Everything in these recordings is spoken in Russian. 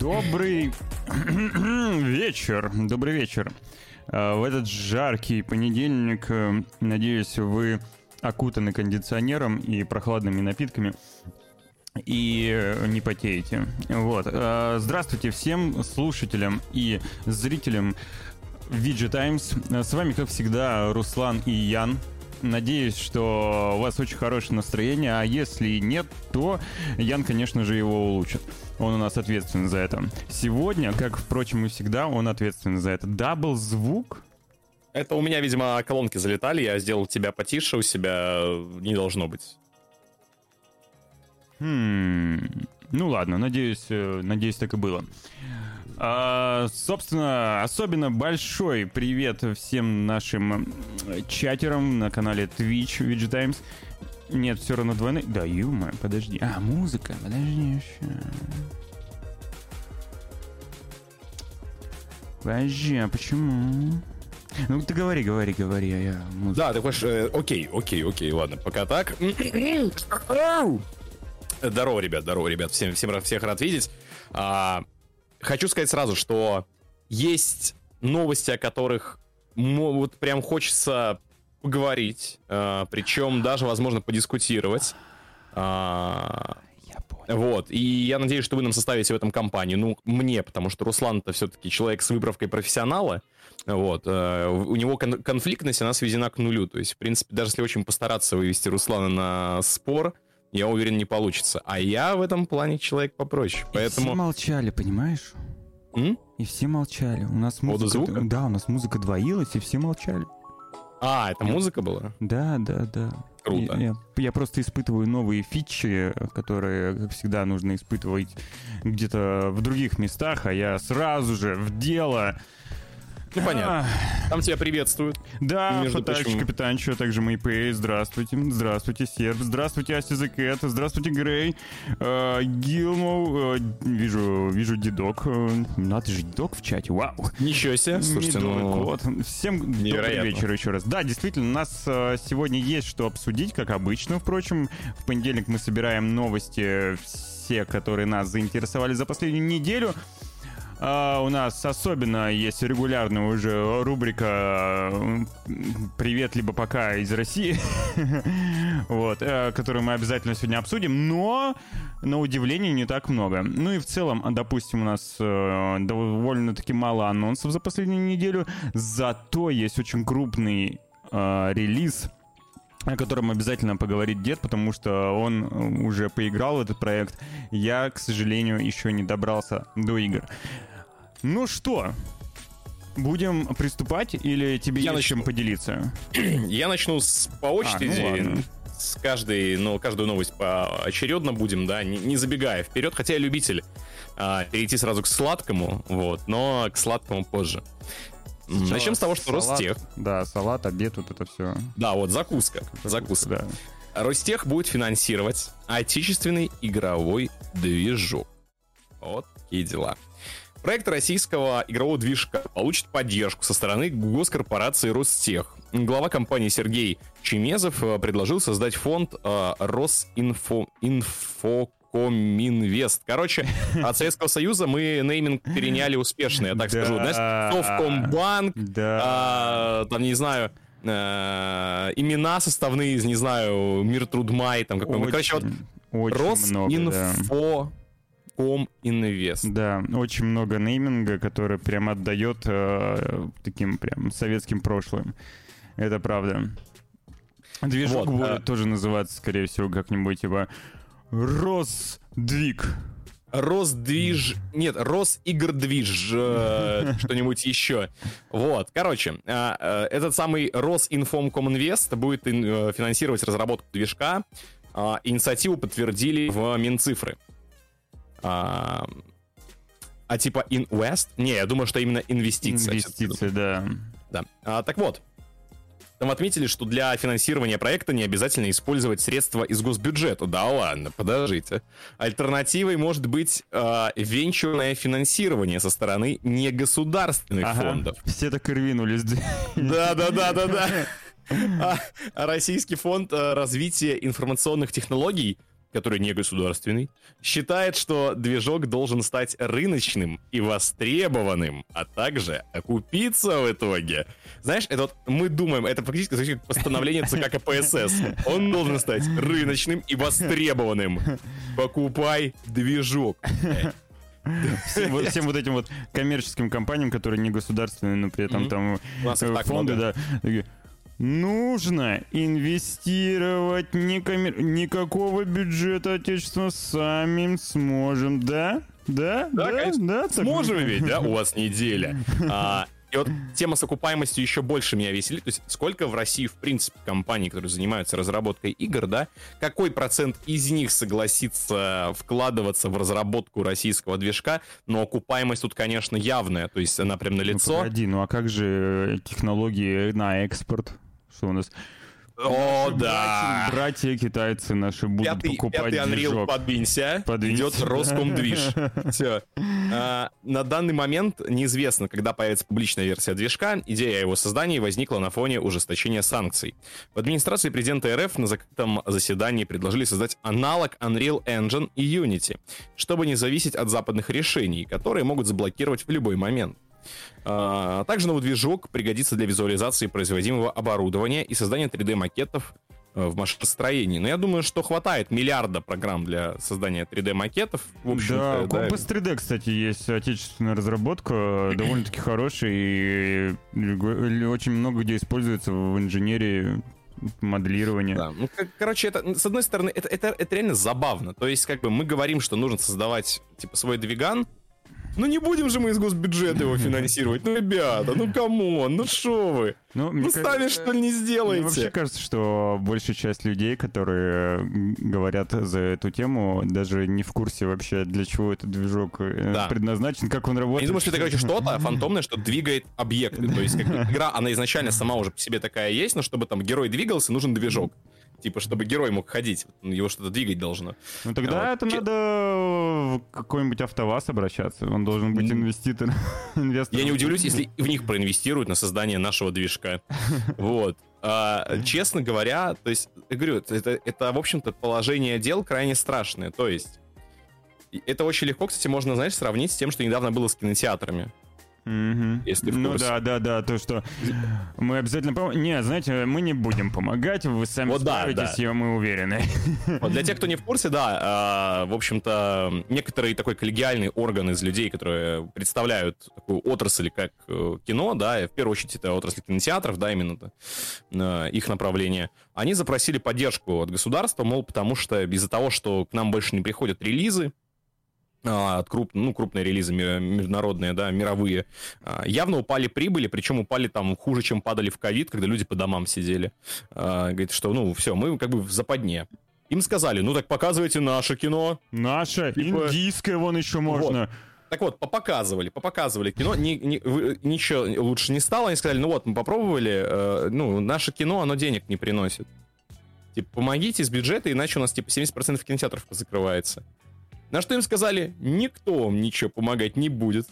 Добрый вечер. Добрый вечер. А, в этот жаркий понедельник, э, надеюсь, вы окутаны кондиционером и прохладными напитками и э, не потеете. Вот. Здравствуйте всем слушателям и зрителям VG Times. С вами, как всегда, Руслан и Ян. Надеюсь, что у вас очень хорошее настроение, а если нет, то Ян, конечно же, его улучшит. Он у нас ответственен за это. Сегодня, как, впрочем, и всегда, он ответственен за это. Дабл звук это у меня, видимо, колонки залетали, я сделал тебя потише, у себя не должно быть. Хм. Ну ладно, надеюсь, э, надеюсь, так и было. А, собственно, особенно большой привет всем нашим чатерам на канале Twitch VG Times. Нет, все равно двойной. Да, юма, подожди. А, музыка, подожди еще. Подожди, а почему? Ну, ты говори, говори, говори, а я музыку. Да, ты хочешь... Э, окей, окей, окей, ладно, пока так. Здорово, ребят, здорово, ребят, всем, всем всех рад видеть. А, хочу сказать сразу, что есть новости, о которых вот прям хочется поговорить, а, причем даже, возможно, подискутировать. Я понял. Вот, и я надеюсь, что вы нам составите в этом компанию. Ну, мне, потому что Руслан-то все-таки человек с выбровкой профессионала. Вот, э, у него кон- конфликтность, она сведена к нулю. То есть, в принципе, даже если очень постараться вывести Руслана на спор, я уверен, не получится. А я в этом плане человек попроще. И поэтому... все молчали, понимаешь? М? И все молчали. У нас музыка... звука? Да, у нас музыка двоилась, и все молчали. А, это музыка была? Да, да, да. Круто. Я, я, я просто испытываю новые фичи, которые, как всегда, нужно испытывать где-то в других местах, а я сразу же в дело ну, понятно. Там тебя приветствуют. Да, Фатальч, Капитанчо, также Мэйпэй, здравствуйте. Здравствуйте, Серб. Здравствуйте, Асти Кэт. Здравствуйте, Грей. Э, Гилмоу. Э, вижу, вижу Дедок. Э, надо же, Дедок в чате. Вау. Ничего себе. Слушайте, ну... Вот. Всем добрый вечер еще раз. Да, действительно, у нас сегодня есть что обсудить, как обычно, впрочем. В понедельник мы собираем новости все, которые нас заинтересовали за последнюю неделю. А, у нас особенно есть регулярная уже рубрика «Привет, либо пока» из России, вот, э, которую мы обязательно сегодня обсудим, но, на удивление, не так много. Ну и в целом, допустим, у нас э, довольно-таки мало анонсов за последнюю неделю, зато есть очень крупный э, релиз о котором обязательно поговорит дед, потому что он уже поиграл в этот проект. Я, к сожалению, еще не добрался до игр. Ну что, Будем приступать или тебе Я есть начну. чем поделиться? Я начну с, по очереди. А, ну с каждой, ну, каждую новость поочередно будем, да, не, не забегая вперед, хотя я любитель а, перейти сразу к сладкому, вот, но к сладкому позже. Сейчас Начнем с того, что салат, Ростех. Да, салат, обед, вот это все. Да, вот закуска. Закуска. закуска. Да. Ростех будет финансировать отечественный игровой движок. Вот такие дела. Проект российского игрового движка получит поддержку со стороны госкорпорации Ростех. Глава компании Сергей Чемезов э, предложил создать фонд э, Росинфо... Коминвест. Короче, от Советского Союза мы нейминг переняли успешно, я так скажу. Знаешь, Совкомбанк, да. а, там, не знаю, э, имена составные из, не знаю, Мир Трудмай, там какой-нибудь. Короче, вот Росинфо Ком Инвест. Да, очень много нейминга, который прям отдает э, таким прям советским прошлым. Это правда. Движок вот, будет а... тоже называться, скорее всего, как-нибудь типа Росдвиг. Росдвиж... Нет, Росигрдвиж, э, что-нибудь еще. Вот, короче, э, э, этот самый Росинформкоминвест будет э, финансировать разработку движка. Э, инициативу подтвердили в Минцифры. А, а типа Invest? Не, я думаю, что именно инвестиция. Инвестиция, да. Да. А, так вот, там отметили, что для финансирования проекта не обязательно использовать средства из госбюджета. Да ладно, подождите. Альтернативой может быть э, венчурное финансирование со стороны негосударственных ага, фондов. Все так и рвинулись. Да, да, да, да, да. А, а Российский фонд э, развития информационных технологий который не государственный, считает, что движок должен стать рыночным и востребованным, а также окупиться в итоге. Знаешь, это вот мы думаем, это фактически как постановление ЦК КПСС. Он должен стать рыночным и востребованным. Покупай движок. Всем, вот, всем вот этим вот коммерческим компаниям, которые не государственные, но при этом там э, фонды, да, Нужно инвестировать не коммер... никакого бюджета отечества сами сможем, да? Да, да, да, да сможем ведь, да? У вас неделя. А, и вот тема с окупаемостью еще больше меня веселит. То есть сколько в России, в принципе, компаний, которые занимаются разработкой игр, да, какой процент из них согласится вкладываться в разработку российского движка, но окупаемость тут, конечно, явная, то есть она прям на лицо. Ну, погоди, ну а как же технологии на экспорт? Что у нас о, да. Братья, китайцы наши будут пятый, покупать пятый Unreal движок. подвинься, подвинься. идет Роскомдвиж. Все. А, на данный момент неизвестно, когда появится публичная версия движка. Идея его создания возникла на фоне ужесточения санкций. В администрации президента РФ на закрытом заседании предложили создать аналог Unreal Engine и Unity, чтобы не зависеть от западных решений, которые могут заблокировать в любой момент. А, также новый движок пригодится для визуализации производимого оборудования и создания 3D-макетов э, в машиностроении. Но я думаю, что хватает миллиарда программ для создания 3D-макетов. В общем да, Компас да. 3D, кстати, есть отечественная разработка, довольно-таки хорошая, и очень много где используется в инженерии моделирования. Да, ну, короче, это, с одной стороны, это, это, это реально забавно. То есть, как бы мы говорим, что нужно создавать, типа, свой двиган, ну не будем же мы из госбюджета его финансировать. Ну, ребята, ну come on, ну шо вы? Ну, ну сами кажется, что ли не сделаете? Мне вообще кажется, что большая часть людей, которые говорят за эту тему, даже не в курсе вообще, для чего этот движок э, да. предназначен, как он работает. Я думаю, что это, короче, что-то фантомное, что двигает объекты. То есть как игра, она изначально сама уже по себе такая есть, но чтобы там герой двигался, нужен движок. Типа, чтобы герой мог ходить, его что-то двигать должно. Ну тогда вот. это Че... надо в какой-нибудь автоваз обращаться. Он должен быть инвеститором. Я не удивлюсь, если в них проинвестируют на создание нашего движка. Вот. А, честно говоря, то есть, я говорю, это, это, в общем-то, положение дел крайне страшное. То есть, это очень легко, кстати, можно, знаешь, сравнить с тем, что недавно было с кинотеатрами. Угу. Если ну да, да, да, то, что мы обязательно поможем. Не, знаете, мы не будем помогать, вы сами вот справитесь, да, да. мы уверены. Вот для тех, кто не в курсе, да, э, в общем-то, некоторые такой коллегиальный орган из людей, которые представляют такую отрасль, как э, кино, да, в первую очередь это отрасль кинотеатров, да, именно э, их направление, они запросили поддержку от государства, мол, потому что из-за того, что к нам больше не приходят релизы, от круп, ну, крупные релизы международные, да, мировые, а, явно упали прибыли, причем упали там хуже, чем падали в ковид, когда люди по домам сидели. А, говорит, что, ну, все, мы как бы в западне. Им сказали, ну так показывайте наше кино. Наше, типа... индийское вон еще можно. Вот. Так вот, попоказывали, попоказывали кино, ни, ни, ничего лучше не стало, они сказали, ну вот, мы попробовали, э, ну, наше кино, оно денег не приносит. Типа, помогите из бюджета, иначе у нас, типа, 70% кинотеатров закрывается. На что им сказали, никто вам ничего помогать не будет.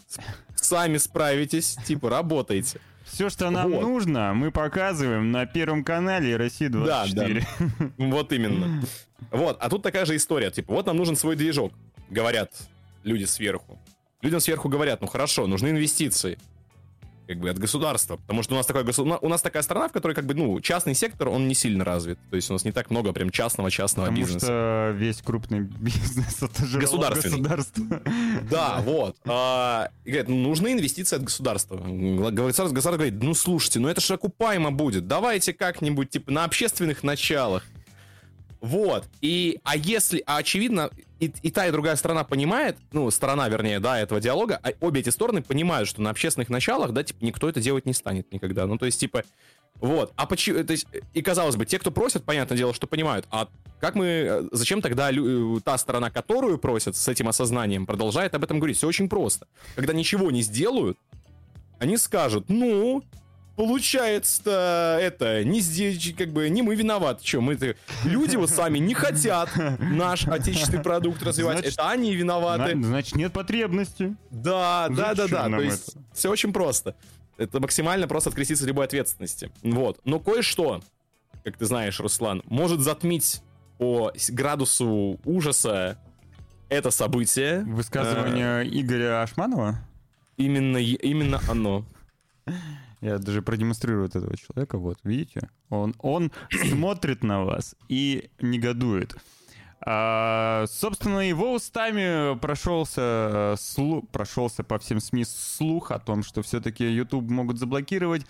Сами справитесь, типа, работайте. Все, что нам вот. нужно, мы показываем на Первом канале России 24. Да, да. Вот именно. Вот, а тут такая же история. Типа, вот нам нужен свой движок, говорят люди сверху. Людям сверху говорят, ну хорошо, нужны инвестиции как бы от государства, потому что у нас такое у нас такая страна, в которой как бы ну частный сектор он не сильно развит, то есть у нас не так много прям частного частного потому бизнеса. Что весь крупный бизнес это же государственный. Государство. Да, вот. А, и говорят, ну, нужны инвестиции от государства. Государство, государство говорит, ну слушайте, ну это же окупаемо будет, давайте как-нибудь типа на общественных началах. Вот. И, а если, а очевидно, и, и та, и другая сторона понимает, ну, сторона, вернее, да, этого диалога, а обе эти стороны понимают, что на общественных началах, да, типа, никто это делать не станет никогда. Ну, то есть, типа, вот. А почему, то есть, и казалось бы, те, кто просят, понятное дело, что понимают, а как мы, зачем тогда лю, та сторона, которую просят с этим осознанием, продолжает об этом говорить? Все очень просто. Когда ничего не сделают, они скажут, ну, получается это не здесь, как бы не мы виноваты, что мы это люди вот сами не хотят наш отечественный продукт развивать, значит, это они виноваты. Значит нет потребности. Да, да, да, да. То есть это? все очень просто. Это максимально просто откреститься любой ответственности. Вот. Но кое-что, как ты знаешь, Руслан, может затмить по градусу ужаса это событие. Высказывание э, Игоря Ашманова? Именно, именно оно. Я даже продемонстрирую этого человека. Вот, видите? Он, он смотрит на вас и негодует. А, собственно, его устами прошелся, слух, прошелся по всем СМИ слух о том, что все-таки YouTube могут заблокировать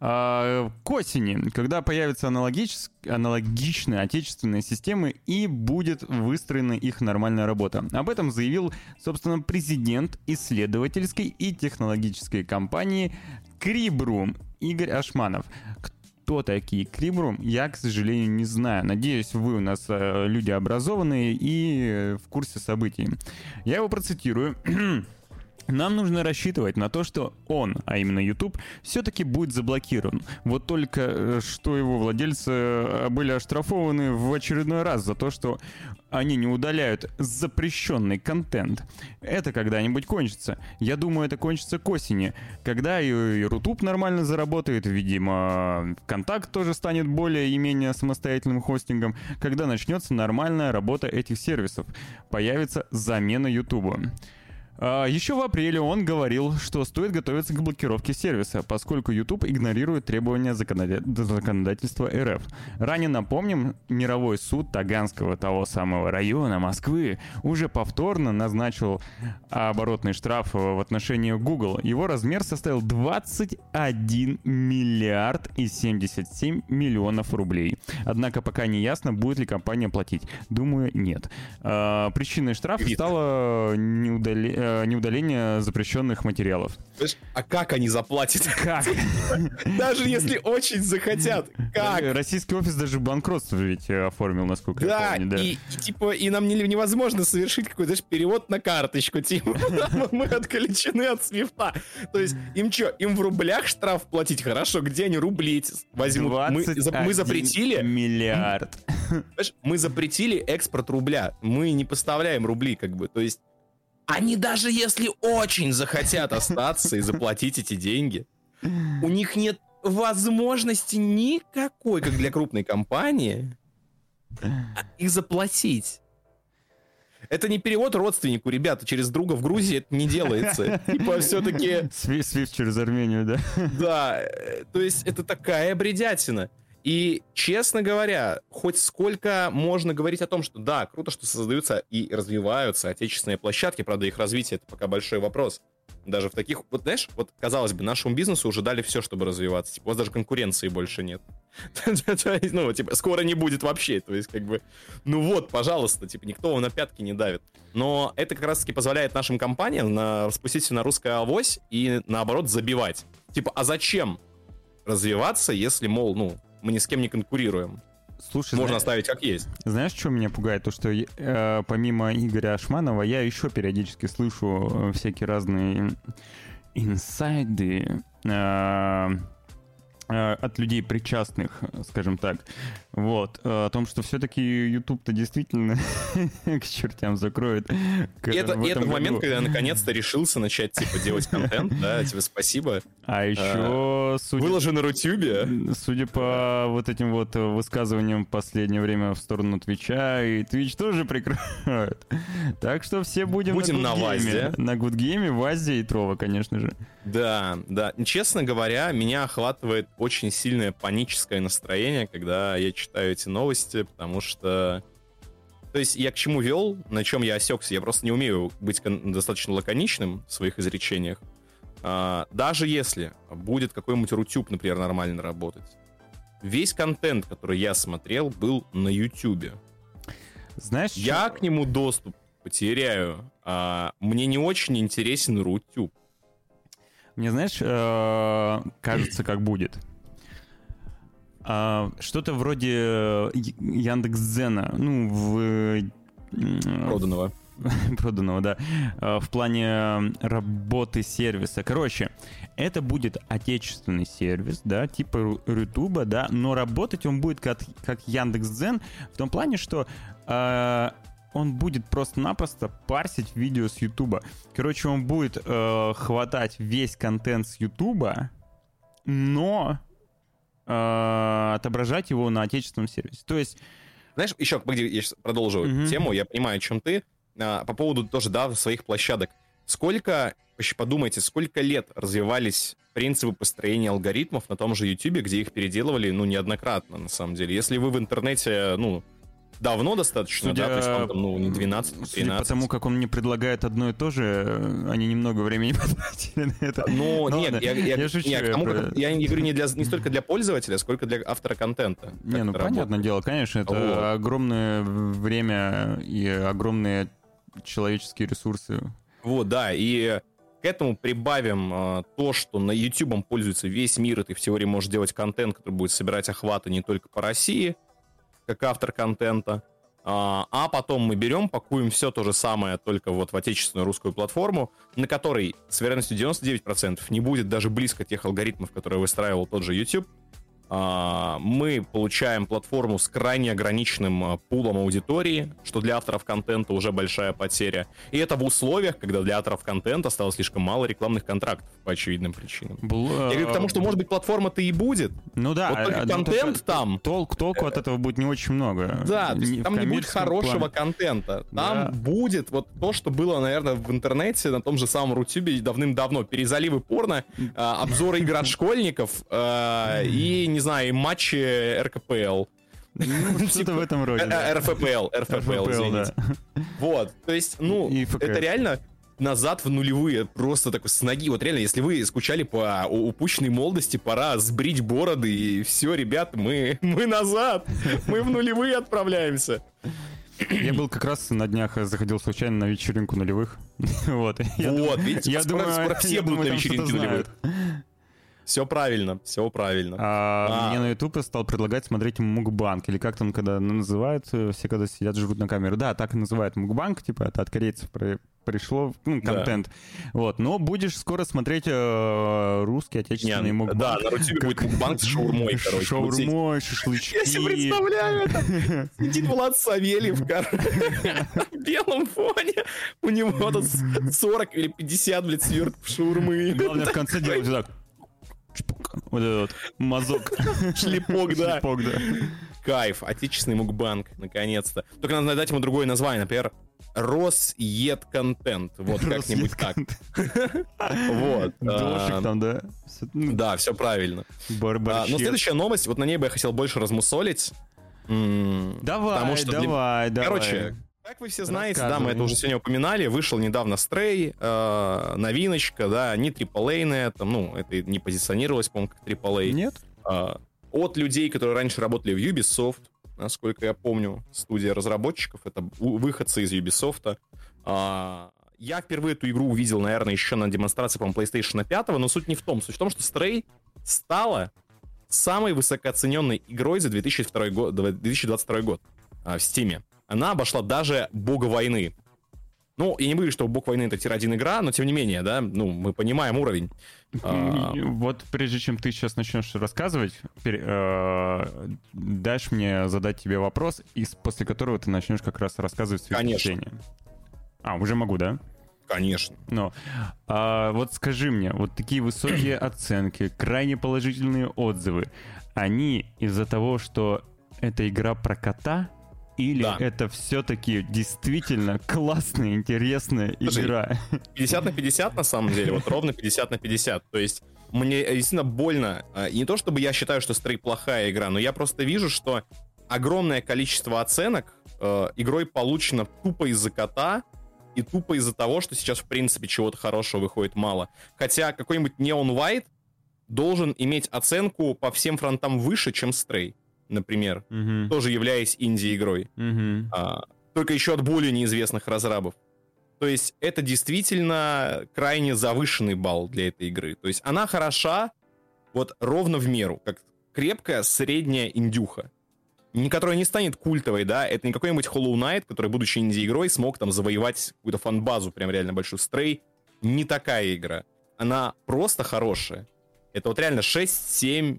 а, к осени, когда появятся аналогич, аналогичные отечественные системы и будет выстроена их нормальная работа. Об этом заявил, собственно, президент исследовательской и технологической компании Крибрум Игорь Ашманов кто такие Крибрум, я, к сожалению, не знаю. Надеюсь, вы у нас э, люди образованные и э, в курсе событий. Я его процитирую. Нам нужно рассчитывать на то, что он, а именно YouTube, все-таки будет заблокирован. Вот только э, что его владельцы э, были оштрафованы в очередной раз за то, что они не удаляют запрещенный контент. Это когда-нибудь кончится. Я думаю, это кончится к осени, когда и, Рутуб нормально заработает, видимо, Контакт тоже станет более и менее самостоятельным хостингом, когда начнется нормальная работа этих сервисов. Появится замена Ютуба. А, Еще в апреле он говорил, что стоит готовиться к блокировке сервиса, поскольку YouTube игнорирует требования законодательства РФ. Ранее напомним, мировой суд Таганского того самого района Москвы уже повторно назначил оборотный штраф в отношении Google. Его размер составил 21 миллиард и 77 миллионов рублей. Однако пока не ясно, будет ли компания платить. Думаю, нет. А, причиной штрафа стало неудаление Э, неудаление запрещенных материалов. А как они заплатят? Как? Даже если очень захотят. Как? Российский офис даже банкротство ведь э, оформил, насколько я помню. Да, и, типа, и нам невозможно совершить какой-то перевод на карточку. Типа, мы отключены от свифта. То есть, им что, им в рублях штраф платить? Хорошо, где они рубли возьмут? Мы, мы запретили... миллиард. Мы запретили экспорт рубля. Мы не поставляем рубли, как бы. То есть, они даже если очень захотят остаться и заплатить эти деньги, у них нет возможности никакой, как для крупной компании, их заплатить. Это не перевод родственнику, ребята, через друга в Грузии это не делается. Типа все-таки... Свифт через Армению, да? Да, э, то есть это такая бредятина. И, честно говоря, хоть сколько можно говорить о том, что да, круто, что создаются и развиваются отечественные площадки, правда, их развитие это пока большой вопрос. Даже в таких, вот знаешь, вот казалось бы, нашему бизнесу уже дали все, чтобы развиваться. Типа, у вас даже конкуренции больше нет. ну, типа, скоро не будет вообще. То есть, как бы, ну вот, пожалуйста, типа, никто вам на пятки не давит. Но это как раз-таки позволяет нашим компаниям на, спуститься на русское авось и, наоборот, забивать. Типа, а зачем развиваться, если, мол, ну, мы ни с кем не конкурируем. Слушай, можно знаешь, оставить как есть. Знаешь, что меня пугает? То, что э, помимо Игоря Ашманова, я еще периодически слышу э, всякие разные инсайды. Э, Э, от людей причастных, скажем так. Вот. Э, о том, что все-таки YouTube-то действительно к чертям закроет. И это, и это момент, когда я наконец-то решился начать, типа, делать контент, да, тебе спасибо. А еще, а, судя... Выложи на Рутюбе. Судя по вот этим вот высказываниям в последнее время в сторону Твича, и Твич тоже прикрывают. Так что все будем, будем на, на WASD. На GoodGame, WASD и Trovo, конечно же. Да, да. Честно говоря, меня охватывает очень сильное паническое настроение, когда я читаю эти новости, потому что... То есть я к чему вел, на чем я осекся, я просто не умею быть достаточно лаконичным в своих изречениях. А, даже если будет какой-нибудь рутюб, например, нормально работать, весь контент, который я смотрел, был на Ютубе. Знаешь, я что... к нему доступ потеряю. А, мне не очень интересен Рутюб. Мне, знаешь, э, кажется, как будет. А, что-то вроде э, Яндекс.Дзена, ну, в... Проданного. Проданного, да. А, в плане работы сервиса. Короче, это будет отечественный сервис, да, типа Рутуба, да, но работать он будет как, как Яндекс.Дзен в том плане, что э, он будет просто-напросто парсить видео с Ютуба. Короче, он будет э, хватать весь контент с Ютуба, но э, отображать его на отечественном сервисе. То есть Знаешь, еще, погоди, я сейчас продолжу mm-hmm. тему, я понимаю, о чем ты. А, по поводу тоже, да, своих площадок. Сколько, подумайте, сколько лет развивались принципы построения алгоритмов на том же YouTube, где их переделывали, ну, неоднократно, на самом деле. Если вы в интернете, ну, давно достаточно, Судя, да, то есть вам там, ну, не 12, 13. Судя по тому, как он мне предлагает одно и то же, они немного времени потратили на это. Ну, ну нет, я, я, я, шучу, я, тому, про... я не говорю не, для, не столько для пользователя, сколько для автора контента. Не, ну, понятное работает. дело, конечно, это вот. огромное время и огромные человеческие ресурсы. Вот, да, и к этому прибавим э, то, что на YouTube пользуется весь мир, и ты в теории можешь делать контент, который будет собирать охваты не только по России, как автор контента. А, а потом мы берем, пакуем все то же самое, только вот в отечественную русскую платформу, на которой с вероятностью 99% не будет даже близко тех алгоритмов, которые выстраивал тот же YouTube. А, мы получаем платформу с крайне ограниченным а, пулом аудитории, что для авторов контента уже большая потеря. И это в условиях, когда для авторов контента стало слишком мало рекламных контрактов по очевидным причинам. Бла... Я говорю к тому, что, может быть, платформа-то и будет. Ну да. Вот только а, контент ну, там... Толк, толку от этого будет не очень много. Да, не, там не будет хорошего плане. контента. Там да. будет вот то, что было, наверное, в интернете, на том же самом Рутюбе давным-давно. Перезаливы порно, обзоры игр от школьников и, не знаю, матчи РКПЛ. Ну, что-то типа, в этом роде. РФПЛ, РФПЛ, извините. Вот, то есть, ну, это реально назад в нулевые, просто такой с ноги. Вот реально, если вы скучали по упущенной молодости, пора сбрить бороды, и все, ребят, мы, мы назад, мы в нулевые отправляемся. Я был как раз на днях, заходил случайно на вечеринку нулевых. Вот, вот видите, я думаю, скоро все будут на вечеринке нулевых. Все правильно, все правильно. А, а. Мне на YouTube стал предлагать смотреть мукбанк, или как там, когда называют, э, все когда сидят, живут на камеру. Да, так и называют мукбанк, типа это от корейцев пришло, ну, контент. Да. Вот, но будешь скоро смотреть э, русский, отечественный Нет, мукбанк. Да, на Рутюбе как... будет мукбанк с шаурмой, короче. Шаурмой, шашлычки. Я себе представляю это. Сидит Влад Савельев, в белом фоне. У него тут 40 или 50, блядь, свертков шаурмы. Главное в конце делать так вот этот мазок. Шлепок, да. Шлепок, да. Кайф. Отечественный мукбанк, наконец-то. Только надо дать ему другое название, например, Росед контент. Вот как-нибудь так. Вот. Дошик там, да? Ну, да, все правильно. А, но следующая новость, вот на ней бы я хотел больше размусолить. Давай, давай, давай. Короче, как вы все знаете, да, мы это уже сегодня упоминали, вышел недавно Stray, э, новиночка, да, не AAA там, ну, это не позиционировалось, по-моему, как AAA. Нет. Э, от людей, которые раньше работали в Ubisoft, насколько я помню, студия разработчиков, это выходцы из Ubisoft. Э, я впервые эту игру увидел, наверное, еще на демонстрации, по-моему, PlayStation 5, но суть не в том. Суть в том, что Stray стала самой высокооцененной игрой за 2002 год, 2022 год э, в Steam она обошла даже Бога войны. Ну, я не говорю, что Бог войны это тир-1 игра, но тем не менее, да, ну, мы понимаем уровень. Вот прежде чем ты сейчас начнешь рассказывать, э, дашь мне задать тебе вопрос, после которого ты начнешь как раз рассказывать свои Конечно. впечатления. А, уже могу, да? Конечно. Но а, вот скажи мне, вот такие высокие оценки, крайне положительные отзывы, они из-за того, что это игра про кота, или да. это все-таки действительно классная, интересная Слушай, игра? 50 на 50 на самом деле, вот ровно 50 на 50. То есть мне действительно больно. А, и не то, чтобы я считаю, что Стрей плохая игра, но я просто вижу, что огромное количество оценок э, игрой получено тупо из-за кота и тупо из-за того, что сейчас, в принципе, чего-то хорошего выходит мало. Хотя какой-нибудь Neon White должен иметь оценку по всем фронтам выше, чем Стрей например, угу. тоже являясь инди-игрой. Угу. А, только еще от более неизвестных разрабов. То есть это действительно крайне завышенный балл для этой игры. То есть она хороша вот ровно в меру, как крепкая средняя индюха. Не которая не станет культовой, да, это не какой-нибудь Hollow Knight, который, будучи инди-игрой, смог там завоевать какую-то фан-базу, прям реально большую. Стрей не такая игра. Она просто хорошая. Это вот реально 6-7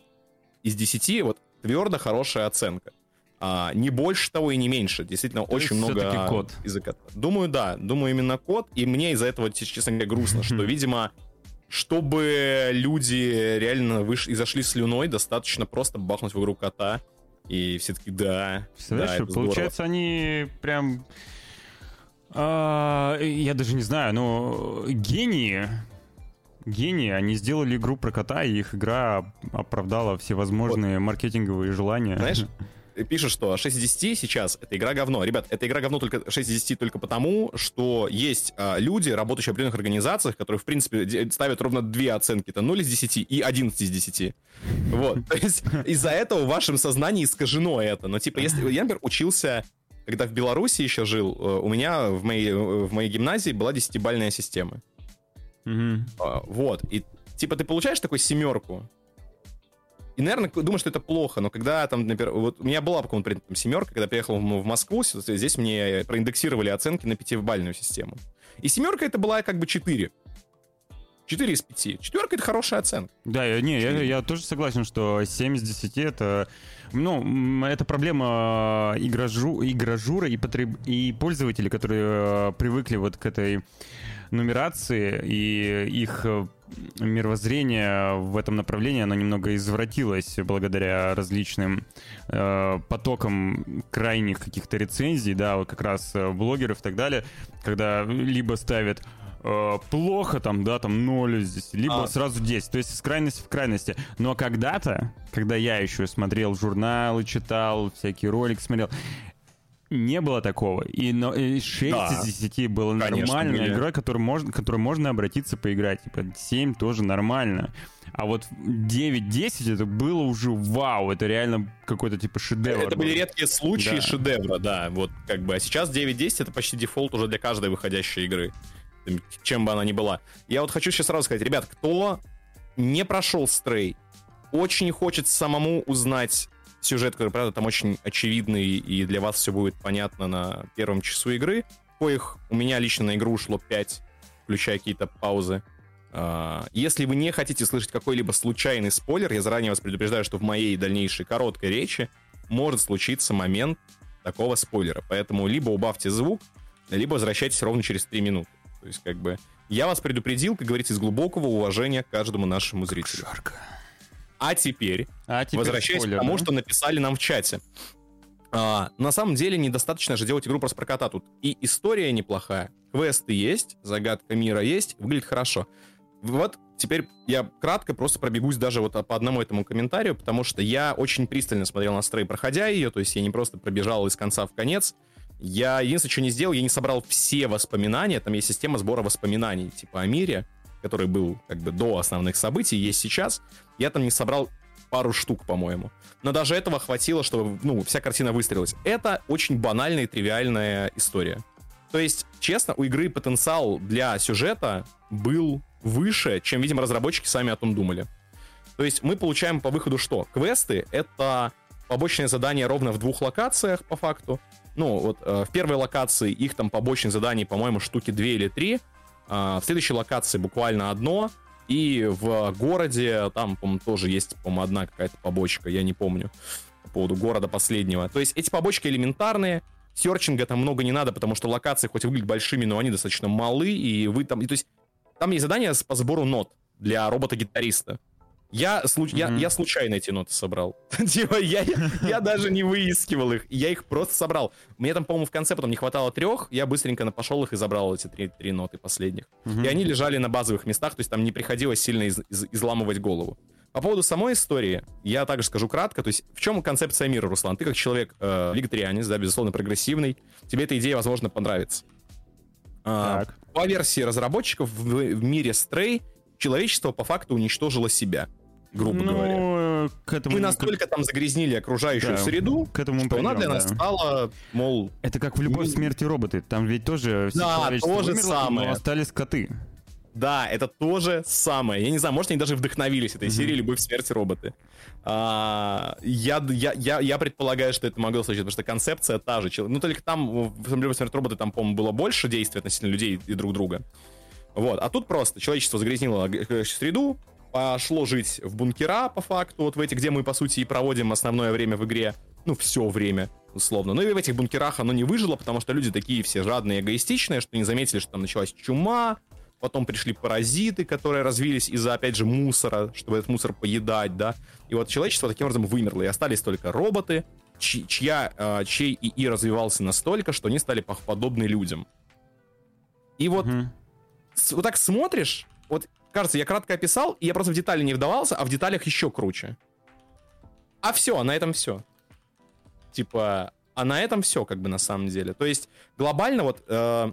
из 10, вот твердо хорошая оценка. А, не больше того и не меньше. Действительно, То очень много код. языка. Думаю, да. Думаю, именно код. И мне из-за этого, честно говоря, грустно, что, видимо, чтобы люди реально выш... и зашли слюной, достаточно просто бахнуть в игру кота. И все таки да. Да, получается, они прям... А, я даже не знаю, но гении, гении, они сделали игру про кота, и их игра оправдала всевозможные вот. маркетинговые желания. Знаешь, пишет, что 6 из 10 сейчас это игра говно. Ребят, это игра говно только 6 из 10 только потому, что есть а, люди, работающие в определенных организациях, которые, в принципе, ставят ровно две оценки. Это 0 из 10 и 11 из 10. Вот. То есть из-за этого в вашем сознании искажено это. Но, типа, если я, например, учился когда в Беларуси еще жил, э, у меня в моей, в моей гимназии была десятибальная система. Угу. Вот. И типа ты получаешь такую семерку, и, наверное, думаю, что это плохо, но когда там, например, вот у меня была какому-то там семерка, когда приехал в Москву, здесь мне проиндексировали оценки на пятибальную систему. И семерка это была как бы 4. 4 из 5. Четверка — это хорошая оценка. Да, я, не, я, я тоже согласен, что 7 из 10 — это... Ну, это проблема игражу, игражура и, потреб, и пользователей, которые э, привыкли вот к этой нумерации, и их э, мировоззрение в этом направлении, оно немного извратилось благодаря различным э, потокам крайних каких-то рецензий, да, вот как раз э, блогеров и так далее, когда либо ставят э, плохо там, да, там 0 здесь, либо а. сразу 10. То есть с крайности в крайности. Но когда-то, когда я еще смотрел журналы, читал, всякие ролики смотрел, не было такого. И, но, и 6 да. из 10 было нормальной были. игрой, которой можно, которой можно обратиться поиграть. Типа 7 тоже нормально. А вот 9-10 это было уже вау, это реально какой-то типа шедевр. Это были редкие случаи да. шедевра, да. Вот как бы. А сейчас 9-10 это почти дефолт уже для каждой выходящей игры. Чем бы она ни была. Я вот хочу сейчас сразу сказать, ребят, кто не прошел стрей, очень хочет самому узнать сюжет, который, правда, там очень очевидный, и для вас все будет понятно на первом часу игры. Коих у меня лично на игру ушло 5, включая какие-то паузы. А, если вы не хотите слышать какой-либо случайный спойлер, я заранее вас предупреждаю, что в моей дальнейшей короткой речи может случиться момент такого спойлера. Поэтому либо убавьте звук, либо возвращайтесь ровно через 3 минуты. То есть, как бы, я вас предупредил, как говорится, из глубокого уважения к каждому нашему зрителю. Жарко. А теперь, а теперь возвращаясь спойлер, к тому, да? что написали нам в чате. А, на самом деле недостаточно же делать игру просто про кота тут. И история неплохая, квесты есть, загадка мира есть, выглядит хорошо. Вот теперь я кратко просто пробегусь даже вот по одному этому комментарию, потому что я очень пристально смотрел на стрей, проходя ее, то есть я не просто пробежал из конца в конец. Я единственное, что не сделал, я не собрал все воспоминания, там есть система сбора воспоминаний, типа о мире, который был как бы до основных событий, есть сейчас. Я там не собрал пару штук, по-моему. Но даже этого хватило, чтобы, ну, вся картина выстрелилась. Это очень банальная и тривиальная история. То есть, честно, у игры потенциал для сюжета был выше, чем, видимо, разработчики сами о том думали. То есть мы получаем по выходу что? Квесты — это побочные задания ровно в двух локациях, по факту. Ну, вот э, в первой локации их там побочных заданий, по-моему, штуки две или три. А, в следующей локации буквально одно. И в городе там, по-моему, тоже есть, по-моему, одна какая-то побочка, я не помню, по поводу города последнего. То есть эти побочки элементарные, серчинга там много не надо, потому что локации хоть и выглядят большими, но они достаточно малы, и вы там... И, то есть там есть задание по сбору нот для робота-гитариста. Я, случ... mm-hmm. я, я случайно эти ноты собрал. типа, я, я даже не выискивал их. Я их просто собрал. Мне там, по-моему, в конце потом не хватало трех. Я быстренько пошел их и забрал эти три, три ноты последних. Mm-hmm. И они лежали на базовых местах, то есть там не приходилось сильно из, из, изламывать голову. По поводу самой истории, я также скажу кратко. То есть, в чем концепция мира, Руслан? Ты как человек э, легитарианец, да, безусловно, прогрессивный. Тебе эта идея, возможно, понравится. А, по версии разработчиков, в, в мире Stray человечество по факту уничтожило себя грубо ну, говоря. К этому Мы настолько там загрязнили окружающую да, среду, к этому что придем, она для нас да. стала, мол... Это как в любой смерти роботы. Там ведь тоже да, то же самое. но остались коты. Да, это то же самое. Я не знаю, может, они даже вдохновились этой mm-hmm. серией «Любовь, смерть, роботы». А, я, я, я, я предполагаю, что это могло случиться, потому что концепция та же. Ну, только там в «Любовь, смерть, роботы» там, по-моему, было больше действий относительно людей и друг друга. Вот. А тут просто человечество загрязнило среду, пошло жить в бункера, по факту, вот в эти, где мы, по сути, и проводим основное время в игре, ну, все время, условно. Ну и в этих бункерах оно не выжило, потому что люди такие все жадные эгоистичные, что не заметили, что там началась чума, потом пришли паразиты, которые развились из-за, опять же, мусора, чтобы этот мусор поедать, да. И вот человечество таким образом вымерло, и остались только роботы, чья, э, чей ИИ развивался настолько, что они стали подобны людям. И вот, угу. вот так смотришь, вот кажется, я кратко описал, и я просто в детали не вдавался, а в деталях еще круче. А все, на этом все. Типа, а на этом все, как бы на самом деле. То есть глобально вот э,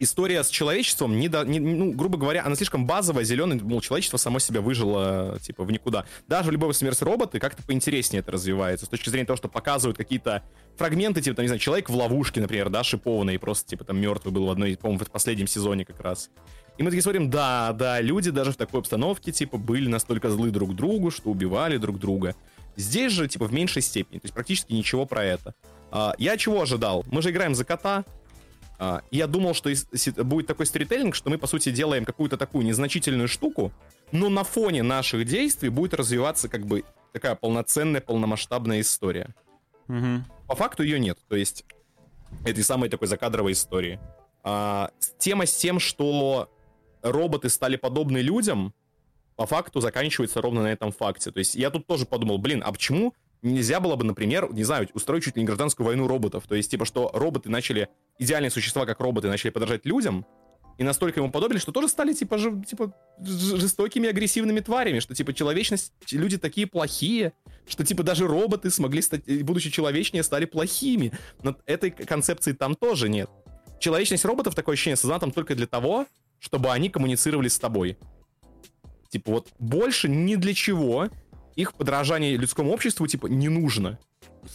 история с человечеством, не до, не, ну, грубо говоря, она слишком базовая, зеленая, мол, человечество само себя выжило, типа, в никуда. Даже в любой смерти роботы как-то поинтереснее это развивается, с точки зрения того, что показывают какие-то фрагменты, типа, там, не знаю, человек в ловушке, например, да, шипованный, просто, типа, там, мертвый был в одной, по-моему, в последнем сезоне как раз. И мы такие смотрим, да, да, люди даже в такой обстановке, типа, были настолько злы друг другу, что убивали друг друга. Здесь же, типа, в меньшей степени, то есть практически ничего про это. А, я чего ожидал? Мы же играем за кота, Uh, я думал, что будет такой сторителлинг, что мы, по сути, делаем какую-то такую незначительную штуку, но на фоне наших действий будет развиваться как бы такая полноценная, полномасштабная история. Mm-hmm. По факту ее нет. То есть этой самой такой закадровой истории. Uh, тема с тем, что роботы стали подобны людям, по факту заканчивается ровно на этом факте. То есть я тут тоже подумал, блин, а почему нельзя было бы, например, не знаю, устроить чуть ли не гражданскую войну роботов. То есть, типа, что роботы начали, идеальные существа, как роботы, начали подражать людям, и настолько ему подобили, что тоже стали, типа, ж, типа жестокими, агрессивными тварями, что, типа, человечность, люди такие плохие, что, типа, даже роботы смогли стать, будучи человечнее, стали плохими. Но этой концепции там тоже нет. Человечность роботов, такое ощущение, создана там только для того, чтобы они коммуницировали с тобой. Типа, вот больше ни для чего их подражание людскому обществу, типа, не нужно.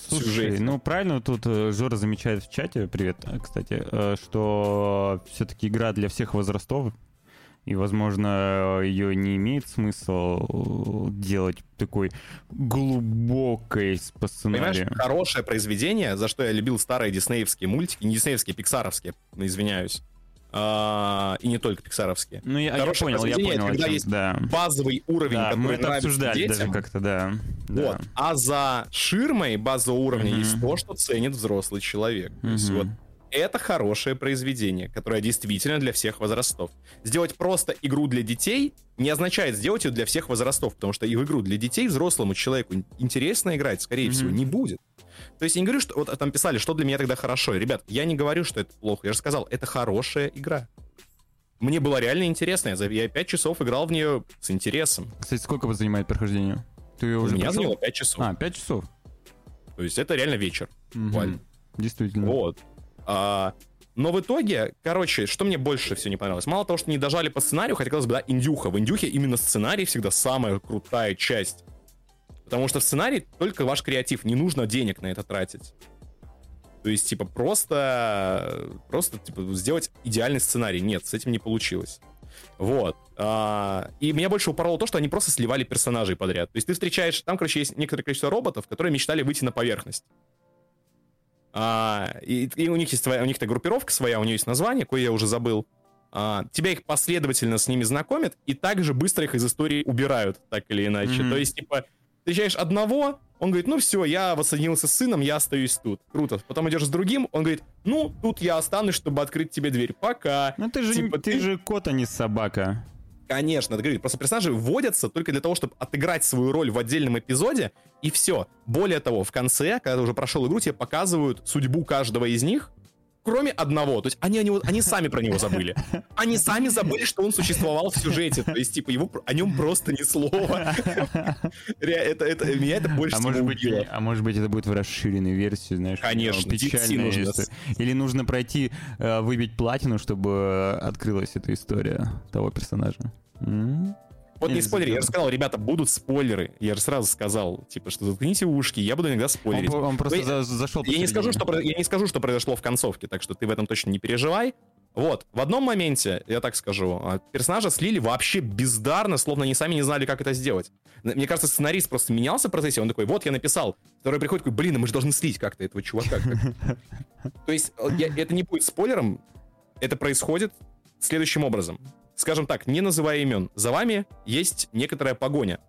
Слушай, ну правильно тут э, Жора замечает в чате, привет, э, кстати, э, что все-таки игра для всех возрастов, и, возможно, ее не имеет смысл делать такой глубокой по сценарию. Понимаешь, хорошее произведение, за что я любил старые диснеевские мультики, не диснеевские, пиксаровские, извиняюсь, а, и не только пиксаровские. Ну, я, я понял, я понял. Когда есть да. базовый уровень, да, который мы это обсуждали детям. даже как-то, да. Вот. Да. А за ширмой базового уровня угу. есть то, что ценит взрослый человек. Угу. То есть вот это хорошее произведение, которое действительно для всех возрастов. Сделать просто игру для детей не означает сделать ее для всех возрастов, потому что и в игру для детей взрослому человеку интересно играть, скорее mm-hmm. всего, не будет. То есть я не говорю, что вот там писали, что для меня тогда хорошо. Ребят, я не говорю, что это плохо. Я же сказал, это хорошая игра. Мне было реально интересно. Я, я 5 часов играл в нее с интересом. Кстати, сколько вас занимает прохождение? Ты уже У меня заняло 5 часов. А, 5 часов. То есть это реально вечер. Угу. Действительно. Вот. А, но в итоге, короче, что мне больше всего не понравилось? Мало того, что не дожали по сценарию, хотелось бы, да, индюха. В индюхе именно сценарий всегда самая крутая часть. Потому что в сценарий только ваш креатив, не нужно денег на это тратить. То есть, типа, просто, просто, типа, сделать идеальный сценарий. Нет, с этим не получилось. Вот. А, и меня больше упороло то, что они просто сливали персонажей подряд. То есть ты встречаешь... Там, короче, есть некоторое количество роботов, которые мечтали выйти на поверхность. А, и, и у них есть своя, у них-то группировка своя, у нее есть название, кое я уже забыл. А, тебя их последовательно с ними знакомят, и также быстро их из истории убирают, так или иначе. Mm-hmm. То есть, типа, встречаешь одного, он говорит, ну все, я воссоединился с сыном, я остаюсь тут. Круто. Потом идешь с другим, он говорит, ну, тут я останусь, чтобы открыть тебе дверь. Пока. Ну ты же, типа, ты, ты же кот, а не собака. Конечно, это говорит. Просто персонажи вводятся только для того, чтобы отыграть свою роль в отдельном эпизоде, и все. Более того, в конце, когда ты уже прошел игру, тебе показывают судьбу каждого из них, кроме одного. То есть они, они, они сами про него забыли. Они сами забыли, что он существовал в сюжете. То есть, типа, его, о нем просто ни слова. Это, это, меня это больше а может быть, А может быть, это будет в расширенной версии, знаешь? Конечно, печальная нужно. Или нужно пройти, э, выбить платину, чтобы открылась эта история того персонажа. Вот не спойлери, я сказал, ребята, будут спойлеры. Я же сразу сказал, типа, что заткните ушки, я буду иногда спойлерить. Он, он просто за, зашел я не, скажу, что, я не скажу, что произошло в концовке, так что ты в этом точно не переживай. Вот, в одном моменте, я так скажу, а, персонажа слили вообще бездарно, словно они сами не знали, как это сделать. Мне кажется, сценарист просто менялся в процессе, он такой, вот, я написал. Второй приходит, такой, блин, а мы же должны слить как-то этого чувака. То есть, это не будет спойлером, это происходит следующим образом скажем так, не называя имен, за вами есть некоторая погоня.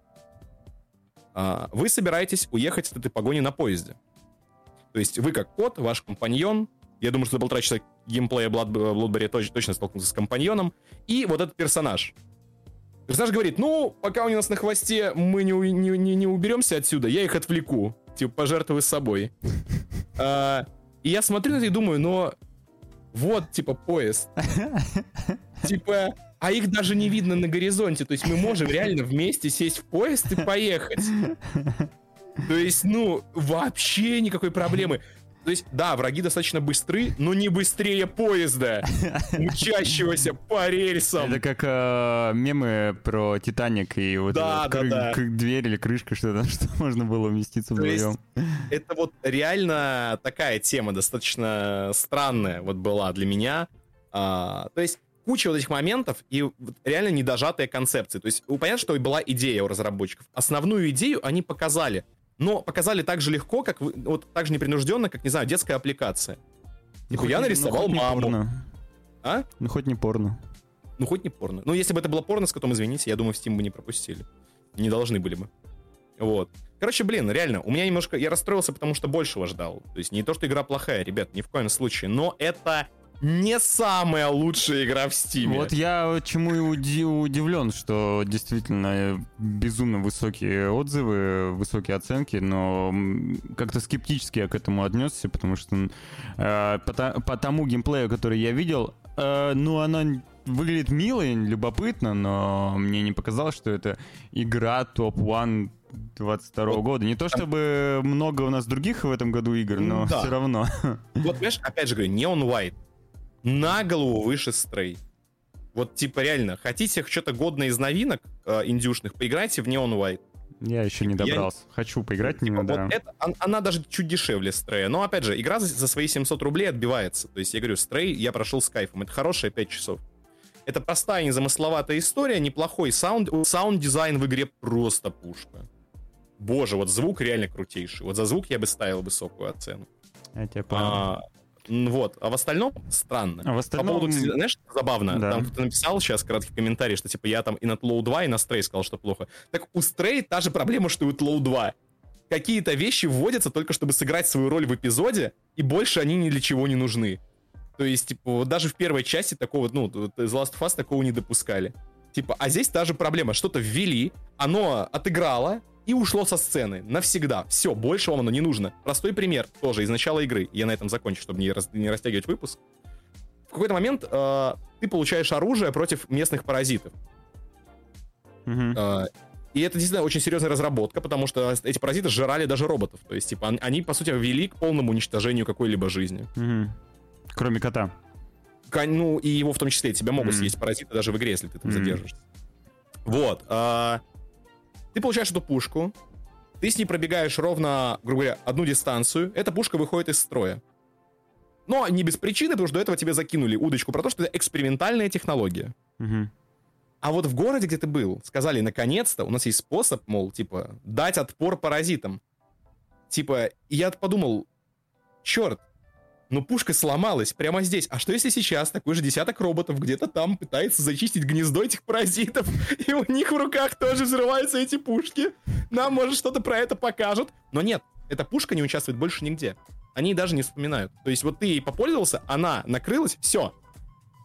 А, вы собираетесь уехать от этой погони на поезде. То есть вы как кот, ваш компаньон, Я думаю, что за полтора часа геймплея Blood, Bloodberry точно, столкнулся с компаньоном. И вот этот персонаж. Персонаж говорит, ну, пока у нас на хвосте мы не, не, не, не уберемся отсюда, я их отвлеку. Типа, пожертвую собой. А, и я смотрю на это и думаю, но вот, типа, поезд. Типа, а их даже не видно на горизонте. То есть мы можем реально вместе сесть в поезд и поехать. То есть, ну, вообще никакой проблемы. То есть, да, враги достаточно быстры, но не быстрее поезда, мчащегося по рельсам. Это как э, мемы про Титаник и вот да, да, кры- да. дверь или крышка, что-то, что можно было уместиться вдвоем. это вот реально такая тема достаточно странная вот была для меня. А, то есть куча вот этих моментов и вот реально недожатые концепции. То есть ну, понятно, что была идея у разработчиков. Основную идею они показали, но показали так же легко, как вы- вот так же непринужденно, как, не знаю, детская аппликация. Типа, хоть я нарисовал не маму. порно. А? Ну, хоть не порно. Ну, хоть не порно. Ну, если бы это было порно с котом, извините, я думаю, в Steam бы не пропустили. Не должны были бы. Вот. Короче, блин, реально, у меня немножко... Я расстроился, потому что большего ждал. То есть не то, что игра плохая, ребят, ни в коем случае. Но это не самая лучшая игра в Стиме. Вот я чему и уди- удивлен, что действительно безумно высокие отзывы, высокие оценки, но как-то скептически я к этому отнесся, потому что э, по, по тому геймплею, который я видел, э, ну, она выглядит мило и любопытно, но мне не показалось, что это игра топ-1 22 Вот года. Не то чтобы много у нас других в этом году игр, но Да. все равно. Вот, понимаешь, опять же говорю, Neon White. На голову выше Stray. Вот, типа, реально, хотите что-то годное из новинок э, индюшных, поиграйте в Neon White. Я еще не Я- добрался. Хочу поиграть Типа, да. вот это, он- она даже чуть дешевле Stray. Но, опять же, игра за, за свои 700 рублей отбивается. То есть, я говорю, Stray я прошел с кайфом. Это хорошие 5 часов. Это простая, незамысловатая история, неплохой саунд. Саунд-дизайн в игре просто пушка. Боже, вот звук реально крутейший. Вот за звук я бы ставил высокую оценку. Я тебя понял. А, вот. А в остальном странно. А в По остальном... поводу, кстати, знаешь, забавно, Да. там кто-то написал сейчас краткий комментарий, что типа я там и на TLOU 2, и на Stray сказал, что плохо. Так у Stray та же проблема, что и у TLOU 2. Какие-то вещи вводятся только чтобы сыграть свою роль в эпизоде, и больше они ни для чего не нужны. То есть, типа, вот даже в первой части такого, ну, из Last of Us такого не допускали. Типа, а здесь та же проблема. Что-то ввели, оно отыграло и ушло со сцены. Навсегда. Все, больше вам оно не нужно. Простой пример тоже из начала игры. Я на этом закончу, чтобы не, рас- не растягивать выпуск. В какой-то момент э, ты получаешь оружие против местных паразитов. Мгм. Э, и это действительно очень серьезная разработка, потому что эти паразиты жрали даже роботов. То есть, типа, он- они, по сути, вели к полному уничтожению какой-либо жизни. Мгм. Кроме кота. Ну, и его в том числе. Тебя могут Мгм. съесть паразиты даже в игре, если ты там Мгм. задержишься. Вот. а, Ты получаешь эту пушку, ты с ней пробегаешь ровно, грубо говоря, одну дистанцию, эта пушка выходит из строя. Но не без причины, потому что до этого тебе закинули удочку про то, что это экспериментальная технология. Мгм. А вот в городе, где ты был, сказали, наконец-то у нас есть способ, мол, типа, дать отпор паразитам. Типа, я подумал, черт, ну пушка сломалась прямо здесь. А что если сейчас такой же десяток роботов где-то там пытается зачистить гнездо этих паразитов, и у них в руках тоже взрываются эти пушки? Нам, может, что-то про это покажут. Но нет, эта пушка не участвует больше нигде. Они даже не вспоминают. То есть вот ты ей попользовался, она накрылась, все.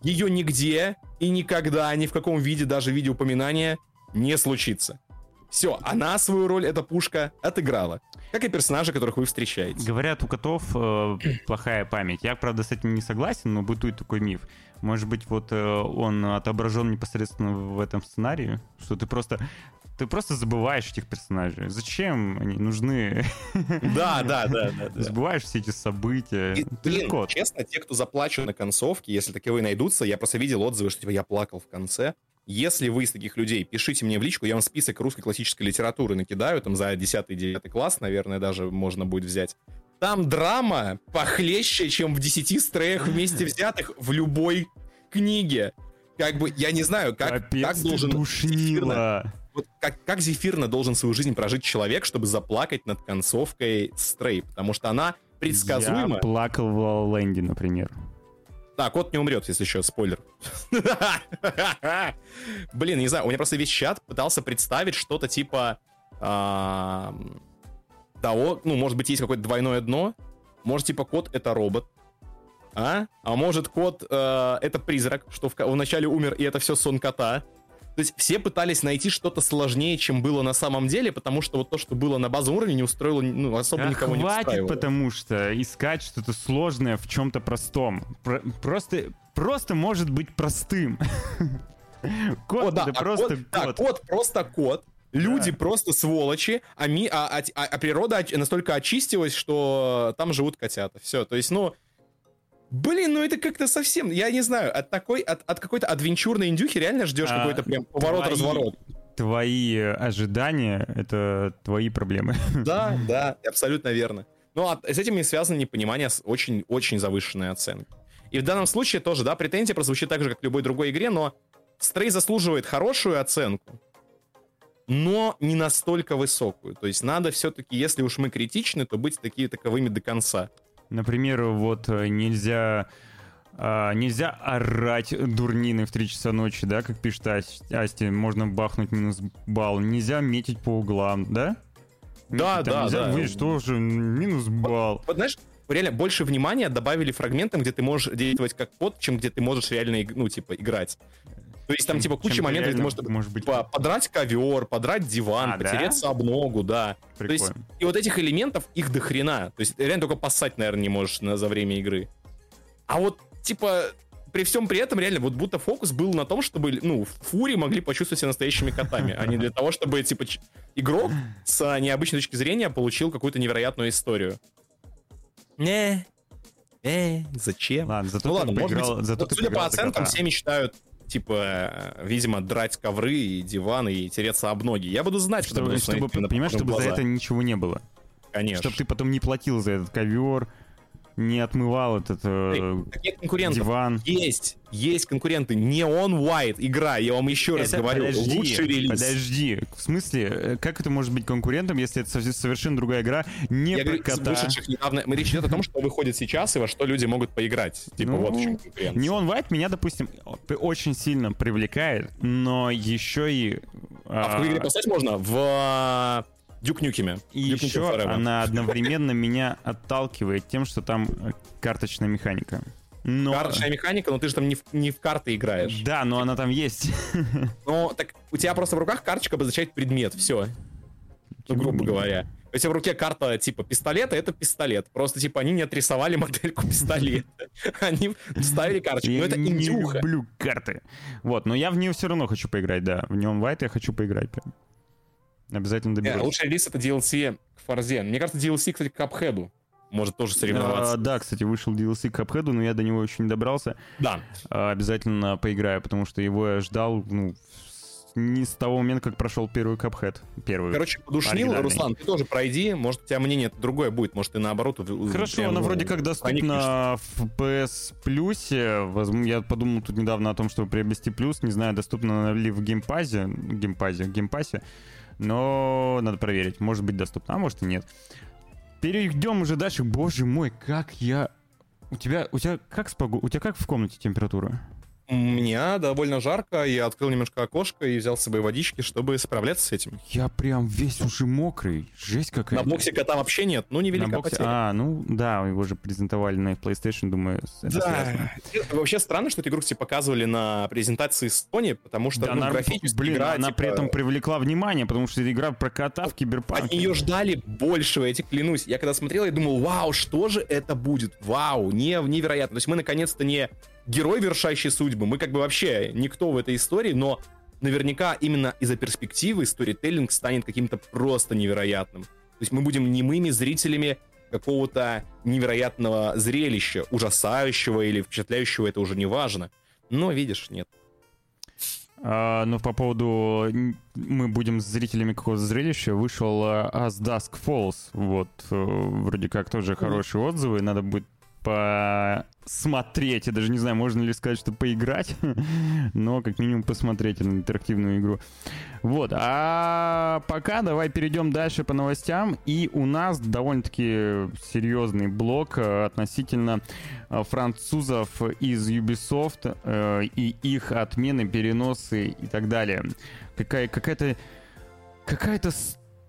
Ее нигде и никогда, ни в каком виде, даже в виде упоминания, не случится. Все, она свою роль, эта пушка, отыграла. Как и персонажи, которых вы встречаете. Говорят, у котов э, плохая память. Я, правда, с этим не согласен, но бытует такой миф. Может быть, вот э, он отображен непосредственно в этом сценарии, что ты просто ты просто забываешь этих персонажей. Зачем они нужны? Да, да, да, да. да. Забываешь все эти события. И, блин, честно, те, кто заплачут на концовке, если таковые найдутся, я просто видел отзывы, что типа я плакал в конце. Если вы из таких людей, пишите мне в личку, я вам список русской классической литературы накидаю, там за 10-9 класс, наверное, даже можно будет взять. Там драма похлеще, чем в 10 стреях вместе взятых в любой книге. Как бы, я не знаю, как, Капец, как должен... душнила. Вот как, как зефирно должен свою жизнь прожить человек, чтобы заплакать над концовкой Стрей, потому что она предсказуема. Я плакал в Land, например. Да, кот не умрет, если еще спойлер. Блин, не знаю, у меня просто весь чат пытался представить что-то типа а, того, ну, может быть, есть какое-то двойное дно, может, типа, кот — это робот, А? А может кот э, это призрак, что в, вначале умер, и это все сон кота? То есть все пытались найти что-то сложнее, чем было на самом деле, потому что вот то, что было на базовом уровне, не устроило, ну, особо а никого хватит, не устраивало. потому что искать что-то сложное в чем-то простом. Про- просто, просто может быть простым. Кот О, да, это а просто кот, кот. Да, кот просто кот. Люди да. просто сволочи, а, ми, а, а, а природа настолько очистилась, что там живут котята. Все, то есть, ну, Блин, ну это как-то совсем, я не знаю, от такой, от, от какой-то адвенчурной индюхи реально ждешь а, какой-то прям поворот-разворот. Твои ожидания — это твои проблемы. Да, да, абсолютно верно. Ну, а с этим не связано непонимание очень-очень завышенной оценки. И в данном случае тоже, да, претензия прозвучит так же, как в любой другой игре, но Стрей заслуживает хорошую оценку, но не настолько высокую. То есть надо все-таки, если уж мы критичны, то быть такие таковыми до конца. Например, вот э, нельзя а, нельзя орать дурнины в 3 часа ночи, да, как пишет Асти, можно бахнуть минус балл. Нельзя метить по углам, да? Да, Там да, нельзя да. Видишь, тоже минус балл. Вот, вот знаешь, реально больше внимания добавили фрагментам, где ты можешь действовать как код, чем где ты можешь реально, ну, типа, играть. То есть там, типа, куча моментов, где ты можешь может быть... подрать ковер, подрать диван, а, потереться да? об ногу, да. Прикольно. То есть, и вот этих элементов, их до хрена. То есть, реально только поссать, наверное, не можешь на, за время игры. А вот, типа, при всем при этом, реально, вот будто фокус был на том, чтобы, ну, фури могли почувствовать себя настоящими котами, а не для того, чтобы, типа, игрок с необычной точки зрения получил какую-то невероятную историю. Не, э, зачем? Ладно, зато ну ладно, поиграл, может зато судя по оценкам, все мечтают типа, видимо, драть ковры и диваны и тереться об ноги. Я буду знать, чтобы, чтобы, понимаешь, чтобы глаза. за это ничего не было. Конечно. Чтобы ты потом не платил за этот ковер, не отмывал этот э, диван. Есть, есть конкуренты. Не он White игра, я вам еще раз это, говорю. Подожди, лучший релиз. Подожди, в смысле, э, как это может быть конкурентом, если это совершенно другая игра, не я про говорю, кота? недавно, мы речь идет о том, что выходит сейчас и во что люди могут поиграть. Типа ну, вот в чем конкуренция. Не он White меня, допустим, очень сильно привлекает, но еще и... А, а в какой игре поставить можно? В Дюк Нюкеме. И Duke еще она одновременно меня отталкивает тем, что там карточная механика. Но... Карточная механика, но ты же там не в, не в карты играешь. Да, но она там есть. Ну, так у тебя просто в руках карточка обозначает предмет, все. Ну, грубо говоря. Если в руке карта типа пистолета, это пистолет. Просто типа они не отрисовали модельку пистолета. Они вставили карточку. Но это индюха. Я люблю карты. Вот, но я в нее все равно хочу поиграть, да. В нем White я хочу поиграть прям. Обязательно доберусь. Yeah, лучший релиз это DLC к Форзе. Мне кажется, DLC, кстати, к Капхеду. Может тоже соревноваться. А, да, кстати, вышел DLC к Капхеду, но я до него еще не добрался. Да. А, обязательно поиграю, потому что его я ждал, ну, не с того момента, как прошел первый Cuphead. Первый. Короче, подушнил, Руслан, ты тоже пройди. Может, у тебя мнение другое будет, может, ты наоборот... Хорошо, она вроде как доступна в PS Plus. Я подумал тут недавно о том, чтобы приобрести плюс. Не знаю, доступна ли в геймпазе. Геймпазе, геймпасе но надо проверить. Может быть доступно, а может и нет. Перейдем уже дальше. Боже мой, как я... У тебя, у тебя как с погод... У тебя как в комнате температура? Меня довольно жарко, я открыл немножко окошко и взял с собой водички, чтобы справляться с этим. Я прям весь уже мокрый, жесть какая-то. На боксе кота вообще нет, ну невелика на боксе... потеря. А, ну да, его же презентовали на PlayStation, думаю, это да. связано. Вообще странно, что эту игру все показывали на презентации Sony, потому что да, ну, графически блин, игра, она типа... при этом привлекла внимание, потому что это игра про кота в киберпанке. От нее ждали большего, я тебе клянусь. Я когда смотрел, я думал, вау, что же это будет? Вау, не, невероятно. То есть мы наконец-то не герой, вершащий судьбы. Мы как бы вообще никто в этой истории, но наверняка именно из-за перспективы сторителлинг станет каким-то просто невероятным. То есть мы будем немыми зрителями какого-то невероятного зрелища, ужасающего или впечатляющего, это уже не важно. Но, видишь, нет. А, ну, по поводу мы будем зрителями какого-то зрелища, вышел uh, As Dusk Falls, вот, uh, вроде как тоже хорошие отзывы, надо будет посмотреть. Я даже не знаю, можно ли сказать, что поиграть, но как минимум посмотреть на интерактивную игру. Вот, а пока давай перейдем дальше по новостям. И у нас довольно-таки серьезный блок э, относительно э, французов из Ubisoft э, и их отмены, переносы и так далее. Какая, какая-то какая-то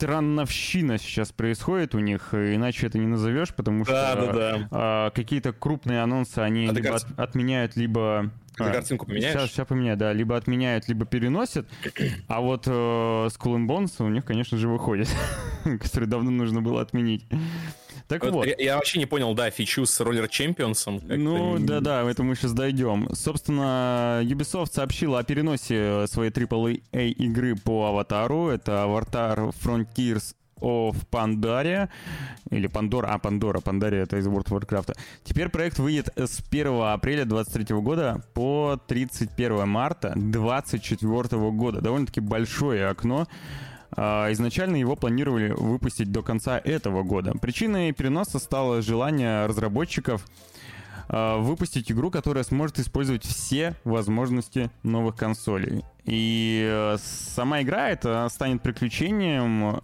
странновщина сейчас происходит у них, иначе это не назовешь, потому что да, да, да. А, какие-то крупные анонсы они а либо от, отменяют, либо... Ты а, картинку поменяешь? Сейчас, сейчас поменяю, да. Либо отменяют, либо переносят. А вот э, Skull and Bones у них, конечно же, выходит, который давно нужно было отменить. Так вот. вот. Я, я вообще не понял, да, фичу с Roller Champions. Ну, да-да, это мы сейчас дойдем. Собственно, Ubisoft сообщила о переносе своей AAA игры по Аватару. Это Avatar Frontiers of Pandaria, или Пандора, а, Пандора, Пандария это из World of Warcraft. Теперь проект выйдет с 1 апреля 2023 года по 31 марта 2024 года. Довольно-таки большое окно. А, изначально его планировали выпустить до конца этого года. Причиной переноса стало желание разработчиков выпустить игру, которая сможет использовать все возможности новых консолей. И э, сама игра это станет приключением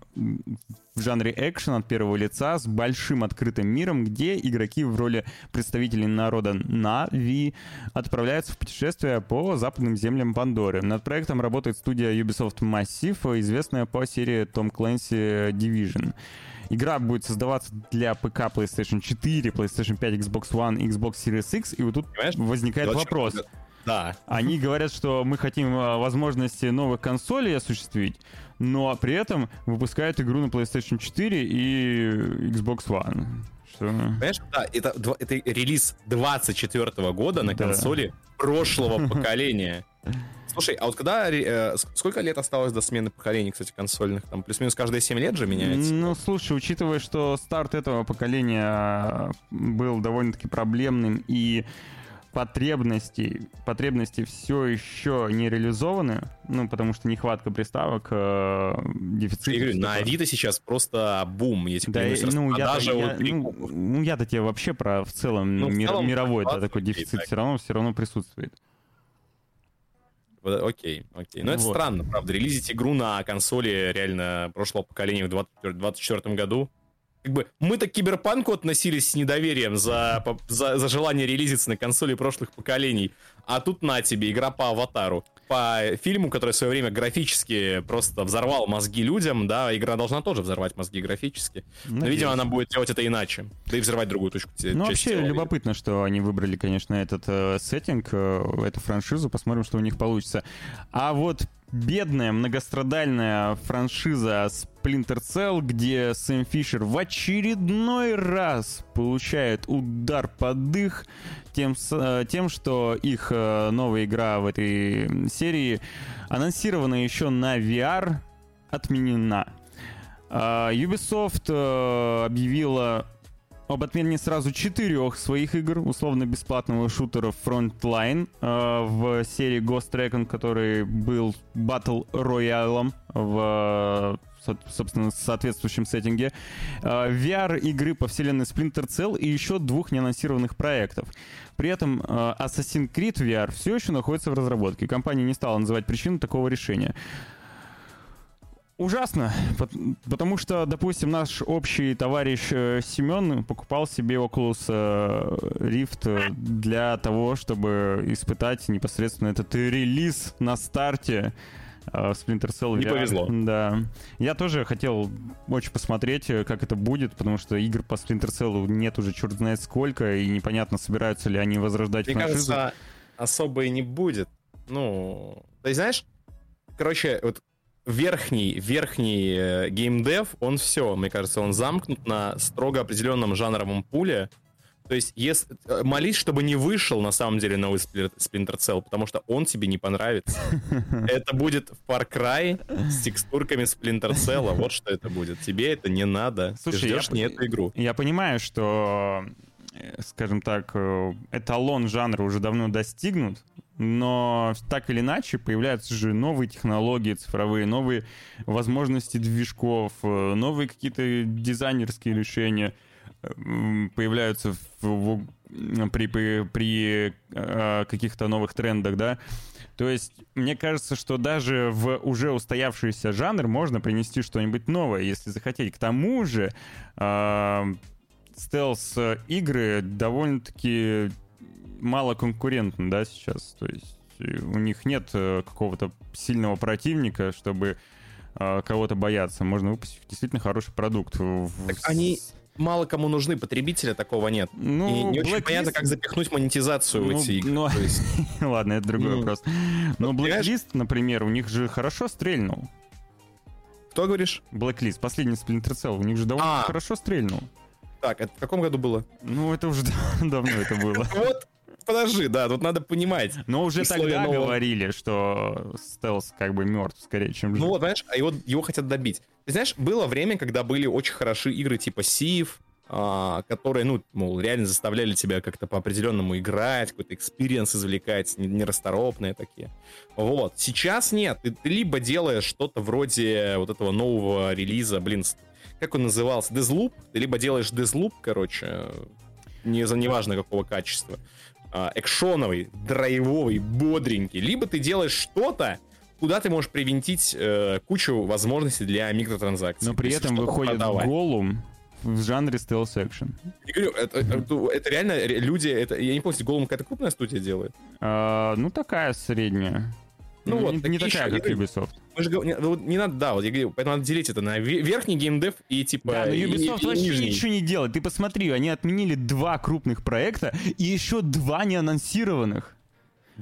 в жанре экшен от первого лица с большим открытым миром, где игроки в роли представителей народа Нави отправляются в путешествие по западным землям Пандоры. Над проектом работает студия Ubisoft Massive, известная по серии Tom Clancy Division. Игра будет создаваться для ПК PlayStation 4, PlayStation 5, Xbox One, Xbox Series X, и вот тут Понимаешь? возникает вопрос. Да. Они говорят, что мы хотим э, возможности новых консолей осуществить, но при этом выпускают игру на PlayStation 4 и Xbox One. Что? Понимаешь, да, это, это релиз 24 года на да. консоли прошлого поколения. Слушай, а вот когда... Э, сколько лет осталось до смены поколений, кстати, консольных? Там плюс-минус каждые 7 лет же меняется? Ну, слушай, учитывая, что старт этого поколения был довольно-таки проблемным и потребности, потребности все еще не реализованы, ну, потому что нехватка приставок, э, дефицит. Я говорю, на Авито сейчас просто бум, если да, ну, я, я, ну, ну, я-то тебе вообще про в целом, ну, мир, в целом мировой да, такой дефицит так. все равно, все равно присутствует. Окей, окей. Но вот. это странно, правда. Релизить игру на консоли реально прошлого поколения в 2024 году. Как бы мы-то к киберпанку относились с недоверием за, за, за желание релизиться на консоли прошлых поколений. А тут на тебе игра по аватару по фильму, который в свое время графически просто взорвал мозги людям, да, игра должна тоже взорвать мозги графически. Надеюсь. Но, видимо, она будет делать это иначе. Да и взрывать другую точку. Ну, вообще, тела, любопытно, что они выбрали, конечно, этот э, сеттинг, э, эту франшизу. Посмотрим, что у них получится. А вот бедная многострадальная франшиза Splinter Cell, где Сэм Фишер в очередной раз получает удар под дых тем, э, тем что их э, новая игра в этой серии анонсирована еще на VR, отменена. А, Ubisoft э, объявила об отмене сразу четырех своих игр условно-бесплатного шутера Frontline э, в серии Ghost Recon, который был Battle Royale в собственно, соответствующем сеттинге, э, VR-игры по вселенной Splinter Cell и еще двух неанонсированных проектов. При этом э, Assassin's Creed VR все еще находится в разработке. Компания не стала называть причину такого решения. Ужасно, потому что, допустим, наш общий товарищ э, Семен покупал себе Oculus э, Rift для того, чтобы испытать непосредственно этот релиз на старте э, Splinter Cell VR. Не повезло. Да. Я тоже хотел очень посмотреть, как это будет, потому что игр по Splinter Cell нет уже черт знает сколько, и непонятно, собираются ли они возрождать Мне франшизу. кажется, особо и не будет. Ну, то есть, знаешь, короче, вот верхний, верхний э, геймдев, он все, мне кажется, он замкнут на строго определенном жанровом пуле. То есть, если, э, молись, чтобы не вышел на самом деле новый Splinter Cell, потому что он тебе не понравится. Это будет Far Cry с текстурками Splinter Cell. Вот что это будет. Тебе это не надо. Слушай, Ты ждешь я, не эту игру. Я понимаю, что, э, скажем так, эталон жанра уже давно достигнут, но так или иначе появляются же новые технологии цифровые, новые возможности движков, э, новые какие-то дизайнерские решения появляются в, в, при, при, при э, каких-то новых трендах, да. То есть, мне кажется, что даже в уже устоявшийся жанр можно принести что-нибудь новое, если захотеть. К тому же, э, стелс-игры довольно-таки мало конкурентны, да, сейчас. То есть э, у них нет э, какого-то сильного противника, чтобы э, кого-то бояться. Можно выпустить действительно хороший продукт. Так они мало кому нужны, потребителя такого нет. Ну, и не Blacklist... очень понятно, как запихнуть монетизацию ну, в эти игры. Ну, есть... Ладно, это другой ну, вопрос. Но Blacklist, например, у них же хорошо стрельнул. Кто говоришь? Blacklist, последний Splinter Cell, у них же довольно а. хорошо стрельнул. Так, это в каком году было? Ну, это уже давно это было. Вот, подожди, да, тут надо понимать. Но уже тогда нового... говорили, что стелс как бы мертв скорее, чем жив. Ну вот, знаешь, а его, его хотят добить. Ты знаешь, было время, когда были очень хороши игры типа Civ, а, которые, ну, мол, реально заставляли тебя как-то по определенному играть, какой-то experience извлекать, нерасторопные такие. Вот. Сейчас нет. Ты, ты либо делаешь что-то вроде вот этого нового релиза, блин, как он назывался, Deathloop, ты либо делаешь Deathloop, короче, не за неважно какого качества, экшоновый, драйвовый, бодренький, либо ты делаешь что-то, куда ты можешь привинтить э, кучу возможностей для микротранзакций. Но при этом выходит Голум в жанре стелс экшен. Я говорю, это, это, это реально люди, это, я не помню, Голум какая-то крупная студия делает? А, ну, такая средняя. Ну, ну вот, не, не такая, как Ubisoft. Мы же, не, ну, не надо, да, вот я говорю, поэтому надо делить это на верхний геймдев и типа... Да, но Ubisoft и, вообще нижний. ничего не делает. Ты посмотри, они отменили два крупных проекта и еще два неанонсированных.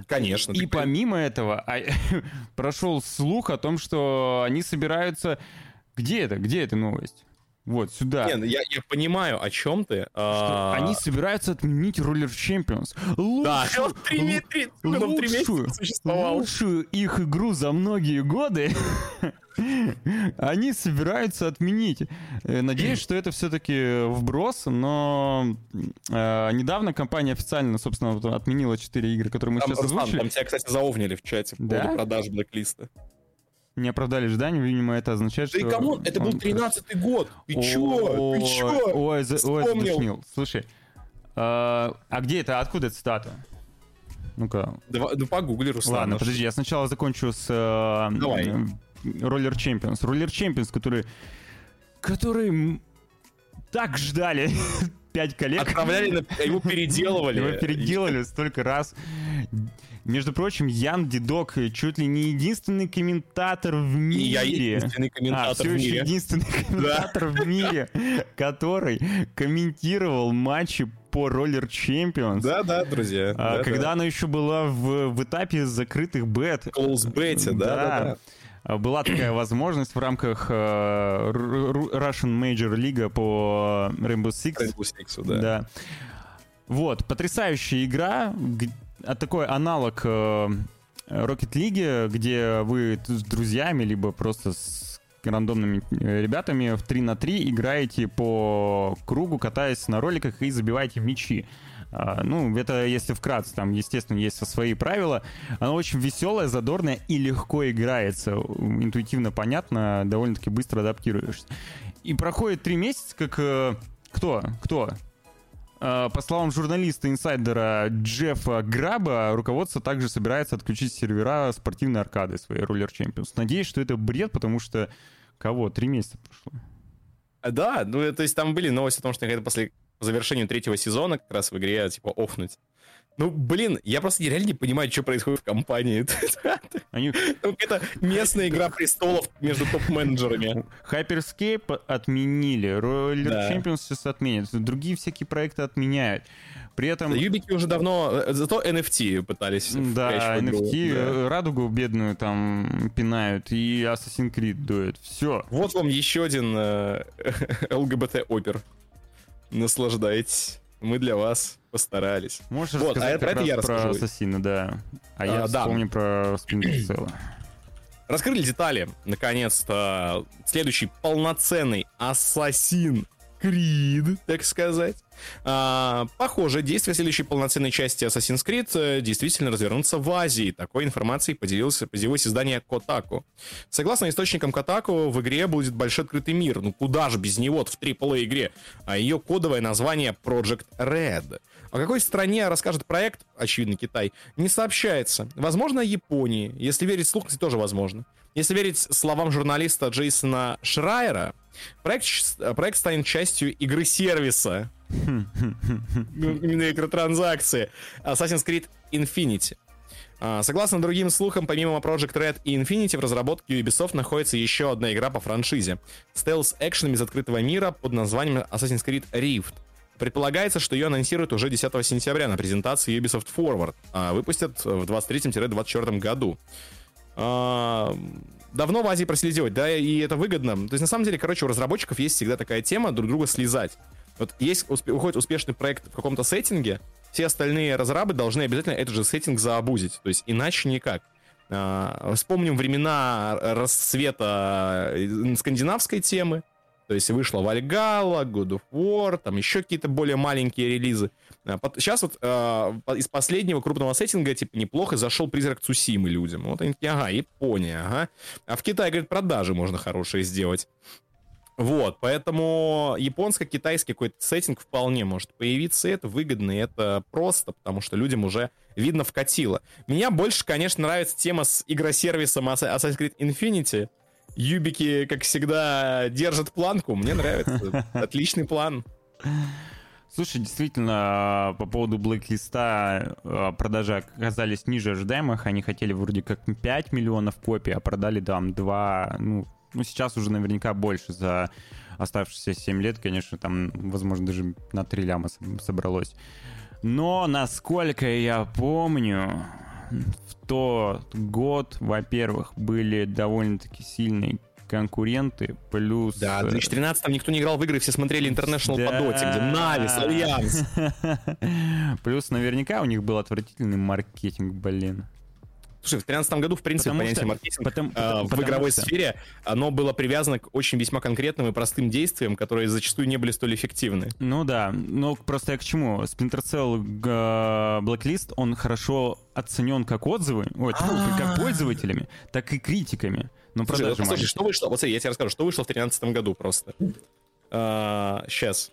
Конечно. И помимо этого а, прошел слух о том, что они собираются... Где это? Где эта новость? Вот, сюда. Не, ну я, я понимаю, о чем ты. А... Они собираются отменить Roller Champions. Лучшую, да, 3, 3, лучшую, лучшую их игру за многие годы они собираются отменить. Э, надеюсь, что это все-таки вброс, но э, недавно компания официально, собственно, отменила 4 игры, которые мы там, сейчас озвучили. Там тебя, кстати, заовнили в чате по да? поводу продаж блэклиста не оправдали ожидания, видимо, это означает, да что... Да кому? Это был 13-й год! Ты чё? Ты чё? Ой, задушнил. Слушай, а, а где это? Откуда цитата? Ну-ка. Ну, погугли, Руслан. Ладно, подожди, я сначала закончу с... Э, Давай. Roller Champions. Roller Champions, который... Который так ждали пять калек. Отправляли, его переделывали. Его переделали столько раз. Между прочим, Ян Дедок чуть ли не единственный комментатор в мире. И я единственный комментатор а, все в мире. единственный комментатор в мире, который комментировал матчи по Roller Champions. Да, да, друзья. А, да, когда да. она еще была в, в этапе закрытых бет. Close beta, да, да, да. да. Была такая возможность в рамках uh, Russian Major League по Rainbow Six. Rainbow Six, да. да. Вот, потрясающая игра, а такой аналог э, Rocket League, где вы с друзьями, либо просто с рандомными э, ребятами в 3 на 3 играете по кругу, катаясь на роликах и забиваете мячи. Uh, ну, это если вкратце, там, естественно, есть свои правила. Оно очень веселое, задорное и легко играется. Интуитивно понятно, довольно-таки быстро адаптируешься. И проходит три месяца, как... Э, кто? Кто? Э, по словам журналиста-инсайдера Джеффа Граба, руководство также собирается отключить сервера спортивной аркады своей Roller Champions. Надеюсь, что это бред, потому что кого? Три месяца прошло. Да, ну то есть там были новости о том, что после завершения третьего сезона как раз в игре типа офнуть. Ну, блин, я просто реально не понимаю, что происходит в компании. Они... Это местная игра престолов между топ-менеджерами. Hyperscape отменили, Roller да. Champions сейчас отменят, другие всякие проекты отменяют. При этом... Да, Юбики уже давно... Э, зато NFT пытались Да, NFT, да. Э, радугу бедную там пинают, и Assassin's Creed дует. Все. Вот вам еще один э, ЛГБТ-опер. Наслаждайтесь. Мы для вас постарались. Можешь вот, рассказать а это, это я про. Ассасина, да. А, а я да. вспомню про Splinter. Раскрыли детали, наконец-то, следующий полноценный Ассасин Creed, так сказать. А, похоже, действие следующей полноценной части Assassin's Creed э, действительно развернутся в Азии. Такой информацией поделился, поделилось издание Kotaku. Согласно источникам Kotaku, в игре будет большой открытый мир. Ну куда же без него в AAA игре? А ее кодовое название Project Red. О какой стране расскажет проект, очевидно, Китай, не сообщается. Возможно, Японии. Если верить слухам, тоже возможно. Если верить словам журналиста Джейсона Шрайера, проект, проект станет частью игры-сервиса. Именно микротранзакции. Assassin's Creed Infinity. А, согласно другим слухам, помимо Project Red и Infinity, в разработке Ubisoft находится еще одна игра по франшизе. Стелс-экшен из открытого мира под названием Assassin's Creed Rift. Предполагается, что ее анонсируют уже 10 сентября на презентации Ubisoft Forward. А выпустят в 23-24 году. А, давно в Азии проследить, да, и это выгодно. То есть, на самом деле, короче, у разработчиков есть всегда такая тема друг друга слезать. Вот есть, уходит успешный проект в каком-то сеттинге, все остальные разрабы должны обязательно этот же сеттинг заобузить. То есть иначе никак. А, вспомним времена расцвета э, скандинавской темы. То есть вышла Valhalla, God of War, там еще какие-то более маленькие релизы. Сейчас а, вот э, из последнего крупного сеттинга, типа, неплохо зашел Призрак Цусимы людям. Вот они такие, ага, Япония, ага. А в Китае, говорит, продажи можно хорошие сделать. Вот, поэтому японско-китайский какой-то сеттинг вполне может появиться, и это выгодно, и это просто, потому что людям уже, видно, вкатило. Меня больше, конечно, нравится тема с игросервисом Assassin's Creed Infinity. Юбики, как всегда, держат планку, мне нравится. Отличный план. Слушай, действительно, по поводу блэк-листа продажи оказались ниже ожидаемых. Они хотели вроде как 5 миллионов копий, а продали там 2, ну, ну, сейчас уже наверняка больше за оставшиеся 7 лет, конечно, там, возможно, даже на 3 ляма собралось. Но, насколько я помню, в тот год, во-первых, были довольно-таки сильные конкуренты, плюс... Да, в 2013 там никто не играл в игры, все смотрели International да. по доте, где Na'Vi с Alliance. Плюс наверняка у них был отвратительный маркетинг, блин. Слушай, в 2013 году, в принципе, потому понятие что, маркетинг потому, э, в игровой что... сфере, оно было привязано к очень весьма конкретным и простым действиям, которые зачастую не были столь эффективны. Ну да, но просто я к чему? Splinter Cell Blacklist, он хорошо оценен как отзывы, ой, как пользователями, так и критиками. Но Слушай, послушай, что вышло? Вот смотри, я тебе расскажу, что вышло в 2013 году просто. Сейчас.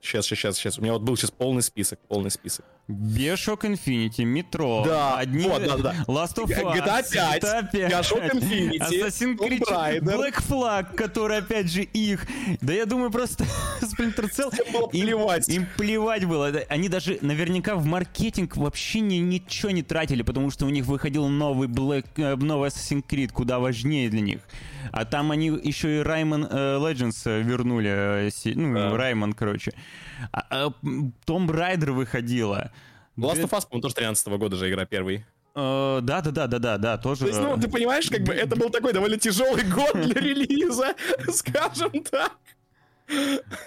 Сейчас, сейчас, сейчас. У меня вот был сейчас полный список, полный список. Bioshock Infinity, Metro, да, одни... вот, да, да. Last of Us, GTA 5, GTA 5, Bioshock Infinity, Assassin's Creed, Black Flag, который опять же их. Да я думаю, просто Splinter Cell... Им было плевать. Им, им плевать было. Они даже наверняка в маркетинг вообще ни, ничего не тратили, потому что у них выходил новый, Black, э, новый Assassin's Creed, куда важнее для них. А там они еще и Rayman uh, Legends э, вернули, ну, да. Rayman, короче. А, а, Tomb Raider выходила. Last of Us, по-моему, тоже 13 -го года же игра первый. Да, да, да, да, да, да, тоже. То есть, ну, ты понимаешь, как бы это был такой довольно тяжелый год для релиза, скажем так.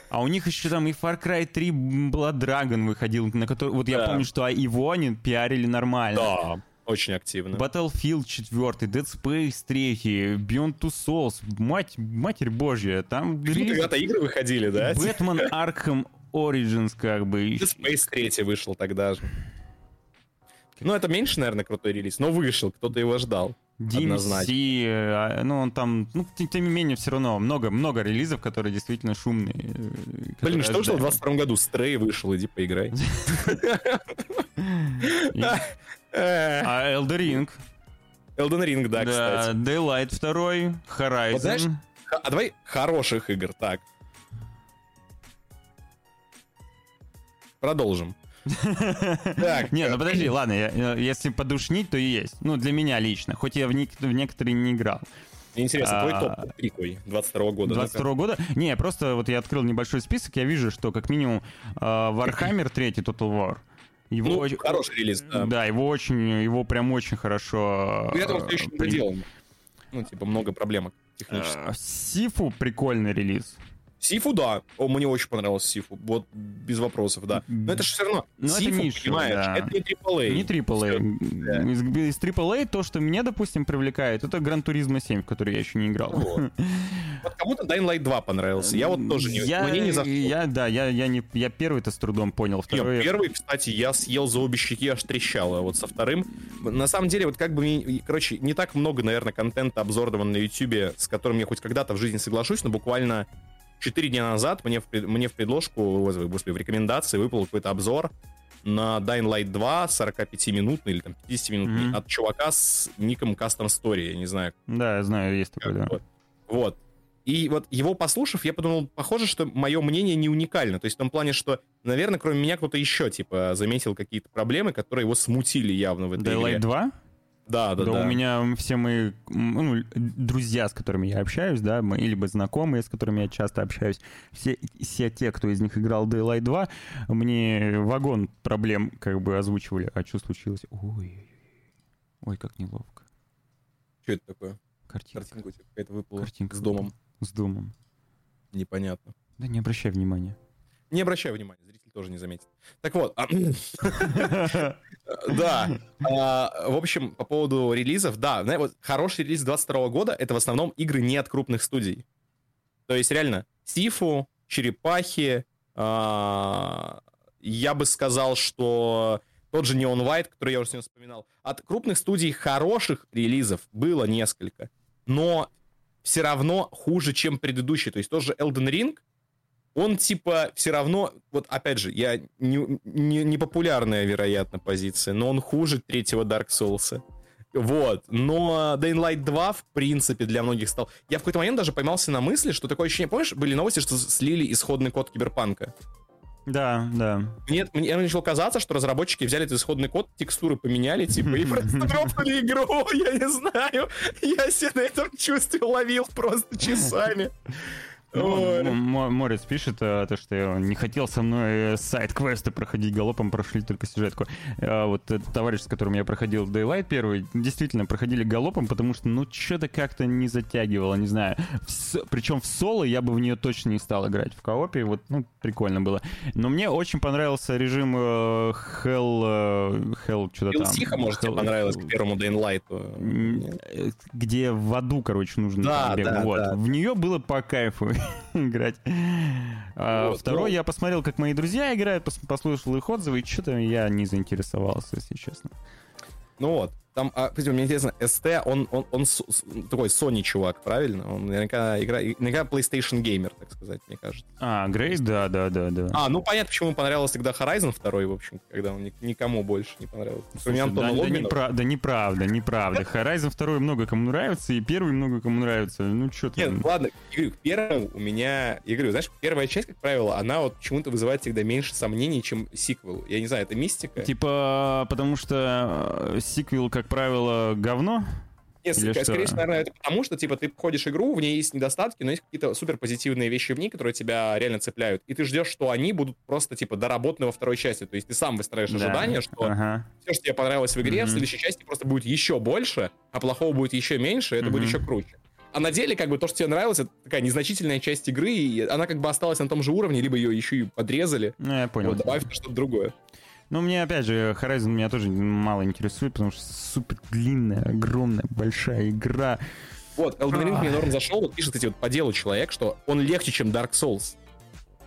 А у них еще там и Far Cry 3 Blood Dragon выходил, на который, вот я помню, что его они пиарили нормально. Да, очень активно. Battlefield 4, Dead Space 3, Beyond Two Souls, мать, матерь божья, там... Когда-то игры выходили, да? Batman Arkham Origins, как бы. Dead Space 3 вышел тогда же. Ну, это меньше, наверное, крутой релиз, но вышел, кто-то его ждал. DMC, а, ну, он там, ну, тем не менее, все равно много, много релизов, которые действительно шумные. Э, Блин, что вышло в 22 году? Стрей вышел, иди поиграй. А Elden Ring? Elden Ring, да, кстати. Daylight 2, Horizon. А давай хороших игр, так. Продолжим. Так. Не, ну подожди, ладно, если подушнить, то и есть. Ну, для меня лично, хоть я в некоторые не играл. интересно, твой а, топ какой? 22 года? 22 года? Не, просто вот я открыл небольшой список, я вижу, что как минимум а, Warhammer 3 Total War, его ну, очень, хороший релиз, да. Да, его очень, его прям очень хорошо... При этом все еще не доделано. Ну, типа, много проблемок технических. Сифу прикольный релиз. Сифу, да. О, мне очень понравился Сифу. Вот без вопросов, да. Но это же все равно. Ну, Сифу, это ниша, понимаешь, да. это не AAA. Не AAA. Да. Из, из AAA то, что меня, допустим, привлекает, это Гран Туризма 7, в который я еще не играл. Вот, вот кому-то Dying Light 2 понравился. Я вот тоже не... Я, мне не зашел. Я, да, я, я, не, я первый-то с трудом понял. Второй... Нет, первый, кстати, я съел за обе щеки, аж трещало. Вот со вторым... На самом деле, вот как бы... Короче, не так много, наверное, контента обзорного на YouTube, с которым я хоть когда-то в жизни соглашусь, но буквально 4 дня назад мне в, мне в предложку, господи, в рекомендации выпал какой-то обзор на Dying Light 2 45-минутный или там 50-минутный mm-hmm. от чувака с ником Custom Story, я не знаю. Да, я знаю, есть такой, да. Вот. вот. И вот его послушав, я подумал, похоже, что мое мнение не уникально. То есть в том плане, что, наверное, кроме меня кто-то еще, типа, заметил какие-то проблемы, которые его смутили явно в этой Daylight игре. 2? Да, да, да. да. у меня все мои ну, друзья, с которыми я общаюсь, да, мои, либо знакомые, с которыми я часто общаюсь, все, все те, кто из них играл Daylight 2, мне вагон проблем как бы озвучивали. А что случилось? Ой, ой, как неловко. Что это такое? Картинка. Картинка у тебя какая-то выпала Картинка с домом. С домом. Непонятно. Да не обращай внимания. Не обращай внимания, зритель тоже не заметит. Так вот, а, да, а, в общем, по поводу релизов, да, вот хороший релиз 22 года — это в основном игры не от крупных студий. То есть, реально, Сифу, Черепахи, а, я бы сказал, что тот же Neon White, который я уже сегодня вспоминал, от крупных студий хороших релизов было несколько, но все равно хуже, чем предыдущий. То есть тот же Elden Ring, он типа все равно, вот опять же, я не, не, не популярная, вероятно, позиция, но он хуже третьего Dark Souls. Вот, но Dying Light 2, в принципе, для многих стал... Я в какой-то момент даже поймался на мысли, что такое ощущение, помнишь, были новости, что слили исходный код Киберпанка? Да, да. Мне, мне начало казаться, что разработчики взяли этот исходный код, текстуры поменяли, типа, и просто дропнули игру, я не знаю. Я себя на этом чувстве ловил просто часами. Ну, Морец пишет, то, что не хотел со мной сайт-квесты проходить галопом, прошли только сюжетку. А вот товарищ, с которым я проходил Daylight первый, действительно проходили галопом, потому что, ну, что-то как-то не затягивало, не знаю. Причем в соло я бы в нее точно не стал играть. В коопе, вот, ну, прикольно было. Но мне очень понравился режим Hell... Hell что-то там. Тихо, может, тебе понравилось к первому Daylight. Где в аду, короче, нужно. Да, да, вот. да. В нее было по кайфу играть. А, вот, второй ну... я посмотрел, как мои друзья играют, послушал их отзывы, и что-то я не заинтересовался, если честно. Ну вот, там, а, мне интересно, СТ, он, он, он, он такой Sony чувак, правильно? Он наверняка играет, наверняка PlayStation геймер, так сказать, мне кажется. А, Грейс, да, да, да, да. А, ну понятно, почему ему понравился тогда Horizon 2, в общем, когда он никому больше не понравился. Слушай, Антона да, да, непра- да неправда, неправда. Horizon 2 много кому нравится, и первый много кому нравится. Ну, что ты... Нет, ладно, я говорю, первым у меня, я говорю, знаешь, первая часть, как правило, она вот почему-то вызывает всегда меньше сомнений, чем сиквел. Я не знаю, это мистика? Типа, потому что сиквел, как правило, говно? Нет, Или скорее что? всего, наверное, это потому, что, типа, ты входишь в игру, в ней есть недостатки, но есть какие-то супер позитивные вещи в ней, которые тебя реально цепляют. И ты ждешь, что они будут просто, типа, доработаны во второй части. То есть ты сам выстраиваешь да. ожидания, что ага. все, что тебе понравилось в игре, mm-hmm. в следующей части просто будет еще больше, а плохого будет еще меньше, и это mm-hmm. будет еще круче. А на деле, как бы, то, что тебе нравилось, это такая незначительная часть игры, и она как бы осталась на том же уровне, либо ее еще и подрезали. Ну, я понял. Вот, добавив что-то другое. Ну, мне, опять же, Horizon меня тоже мало интересует, потому что супер длинная, огромная, большая игра. Вот, Elden Ring мне норм зашел, вот пишет, кстати, вот по делу человек, что он легче, чем Dark Souls.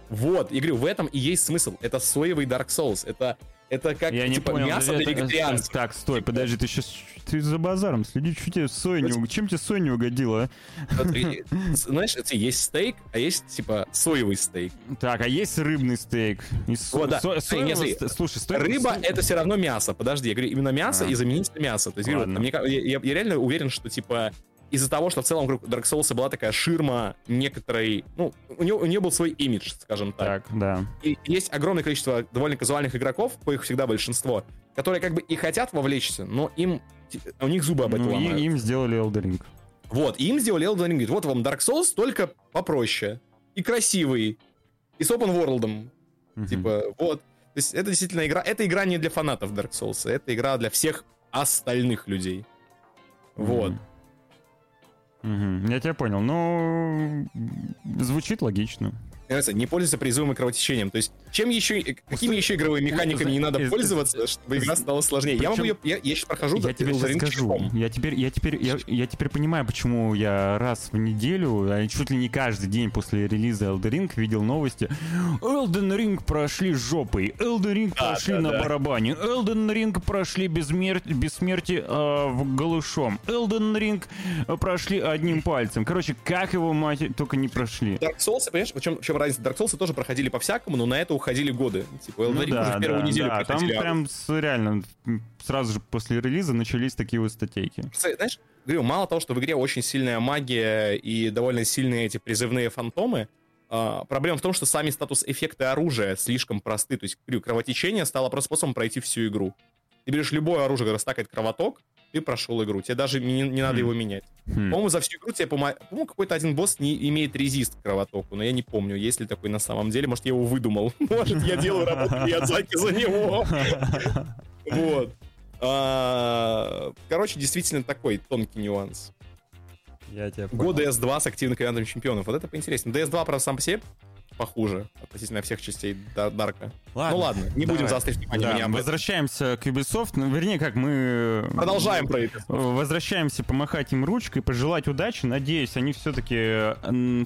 Вот, и говорю, в этом и есть смысл. Это соевый Dark Souls. Это, это как, Я типа, не понял, мясо для вегетарианцев. Так, стой, типа... подожди, ты сейчас ты за базаром следи, что тебе соя не уг... чем тебе соя не угодила? Знаешь, есть стейк, а есть, типа, соевый стейк. Так, а есть рыбный стейк. И со... да. Со... Соевый... Слушай, стой. Рыба — это все равно мясо. Подожди, я говорю, именно мясо а. и заменитель мяса. То есть, говорю, мне, я, я, я реально уверен, что, типа, из-за того, что в целом вокруг Dark Souls была такая ширма некоторой... Ну, у нее, у нее был свой имидж, скажем так. Так, да. И есть огромное количество довольно казуальных игроков, коих всегда большинство, которые как бы и хотят вовлечься, но им... У них зубы об этом ну, ломают. им сделали Elden Ring. Вот, им сделали Elden Ring. Говорит, вот вам Dark Souls, только попроще. И красивый. И с open world. Угу. Типа, вот. То есть это действительно игра... Это игра не для фанатов Dark Souls. Это игра для всех остальных людей. Угу. Вот. Угу, я тебя понял. Ну, звучит логично не пользуйся призывом кровотечением. То есть, чем еще, какими еще игровыми механиками не надо пользоваться, чтобы игра стала сложнее? Я могу ее, я, я сейчас прохожу. Я тебе сейчас скажу. Я теперь, я теперь, я, я теперь понимаю, почему я раз в неделю, а чуть ли не каждый день после релиза Elden Ring видел новости. Elden Ring прошли жопой, Elden Ring да, прошли да, на да. барабане, Elden Ring прошли без, смер... без смерти э, в голышом, Elden Ring прошли одним пальцем. Короче, как его мать только не прошли. Dark Souls, понимаешь, в чем, в чем разница. Dark Souls тоже проходили по-всякому, но на это уходили годы. Типа, Elden ну, да, уже в первую да, неделю да. Там а прям с, реально сразу же после релиза начались такие вот статейки. Знаешь, говорю, мало того, что в игре очень сильная магия и довольно сильные эти призывные фантомы, Uh, проблема в том, что сами статус-эффекты оружия слишком просты. То есть, говорю, кровотечение стало просто способом пройти всю игру. Ты берешь любое оружие, которое стакает кровоток, ты прошел игру. Тебе даже не, не надо mm. его менять. Mm. По-моему, за всю игру тебе, по-моему, какой-то один босс не имеет резист к кровотоку, но я не помню, есть ли такой на самом деле. Может, я его выдумал. Может, я делаю работу Миядзаки за него. Вот. А, короче, действительно такой тонкий нюанс. Я тебя понял. Год DS2 с активным командами чемпионов. Вот это поинтереснее. DS2, правда, сам по себе похуже относительно всех частей Дарка. Ладно, ну ладно, не давай. будем заострить внимание да, меня. Возвращаемся к Ubisoft. Ну, вернее, как мы... Продолжаем про Ubisoft. Возвращаемся помахать им ручкой, пожелать удачи. Надеюсь, они все-таки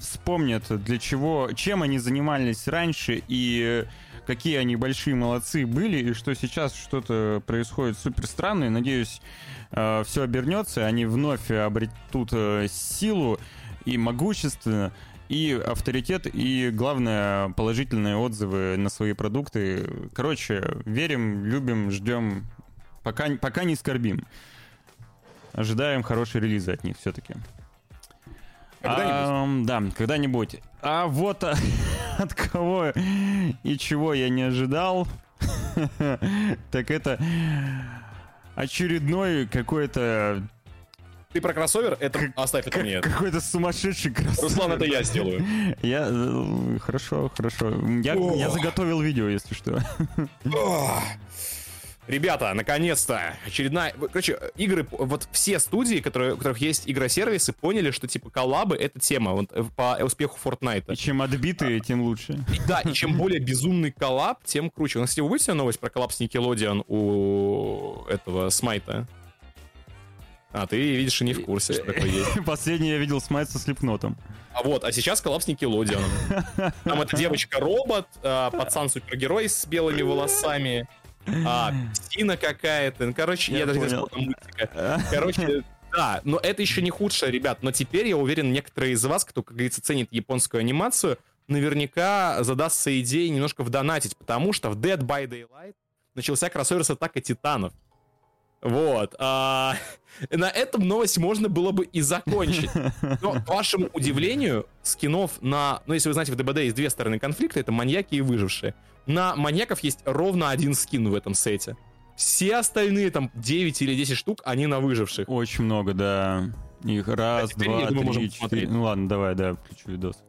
вспомнят, для чего, чем они занимались раньше и какие они большие молодцы были, и что сейчас что-то происходит супер странное. Надеюсь, э, все обернется, они вновь обретут э, силу и могущество и авторитет, и, главное, положительные отзывы на свои продукты. Короче, верим, любим, ждем, пока, пока не скорбим. Ожидаем хорошие релизы от них все-таки. Когда-нибудь. А, да, когда-нибудь. А вот от кого и чего я не ожидал, так это очередной какой-то ты про кроссовер? Это как, оставь это мне. Какой-то сумасшедший кроссовер. Руслан, это я сделаю. Я... Э, хорошо, хорошо. Я, я заготовил видео, если что. Ребята, наконец-то, очередная... Короче, игры, вот все студии, которые, у которых есть игросервисы, поняли, что, типа, коллабы — это тема вот, э, по успеху Fortnite. И чем отбитые, а, тем лучше. И, да, и чем более безумный коллаб, тем круче. У нас, кстати, вы будете новость про коллаб с Nickelodeon у этого Smite а? А, ты, видишь, и не в курсе, что такое есть. Последний я видел Смайт со слепнотом. А вот, а сейчас коллапс Никелодианом. Там эта девочка-робот, а, пацан-супергерой с белыми волосами, а, псина какая-то. Ну, короче, я, я даже не знаю, мультика. Короче, да, но это еще не худшее, ребят. Но теперь, я уверен, некоторые из вас, кто, как говорится, ценит японскую анимацию, наверняка задастся идеей немножко вдонатить, потому что в Dead by Daylight начался кроссовер с атакой титанов. Вот. А, на этом новость можно было бы и закончить. Но, к вашему удивлению, скинов на... Ну, если вы знаете, в ДБД есть две стороны конфликта, это маньяки и выжившие. На маньяков есть ровно один скин в этом сете. Все остальные, там, 9 или 10 штук, они на выживших. Очень много, да. Их раз, а два, думаю, три, четыре. Ну ладно, давай, да, включу видос.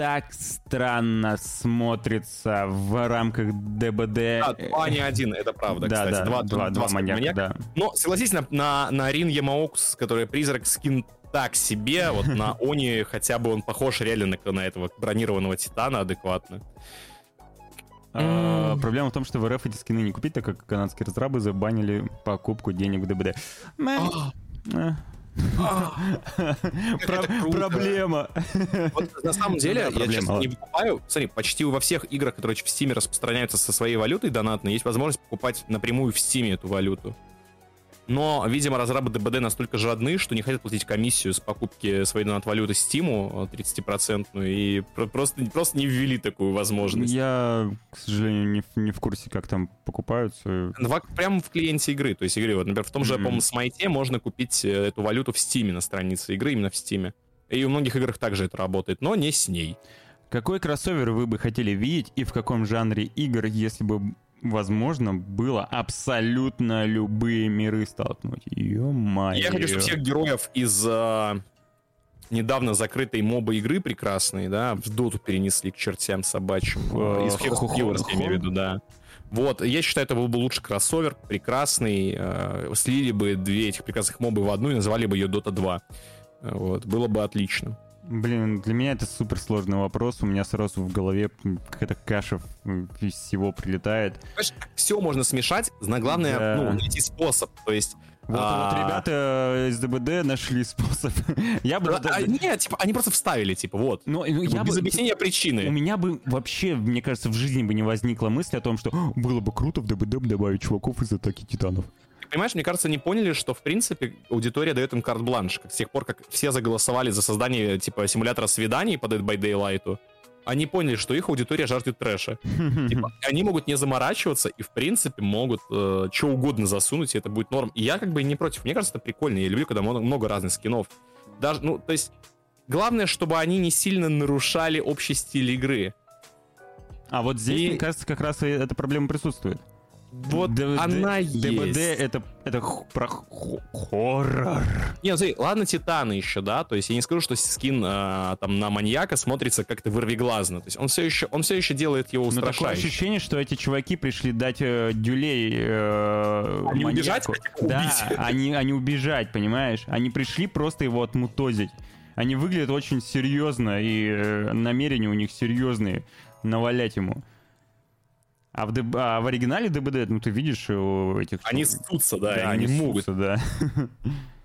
Так странно смотрится в рамках ДБД. Да, два, не один, это правда, да, кстати. Да, два, два, два, два маньяка, маньяка. Да. Но согласись, на, на, на Рин Ямаокс, который призрак скин так себе, вот на Они хотя бы он похож реально на, на этого бронированного Титана адекватно. А, проблема в том, что в РФ эти скины не купить, так как канадские разрабы забанили покупку денег в ДБД. Проблема. на самом деле, я честно не покупаю. Смотри, почти во всех играх, которые в Steam распространяются со своей валютой донатной, есть возможность покупать напрямую в Steam эту валюту. Но, видимо, разрабы ДБД настолько жадны, что не хотят платить комиссию с покупки своей донат-валюты Steam 30%, и просто, просто не ввели такую возможность. Я, к сожалению, не, не в курсе, как там покупаются. Прямо в клиенте игры. То есть, игры, вот, например, в том же, mm-hmm. по-моему, Смайте можно купить э, эту валюту в Steam на странице игры, именно в Steam. И у многих играх также это работает, но не с ней. Какой кроссовер вы бы хотели видеть и в каком жанре игр, если бы возможно было абсолютно любые миры столкнуть. Ё-моё. Я хочу, чтобы всех героев из э, недавно закрытой моба игры прекрасной, да, в доту перенесли к чертям собачьим. Э, из Heroes of Heroes, я имею в виду, да. Вот, я считаю, это был бы лучше кроссовер, прекрасный. Э, слили бы две этих прекрасных мобы в одну и назвали бы ее Dota 2. Вот, было бы отлично. Блин, для меня это супер сложный вопрос. У меня сразу в голове какая-то каша из всего прилетает. Понимаешь, все можно смешать, но главное, да. ну, найти способ. То есть вот, а... вот ребята из ДБД нашли способ. я бы... А, нет, типа, они просто вставили, типа, вот. Но, ну, я без бы... объяснения причины. У меня бы вообще, мне кажется, в жизни бы не возникла мысль о том, что было бы круто в ДБД добавить чуваков из Атаки Титанов понимаешь, мне кажется, они поняли, что, в принципе, аудитория дает им карт-бланш. С тех пор, как все заголосовали за создание, типа, симулятора свиданий по Dead by Daylight, они поняли, что их аудитория жаждет трэша. Типа, они могут не заморачиваться и, в принципе, могут э, что угодно засунуть, и это будет норм. И я как бы не против. Мне кажется, это прикольно. Я люблю, когда много разных скинов. Даже, ну, то есть, главное, чтобы они не сильно нарушали общий стиль игры. А вот здесь, и... мне кажется, как раз и эта проблема присутствует. Вот ДВД, она есть. ДБД это, это про хоррор. Не, ну смотри, ладно, Титаны еще, да, то есть я не скажу, что скин э, там на маньяка смотрится как-то вырвиглазно, то есть он все еще, он все еще делает его устрашающим. Но такое ощущение, что эти чуваки пришли дать э, дюлей э, Они маньяку. убежать? Да, они, они убежать, понимаешь? Они пришли просто его отмутозить. Они выглядят очень серьезно, и э, намерения у них серьезные навалять ему. А в, а в оригинале DBD, ну ты видишь у этих... Они ссутся, да, да они, они могут. Ссутся, да.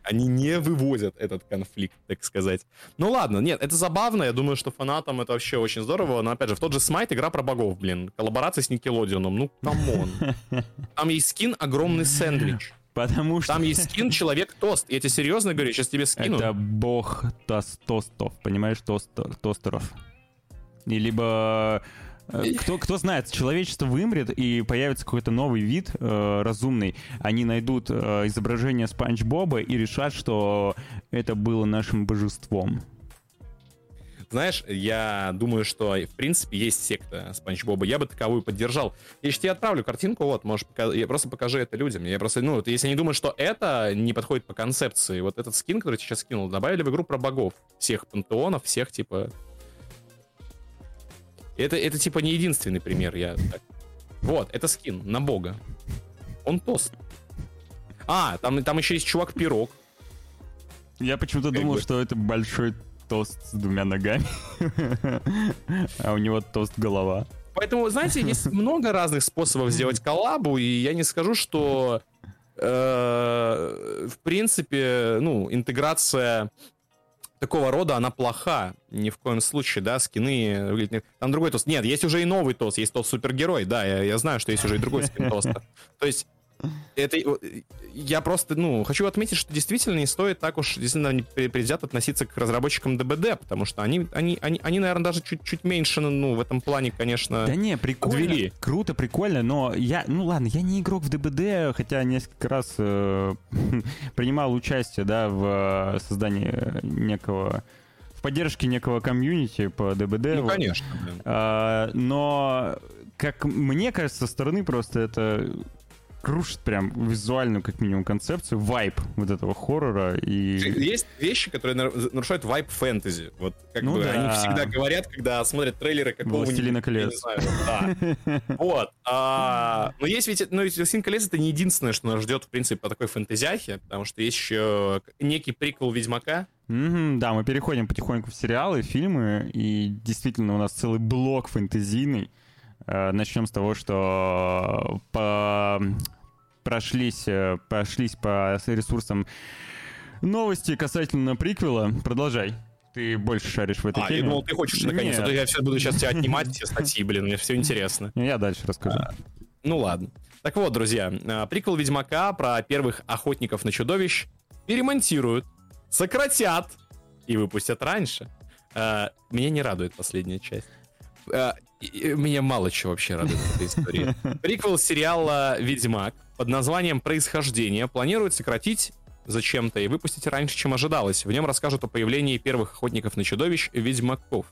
Они не вывозят этот конфликт, так сказать. Ну ладно, нет, это забавно, я думаю, что фанатам это вообще очень здорово, но опять же, в тот же Smite игра про богов, блин, коллаборация с Nickelodeon ом, ну come on. Там есть скин огромный сэндвич. Потому что... Там есть скин Человек-тост. Я тебе серьезно говорю, сейчас тебе скину. Это бог тостов, понимаешь, тост, тостеров. И либо кто, кто знает, человечество вымрет и появится какой-то новый вид э, разумный. Они найдут э, изображение Спанч Боба и решат, что это было нашим божеством. Знаешь, я думаю, что в принципе есть секта Спанч Боба. Я бы таковую поддержал. Я тебе отправлю картинку, вот, можешь показать. Я просто покажи это людям. Я просто, ну, вот, если они думают, что это не подходит по концепции, вот этот скин, который я сейчас скинул, добавили в игру про богов. Всех пантеонов, всех, типа, это, это типа не единственный пример, я так. Вот, это скин на бога. Он тост. А, там, там еще есть чувак-пирог. Я почему-то думал, бы. что это большой тост с двумя ногами. а у него тост голова. Поэтому, знаете, есть много разных способов сделать коллабу, и я не скажу, что э, в принципе, ну, интеграция такого рода она плоха. Ни в коем случае, да, скины... Там другой тост. Нет, есть уже и новый тост, есть тост супергерой, да, я, я знаю, что есть уже и другой скин тоста. То есть это, я просто, ну, хочу отметить, что действительно не стоит так уж действительно предвзято относиться к разработчикам ДБД, потому что они, они, они, они наверное, даже чуть-чуть меньше, ну, в этом плане, конечно, Да не, прикольно, подвели. круто, прикольно, но я, ну ладно, я не игрок в ДБД, хотя несколько раз э, принимал участие, да, в создании некого в поддержке некого комьюнити по ДБД. Ну, конечно. А, но, как мне кажется, со стороны просто это крушит прям визуальную, как минимум, концепцию, вайп вот этого хоррора. И... Есть вещи, которые нарушают вайп фэнтези. Вот как ну, бы да. они всегда говорят, когда смотрят трейлеры какого-нибудь... Властелина колец. Вот. А, но есть ведь... Ну, Властелин колец это не единственное, что нас ждет, в принципе, по такой фэнтезиахе, потому что есть еще некий приквел Ведьмака, Mm-hmm, да, мы переходим потихоньку в сериалы, фильмы, и действительно у нас целый блок фэнтезийный. Э, начнем с того, что по прошлись, э, прошлись по ресурсам новости касательно приквела. Продолжай. Ты больше шаришь в этой а, теме. я думал, ты хочешь наконец, а то я все буду сейчас тебя отнимать, все статьи, блин, мне все интересно. Я дальше расскажу. А, ну ладно. Так вот, друзья, а, приквел Ведьмака про первых охотников на чудовищ перемонтируют, сократят и выпустят раньше. А, меня не радует последняя часть. А, меня мало чего вообще радует в этой истории. Приквел сериала «Ведьмак» под названием «Происхождение» планирует сократить зачем-то и выпустить раньше, чем ожидалось. В нем расскажут о появлении первых охотников на чудовищ «Ведьмаков».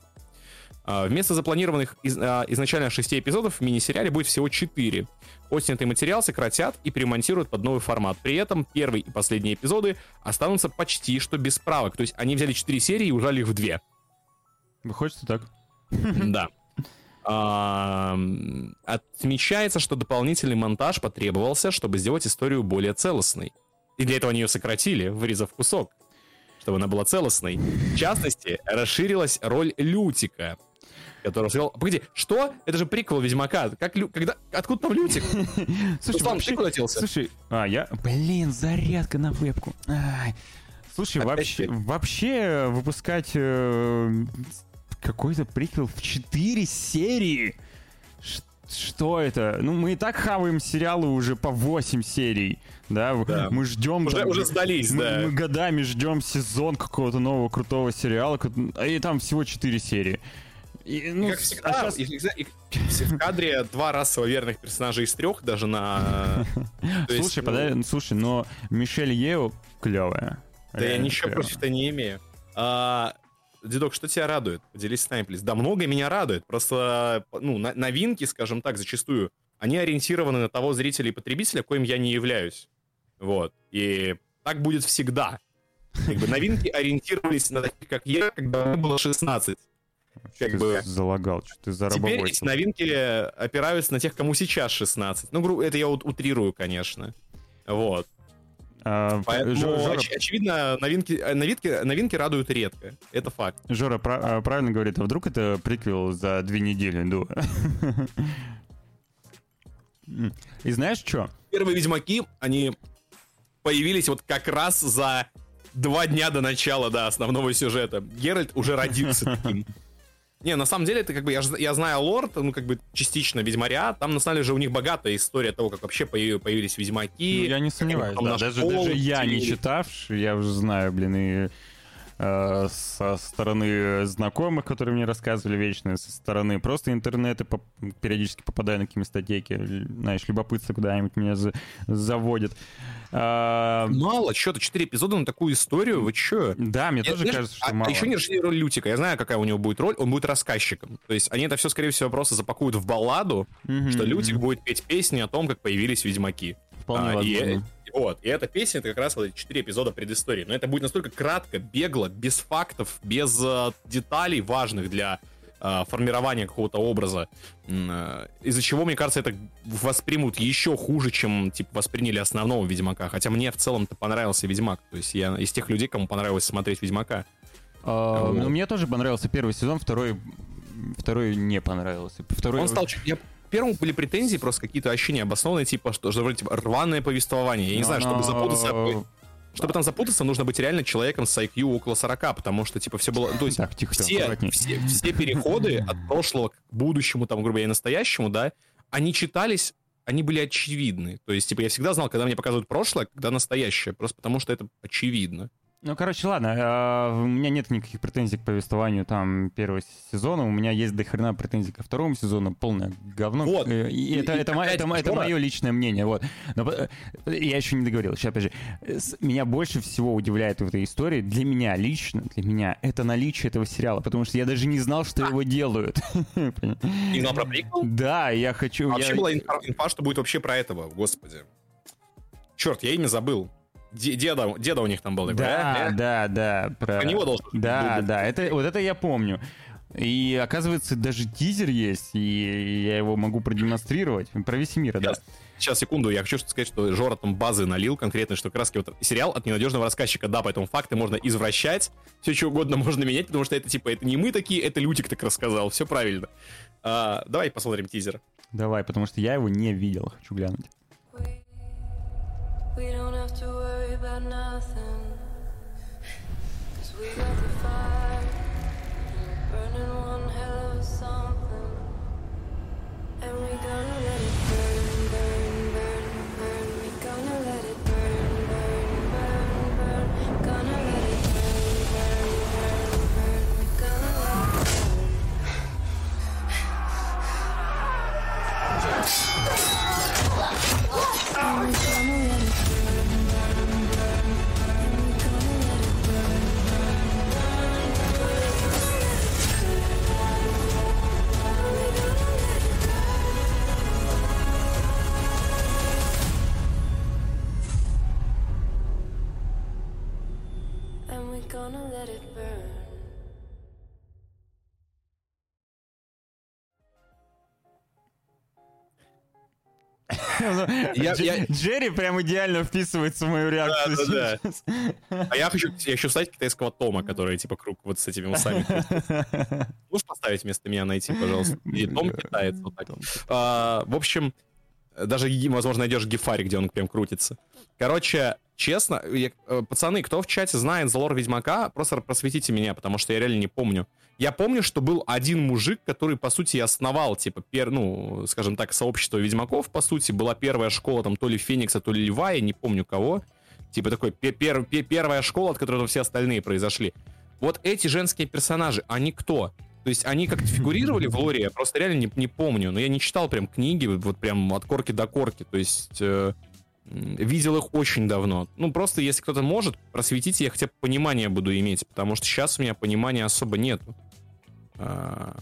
А, вместо запланированных из, а, изначально шести эпизодов в мини-сериале будет всего четыре. Отснятый материал сократят и перемонтируют под новый формат. При этом первый и последние эпизоды останутся почти что без правок. То есть они взяли четыре серии и ужали их в две. Выходит, что так. Да. Отмечается, что дополнительный монтаж потребовался, чтобы сделать историю более целостной. И для этого они ее сократили, вырезав кусок, чтобы она была целостной. В частности, расширилась роль Лютика, который сказал... Погоди, что? Это же приквел Ведьмака. Как Лю... Когда... Откуда там Лютик? Слушай, Руслан, вообще- ты куда делся? Слушай, а, я... Блин, зарядка на вебку. Ай. Слушай, Опять вообще, ты. вообще выпускать э, какой-то приквел в 4 серии? Ш- Что это? Ну, мы и так хаваем сериалы уже по 8 серий, да? Да. Мы ждем... Уже, там- уже сдались, мы, да. мы годами ждем сезон какого-то нового крутого сериала, и там всего 4 серии. И, ну, как всегда, а щас- их всегда- их- в кадре два расово верных персонажа из трех даже на... Есть, Слушай, ну, подай- ну, слушай, но Мишель Ео клевая. Да я ничего против-то не имею. А, Дедок, что тебя радует? Поделись с нами, плиз. Да, многое меня радует. Просто, ну, на- новинки, скажем так, зачастую, они ориентированы на того зрителя и потребителя, коим я не являюсь. Вот. И так будет всегда. Как бы новинки ориентировались на таких, как я, когда мне было 16. Как ты бы- залагал, что ты за Теперь эти новинки опираются на тех, кому сейчас 16. Ну, это я вот утрирую, конечно. Вот. А, Поэтому, Жо- Жора, оч- очевидно, новинки, э, новинки, новинки радуют редко. Это факт. Жора пра- правильно говорит, а вдруг это приквел за две недели до? И знаешь что? Первые Ведьмаки, они появились вот как раз за два дня до начала, да, основного сюжета. Геральт уже родился таким. Не, на самом деле, это как бы, я, я знаю лор, ну, как бы, частично Ведьмаря, там, на самом деле, же у них богатая история того, как вообще появ- появились Ведьмаки. Ну, я не сомневаюсь, да. Даже, даже я не читавший, я уже знаю, блин, и э, со стороны знакомых, которые мне рассказывали вечно, со стороны просто интернета поп- периодически попадаю на какие-нибудь статейки, знаешь, любопытство куда-нибудь меня за- заводит. А, Мало, что-то, 4 эпизода на такую историю, вы чё? да, мне Я- тоже знаешь, кажется, что а, мало. а еще не расширили роль Лютика. Я знаю, какая у него будет роль. Он будет рассказчиком. То есть они это все, скорее всего, просто запакуют в балладу, Мгм, что. Лютик будет петь песни о том, как появились ведьмаки. Вполне А, и, возможно. э, вот, и эта песня, это как раз вот эти четыре эпизода предыстории. Но это будет настолько кратко, бегло, без фактов, без э, деталей важных для э, формирования какого-то образа. Э, Из-за чего, мне кажется, это воспримут еще хуже, чем типа восприняли основного Ведьмака. Хотя мне в целом-то понравился Ведьмак. То есть я из тех людей, кому понравилось смотреть Ведьмака. А, Вот. Ну, мне тоже понравился первый сезон, второй, второй не понравился. Второй... Он стал... Я... Первому были претензии, просто какие-то ощущения обоснованные, типа, что, что вроде типа, рваное повествование. Я не знаю, чтобы запутаться... Чтобы там запутаться, нужно быть реально человеком с IQ около 40, потому что, типа, все было... То есть, Так, тихо, все, аккуратней. все, все переходы от прошлого к будущему, там, грубо говоря, и настоящему, да, они читались, они были очевидны. То есть, типа, я всегда знал, когда мне показывают прошлое, когда настоящее, просто потому что это очевидно. Ну, короче, ладно, а, у меня нет никаких претензий к повествованию там первого сезона, у меня есть дохрена претензий ко второму сезону, полное говно. Вот. Э, И И- это, и это, опять это, это Жора- мое личное мнение, вот. Но, э, я еще не договорил, сейчас, опять же. Э, Меня больше всего удивляет в этой истории, для меня лично, для меня, это наличие этого сериала, потому что я даже не знал, что его делают. Не знал про приквел? Да, я хочу... А вообще я- была инфа, инфа, что будет вообще про этого, господи. Черт, я имя забыл. Де- деда, деда у них там был. Да, да, да. Про... Про него должен Да, был- да, это, вот это я помню. И оказывается, даже тизер есть, и я его могу продемонстрировать. Про весь мир, да. Сейчас, сейчас, секунду, я хочу сказать, что Жора там базы налил конкретно, что как раз вот сериал от ненадежного рассказчика, да, поэтому факты можно извращать, все что угодно можно менять, потому что это типа, это не мы такие, это Лютик так рассказал, все правильно. А, давай посмотрим тизер. Давай, потому что я его не видел, хочу глянуть. We don't have to worry about nothing. Cause we got the fire. and we're burning one hell of a something. And we gonna let it Джерри прям идеально вписывается в мою реакцию. А я хочу, хочу стать китайского Тома, который типа круг вот с этими усами. Можешь поставить вместо меня найти, пожалуйста? И Том китаец, вот так. А, В общем, даже, возможно, найдешь гифари, где он прям крутится. Короче, честно, я- э, пацаны, кто в чате знает за лор Ведьмака, просто просветите меня, потому что я реально не помню. Я помню, что был один мужик, который, по сути, основал, типа, пер, ну, скажем так, сообщество ведьмаков, по сути, была первая школа, там, то ли Феникса, то ли Льва, я не помню кого. Типа такой пе- пер- пе- первая школа, от которой все остальные произошли. Вот эти женские персонажи, они кто? То есть они как-то фигурировали в лоре, я просто реально не, не помню. Но я не читал прям книги, вот прям от корки до корки. То есть э, видел их очень давно. Ну, просто если кто-то может, просветите, я хотя бы понимание буду иметь, потому что сейчас у меня понимания особо нету. А,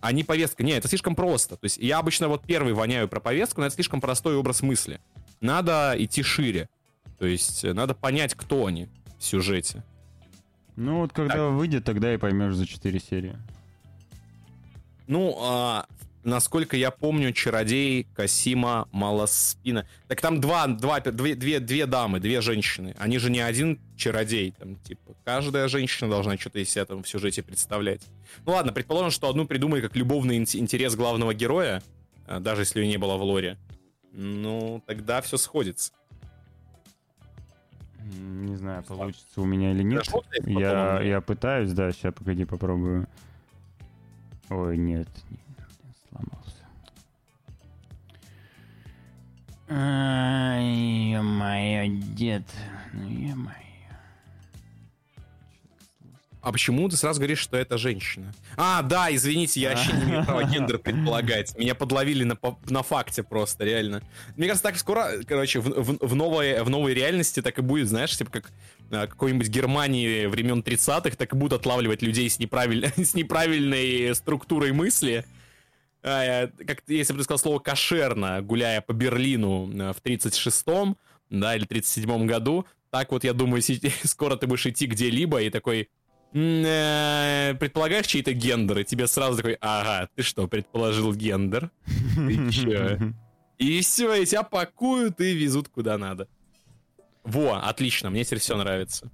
а не повестка. Не, это слишком просто. То есть я обычно вот первый воняю про повестку, но это слишком простой образ мысли. Надо идти шире. То есть э, надо понять, кто они в сюжете. Ну вот когда выйдет, тогда и поймешь за 4 серии. Ну, а, насколько я помню, чародей Касима Малоспина. Так там два, два, две, две, две дамы, две женщины. Они же не один чародей. Там, типа, каждая женщина должна что-то из себя там в сюжете представлять. Ну ладно, предположим, что одну придумали как любовный ин- интерес главного героя, а, даже если ее не было в лоре. Ну, тогда все сходится. Не знаю, получится у меня или нет. Я, я пытаюсь, да, сейчас погоди, попробую. Ой, нет, Ай, ё-моё, дед. Ну, ё-моё. А почему ты сразу говоришь, что это женщина? А, да, извините, я вообще не имею права гендер предполагать. Меня подловили на, на факте просто, реально. Мне кажется, так скоро, короче, в, в- в новой, в новой реальности так и будет, знаешь, типа как а, какой-нибудь Германии времен 30-х, так и будут отлавливать людей с, неправиль... с неправильной структурой мысли. Э, как если бы ты сказал слово кошерно, гуляя по Берлину э, в 36-м, да, или 37-м году, так вот, я думаю, скоро ты будешь идти где-либо и такой, «М, э, предполагаешь чей-то гендер, и тебе сразу такой, ага, ты что, предположил гендер? Ты чё? И все, и тебя пакуют и везут куда надо. Во, отлично, мне теперь все нравится.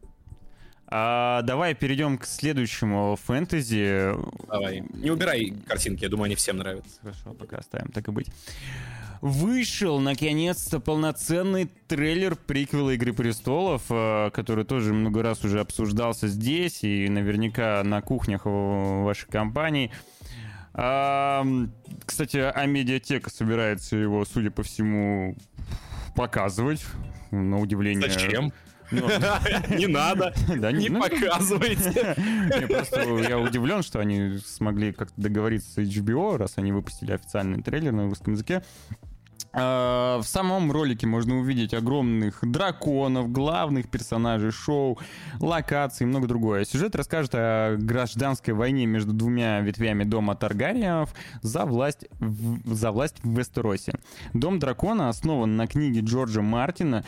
А, давай перейдем к следующему фэнтези. Давай. Не убирай картинки, я думаю, они всем нравятся. Хорошо, пока оставим, так и быть. Вышел, наконец-то, полноценный трейлер приквела «Игры престолов», э, который тоже много раз уже обсуждался здесь и наверняка на кухнях вашей компании. А, Кстати, Амедиатека собирается его, судя по всему, показывать. На удивление. Зачем? Не надо, не ну, показывайте. я просто я удивлен, что они смогли как-то договориться с HBO, раз они выпустили официальный трейлер на русском языке. А, В самом ролике можно увидеть огромных драконов, главных персонажей шоу, локаций и много другое. Сюжет расскажет о гражданской войне между двумя ветвями дома Таргариенов за власть в, за власть в Вестеросе. Дом дракона основан на книге Джорджа Мартина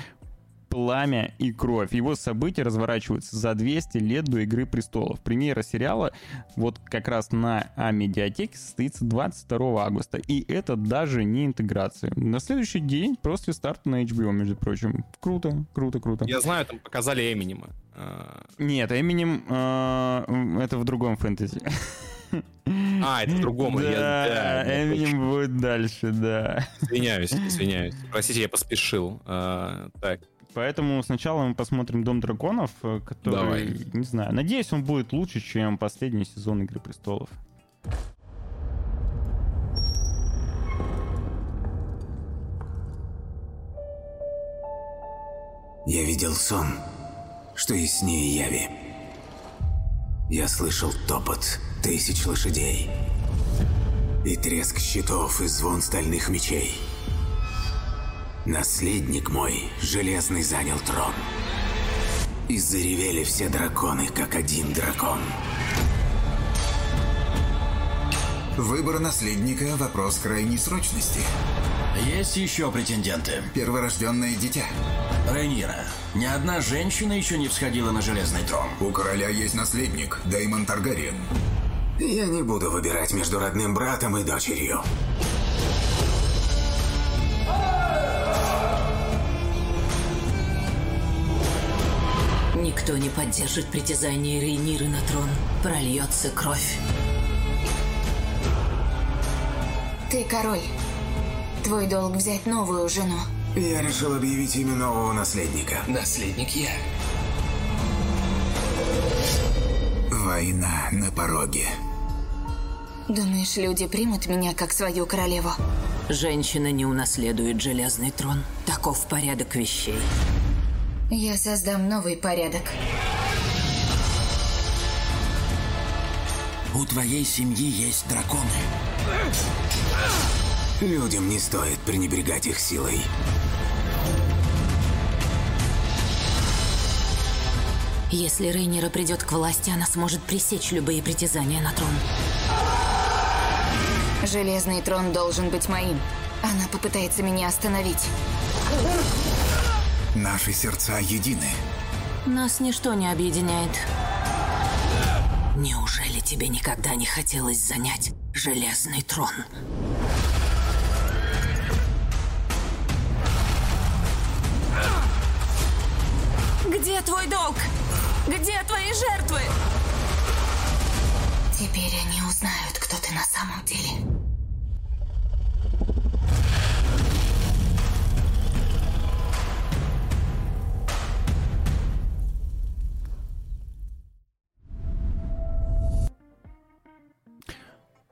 «Пламя и кровь». Его события разворачиваются за 200 лет до «Игры престолов». Премьера сериала вот как раз на А-медиатеке состоится 22 августа. И это даже не интеграция. На следующий день после старта на HBO, между прочим. Круто, круто, круто. Я знаю, там показали Эминема. А, Нет, Эминем э, это в другом фэнтези. А, это в другом. я- Да, да, да, Эминем будет дальше, да. Извиняюсь, извиняюсь. Простите, я поспешил. А, Так, Поэтому сначала мы посмотрим Дом драконов, э, который, Давай. не знаю, надеюсь, он будет лучше, чем последний сезон Игры престолов. Я видел сон, что яснее яви. Я слышал топот тысяч лошадей и треск щитов и звон стальных мечей. Наследник мой, Железный, занял трон. И заревели все драконы, как один дракон. Выбор наследника – вопрос крайней срочности. Есть еще претенденты. Перворожденное дитя. Рейнира, ни одна женщина еще не всходила на железный трон. У короля есть наследник – Дэймон Таргариен. Я не буду выбирать между родным братом и дочерью. Никто не поддержит притязание Рейниры на трон. Прольется кровь. Ты король. Твой долг взять новую жену. Я решил объявить имя нового наследника. Наследник я. Война на пороге. Думаешь, люди примут меня как свою королеву? Женщина не унаследует железный трон. Таков порядок вещей. Я создам новый порядок. У твоей семьи есть драконы. Людям не стоит пренебрегать их силой. Если Рейнира придет к власти, она сможет пресечь любые притязания на трон. Железный трон должен быть моим. Она попытается меня остановить. Наши сердца едины. Нас ничто не объединяет. Неужели тебе никогда не хотелось занять железный трон? Где твой долг? Где твои жертвы? Теперь они узнают, кто ты на самом деле.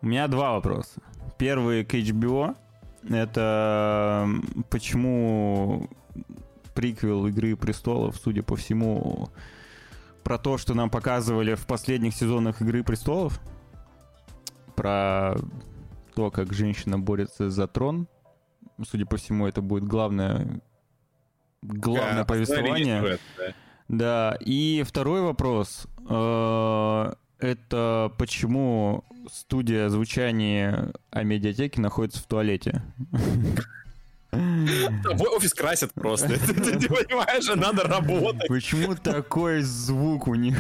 У меня два вопроса. Первый к HBO. Это почему приквел Игры престолов, судя по всему, про то, что нам показывали в последних сезонах Игры престолов, про то, как женщина борется за трон. Судя по всему, это будет главное, главное Да, повествование. сюжет, да. Да, и второй вопрос. э, Это почему студия звучания о медиатеке находится в туалете? Твой офис красят просто. Ты понимаешь, надо работать. Почему такой звук у них?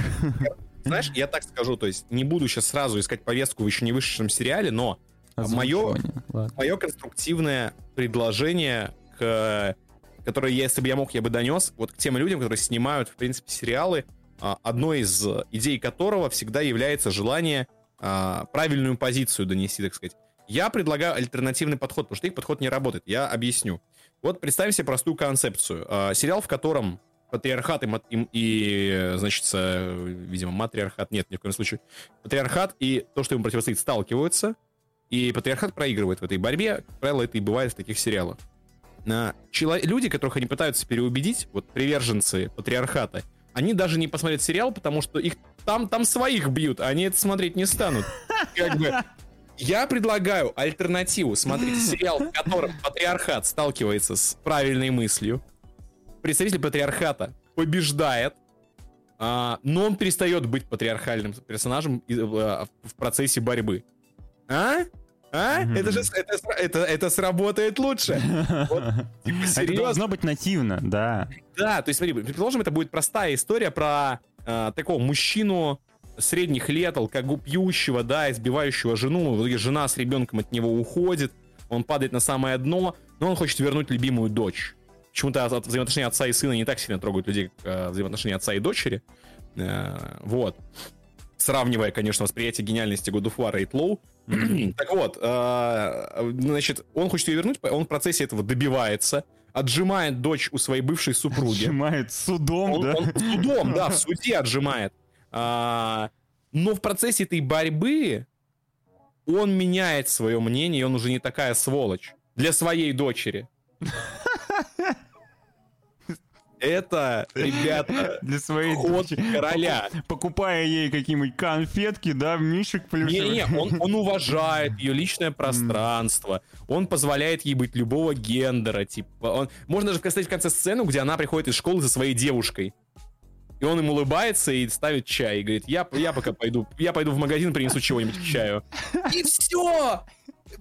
Знаешь, я так скажу, то есть не буду сейчас сразу искать повестку в еще не вышедшем сериале, но мое. Ладно. мое конструктивное предложение, к, которое, если бы я мог, я бы донес, вот к тем людям, которые снимают, в принципе, сериалы, а, одной из идей которого всегда является желание а, правильную позицию донести, так сказать. Я предлагаю альтернативный подход, потому что их подход не работает. Я объясню. Вот представим себе простую концепцию. А, Сериал, в котором патриархат и, и, и, значит, э, видимо, матриархат, нет, ни в коем случае. Патриархат и то, что ему противостоит, сталкиваются, и патриархат проигрывает в этой борьбе. Как правило, это и бывает в таких сериалах. А, чело- Люди, которых они пытаются переубедить, вот приверженцы патриархата, они даже не посмотрят сериал, потому что их там, там своих бьют, а они это смотреть не станут. Как бы, я предлагаю альтернативу. Смотрите сериал, в котором патриархат сталкивается с правильной мыслью. Представитель патриархата побеждает, а, но он перестает быть патриархальным персонажем а, в процессе борьбы. А? А? Это же это, это, это сработает лучше. Вот, типа, Это серьезно? должно быть нативно, да. Да, то есть, смотри, предположим, это будет простая история про э, такого мужчину средних лет, алкогопьющего, да, избивающего жену. В итоге жена с ребенком от него уходит, он падает на самое дно, но он хочет вернуть любимую дочь. Почему-то от- от взаимоотношения отца и сына не так сильно трогают людей, как э, взаимоотношения отца и дочери. Э, вот. Сравнивая, конечно, восприятие гениальности God of War и Тлоу. Так вот, э, значит, он хочет ее вернуть, он в процессе этого добивается, отжимает дочь у своей бывшей супруги. Сжимает судом, Он, да? он судом, да, в суде отжимает. А, но в процессе этой борьбы он меняет свое мнение, и он уже не такая сволочь для своей дочери. Это, ребята, Для своей дочери. короля. Покупая ей какие-нибудь конфетки, да, мишек плюшевых. Не-не, он, он уважает ее личное пространство, он позволяет ей быть любого гендера, типа, он... Можно даже представить в конце сцену, где она приходит из школы за своей девушкой. И он им улыбается и ставит чай, и говорит, я, я пока пойду, я пойду в магазин, принесу чего-нибудь к чаю. И все!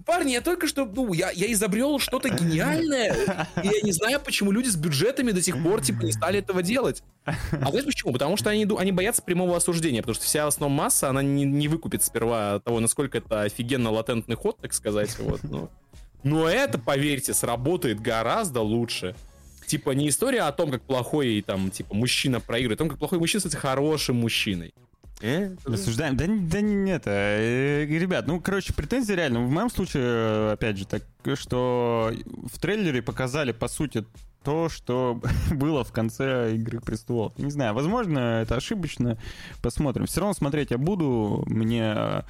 Парни, я только что, ну, я, я изобрел что-то гениальное, и я не знаю, почему люди с бюджетами до сих пор, типа, не стали этого делать. А знаешь почему? Потому что они, они боятся прямого осуждения, потому что вся основная масса, она не, не выкупит сперва того, насколько это офигенно латентный ход, так сказать. Вот, ну. Но это, поверьте, сработает гораздо лучше. типа, не история о том, как плохой, там, типа, мужчина проигрывает, о том, как плохой мужчина становится хорошим мужчиной. Э? Осуждаем. Да, да нет, э, ребят, ну, короче, претензии реально. В моем случае, э, опять же, так, что в трейлере показали, по сути, то, что было в конце Игры Престолов. Не знаю, возможно, это ошибочно. Посмотрим. Все равно смотреть я буду. Мне э,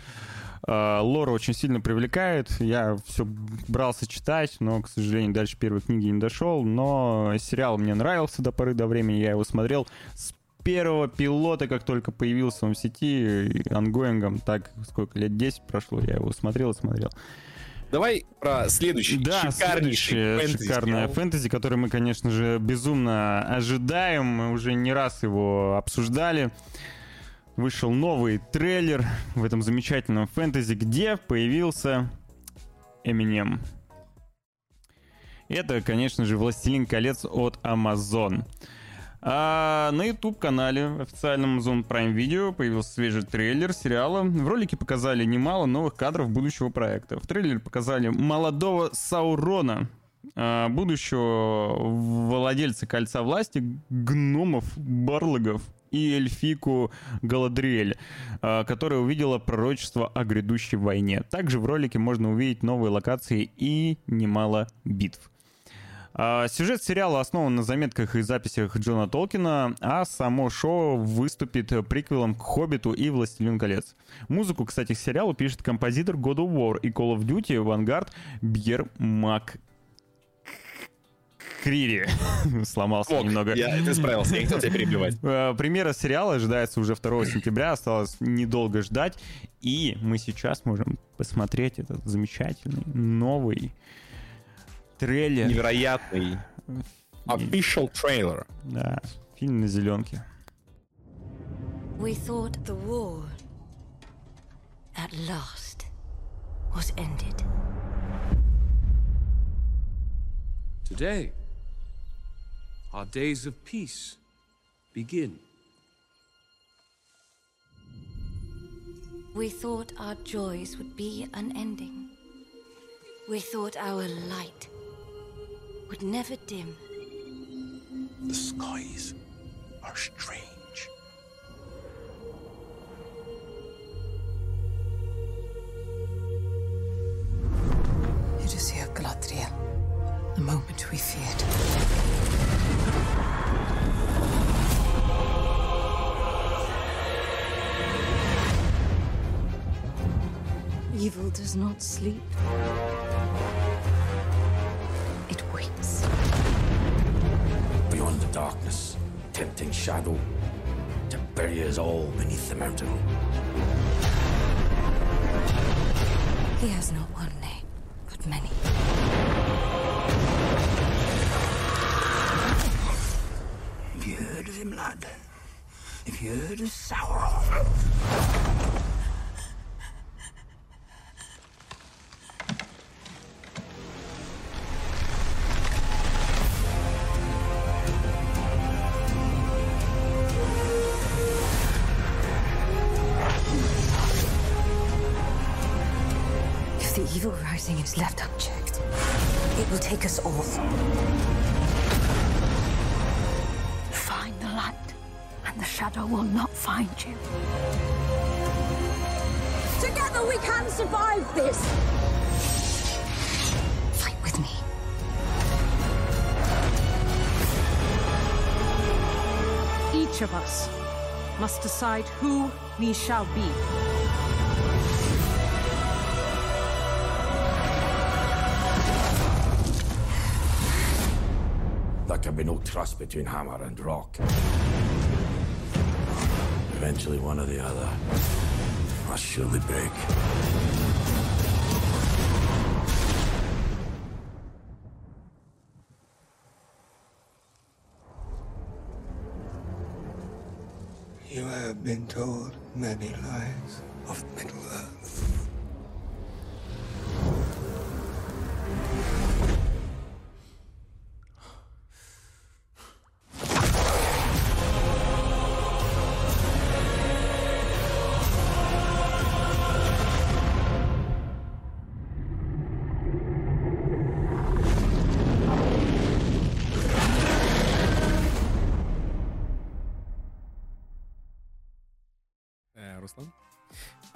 э, лор очень сильно привлекает. Я все брался читать, но, к сожалению, дальше первой книги не дошел. Но сериал мне нравился до поры до времени. Я его смотрел с первого пилота, как только появился он в сети, ongoing ом, так сколько лет 10 прошло, я его смотрел и смотрел. Давай про следующий, Да, шикарнейший следующее фэнтези шикарное фэнтези, которое мы, конечно же, безумно ожидаем. Мы уже не раз его обсуждали. Вышел новый трейлер в этом замечательном фэнтези, где появился Эминем. Это, конечно же, «Властелин колец» от Amazon. А на YouTube-канале официальном Amazon Prime Video появился свежий трейлер сериала. В ролике показали немало новых кадров будущего проекта. В трейлере показали молодого Саурона, а, будущего владельца Кольца Власти, гномов, барлогов и эльфику Галадриэль, а, которая увидела пророчество о грядущей войне. Также в ролике можно увидеть новые локации и немало битв. А, Сюжет сериала основан на заметках и записях Джона Толкина, а само шоу выступит приквелом к «Хоббиту» и «Властелин колец». Музыку, кстати, к сериалу пишет композитор God of War и Call of Duty Vanguard Бьер Мак Крири. Сломался Ок, немного. Я, ты справился, я не хотел тебя перебивать. Э, Премьера сериала ожидается уже 2 сентября, осталось недолго ждать, и мы сейчас можем посмотреть этот замечательный новый трейлер. Невероятный official trailer. Да, фильм на зеленке. We thought the war, at last, was ended. Today, our days of peace begin. We thought our joys would be unending. We thought our light would never dim. The skies are strange. It is here, Galadriel. The moment we feared. Evil does not sleep. Tempting shadow to bury us all beneath the mountain. He has not one name, left unchecked, it will take us all. Find the light, and the shadow will not find you. Together we can survive this! Fight with me. Each of us must decide who we shall be. Be no trust between hammer and rock. Eventually, one or the other must surely break. You have been told many lies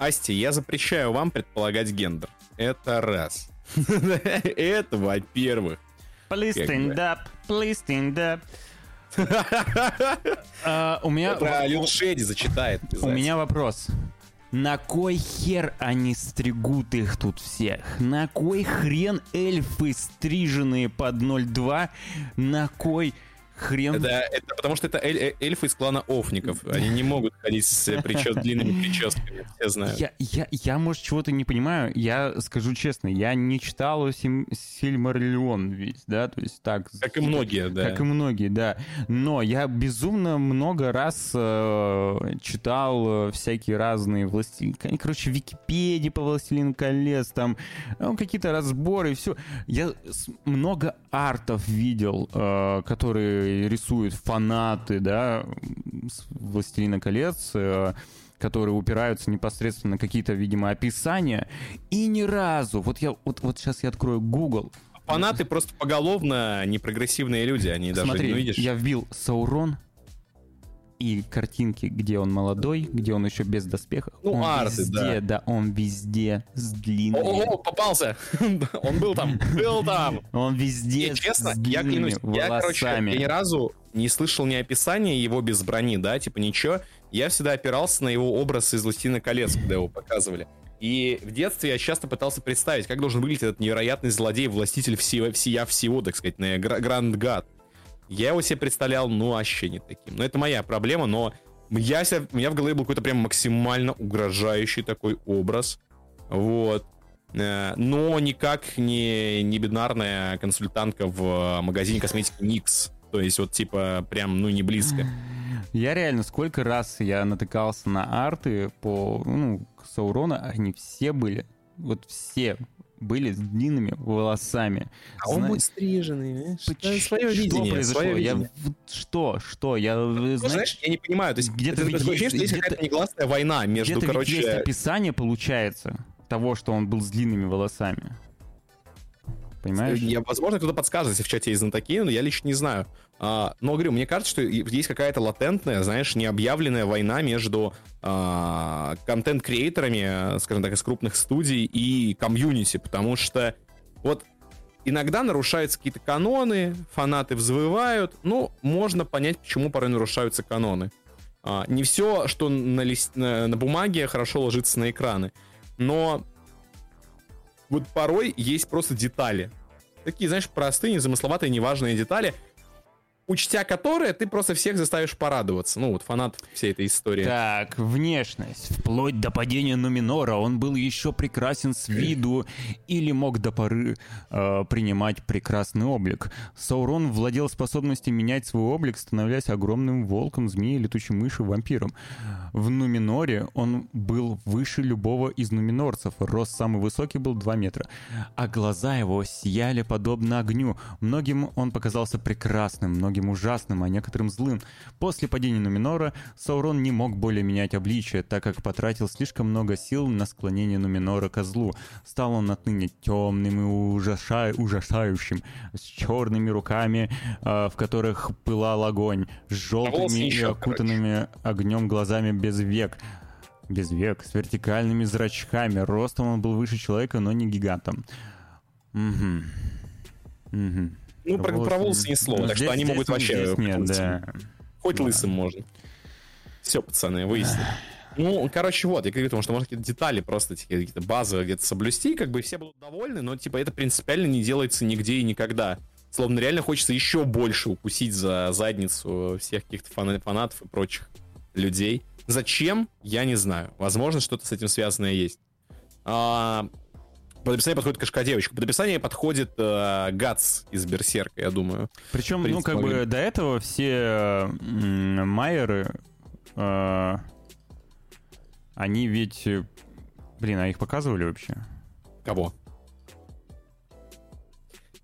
Асти, я запрещаю вам предполагать гендер. Это раз. Это, во-первых. Please stand бы. up, please stand up. А, У меня... Это Лил Шеди зачитает. У меня вопрос. На кой хер они стригут их тут всех? На кой хрен эльфы, стриженные под 0.2? На кой хрен... Это, это потому что это эль- э- эльфы из клана Офников. Они не могут ходить с э, причес- длинными прическами, все знают. Я, я, я, может, чего-то не понимаю. Я скажу честно, я не читал Сим- Сильмариллион весь, да, то есть так... Как и многие, да. Как и многие, да. Но я безумно много раз э, читал э, всякие разные властелины... Короче, Википедии по Властелин колец, там ну, какие-то разборы, все. Я много артов видел, э, которые рисуют фанаты, да, Властелина колец, э, которые упираются непосредственно на какие-то, видимо, описания. И ни разу, вот я вот, вот сейчас я открою Google, Фанаты просто поголовно непрогрессивные люди, они даже Смотри, не видишь. я вбил Саурон и картинки, где он молодой, где он еще без доспехов. Ну, он арты, везде, да. он везде с длинными. О, попался! Он был там, был там! Он везде Не, честно, с я клянусь, я, короче, волосами. я ни разу не слышал ни описания его без брони, да, типа ничего. Я всегда опирался на его образ из «Властелина колец», когда его показывали. И в детстве я часто пытался представить, как должен выглядеть этот невероятный злодей, властитель всего, всея всего, так сказать, на Гра- Гранд Гад. Я его себе представлял, ну, вообще не таким. Но это моя проблема, но я себя, у меня в голове был какой-то прям максимально угрожающий такой образ. Вот. Э, Но никак не, не бинарная консультантка в магазине косметики Никс. То есть вот типа прям, ну, не близко. Я реально, сколько раз я натыкался на арты по, ну, Саурона, они все были, вот все были с длинными волосами. А он Зна- будет стриженный, знаешь? Да, свое что видение, произошло? свое Я видение. вот что, что? Я, э, Ну, знаешь, знаешь, я не понимаю, то есть где-то это ведь такое что есть- какая-то где-то- негласная война между, где-то ведь есть короче... описание, получается, того, что он был с длинными волосами. Понимаешь? Я, возможно, кто-то подскажет, если в чате есть знатоки, но я лично не знаю. А, но говорю, мне кажется, что есть какая-то латентная, знаешь, необъявленная война между а, контент-креаторами, скажем так, из крупных студий и комьюнити, потому что вот иногда нарушаются какие-то каноны, фанаты взвывают, ну, можно понять, почему порой нарушаются каноны. А, не все, что на, лист- на, на бумаге, хорошо ложится на экраны, но вот порой есть просто детали. Такие, знаешь, простые, незамысловатые, неважные детали, учтя которые ты просто всех заставишь порадоваться. Ну, вот фанат всей этой истории. Так, внешность. Вплоть до падения Нуминора он был еще прекрасен с виду или мог до поры э, принимать прекрасный облик. Саурон владел способностью менять свой облик, становясь огромным волком, змеей, летучей мышью, вампиром. В Нуминоре он был выше любого из нуминорцев. Рост самый высокий был 2 метра. А глаза его сияли подобно огню. Многим он показался прекрасным, многим ужасным, а некоторым злым. После падения Нуминора Саурон не мог более менять обличие, так как потратил слишком много сил на склонение Нуминора к злу. Стал он отныне темным и ужаша- ужасающим, с черными руками, э, в которых пылал огонь, с желтыми и еще, окутанными огнем глазами без век. Без век, с вертикальными зрачками. Ростом он был выше человека, но не гигантом. Угу. Угу. Ну, про, про волосы ни слова, так что они могут вообще... Здесь нет, хоть да. лысым. Можно. Все, пацаны, выяснили. Ну, короче, вот, я говорю, потому что можно какие-то детали просто какие-то базовые где-то соблюсти, как бы все будут довольны, но, типа, это принципиально не делается нигде и никогда. Словно реально хочется еще больше укусить за задницу всех каких-то фана- фанатов и прочих людей. Зачем? Я не знаю. Возможно, что-то с этим связанное есть. А, под описание подходит кошка-девочка. Под описание подходит э, Гац из Берсерка, я думаю. Причем, ну, как бы могли. до этого все м, Майеры, э, они ведь... э, Блин, а их показывали вообще? Кого?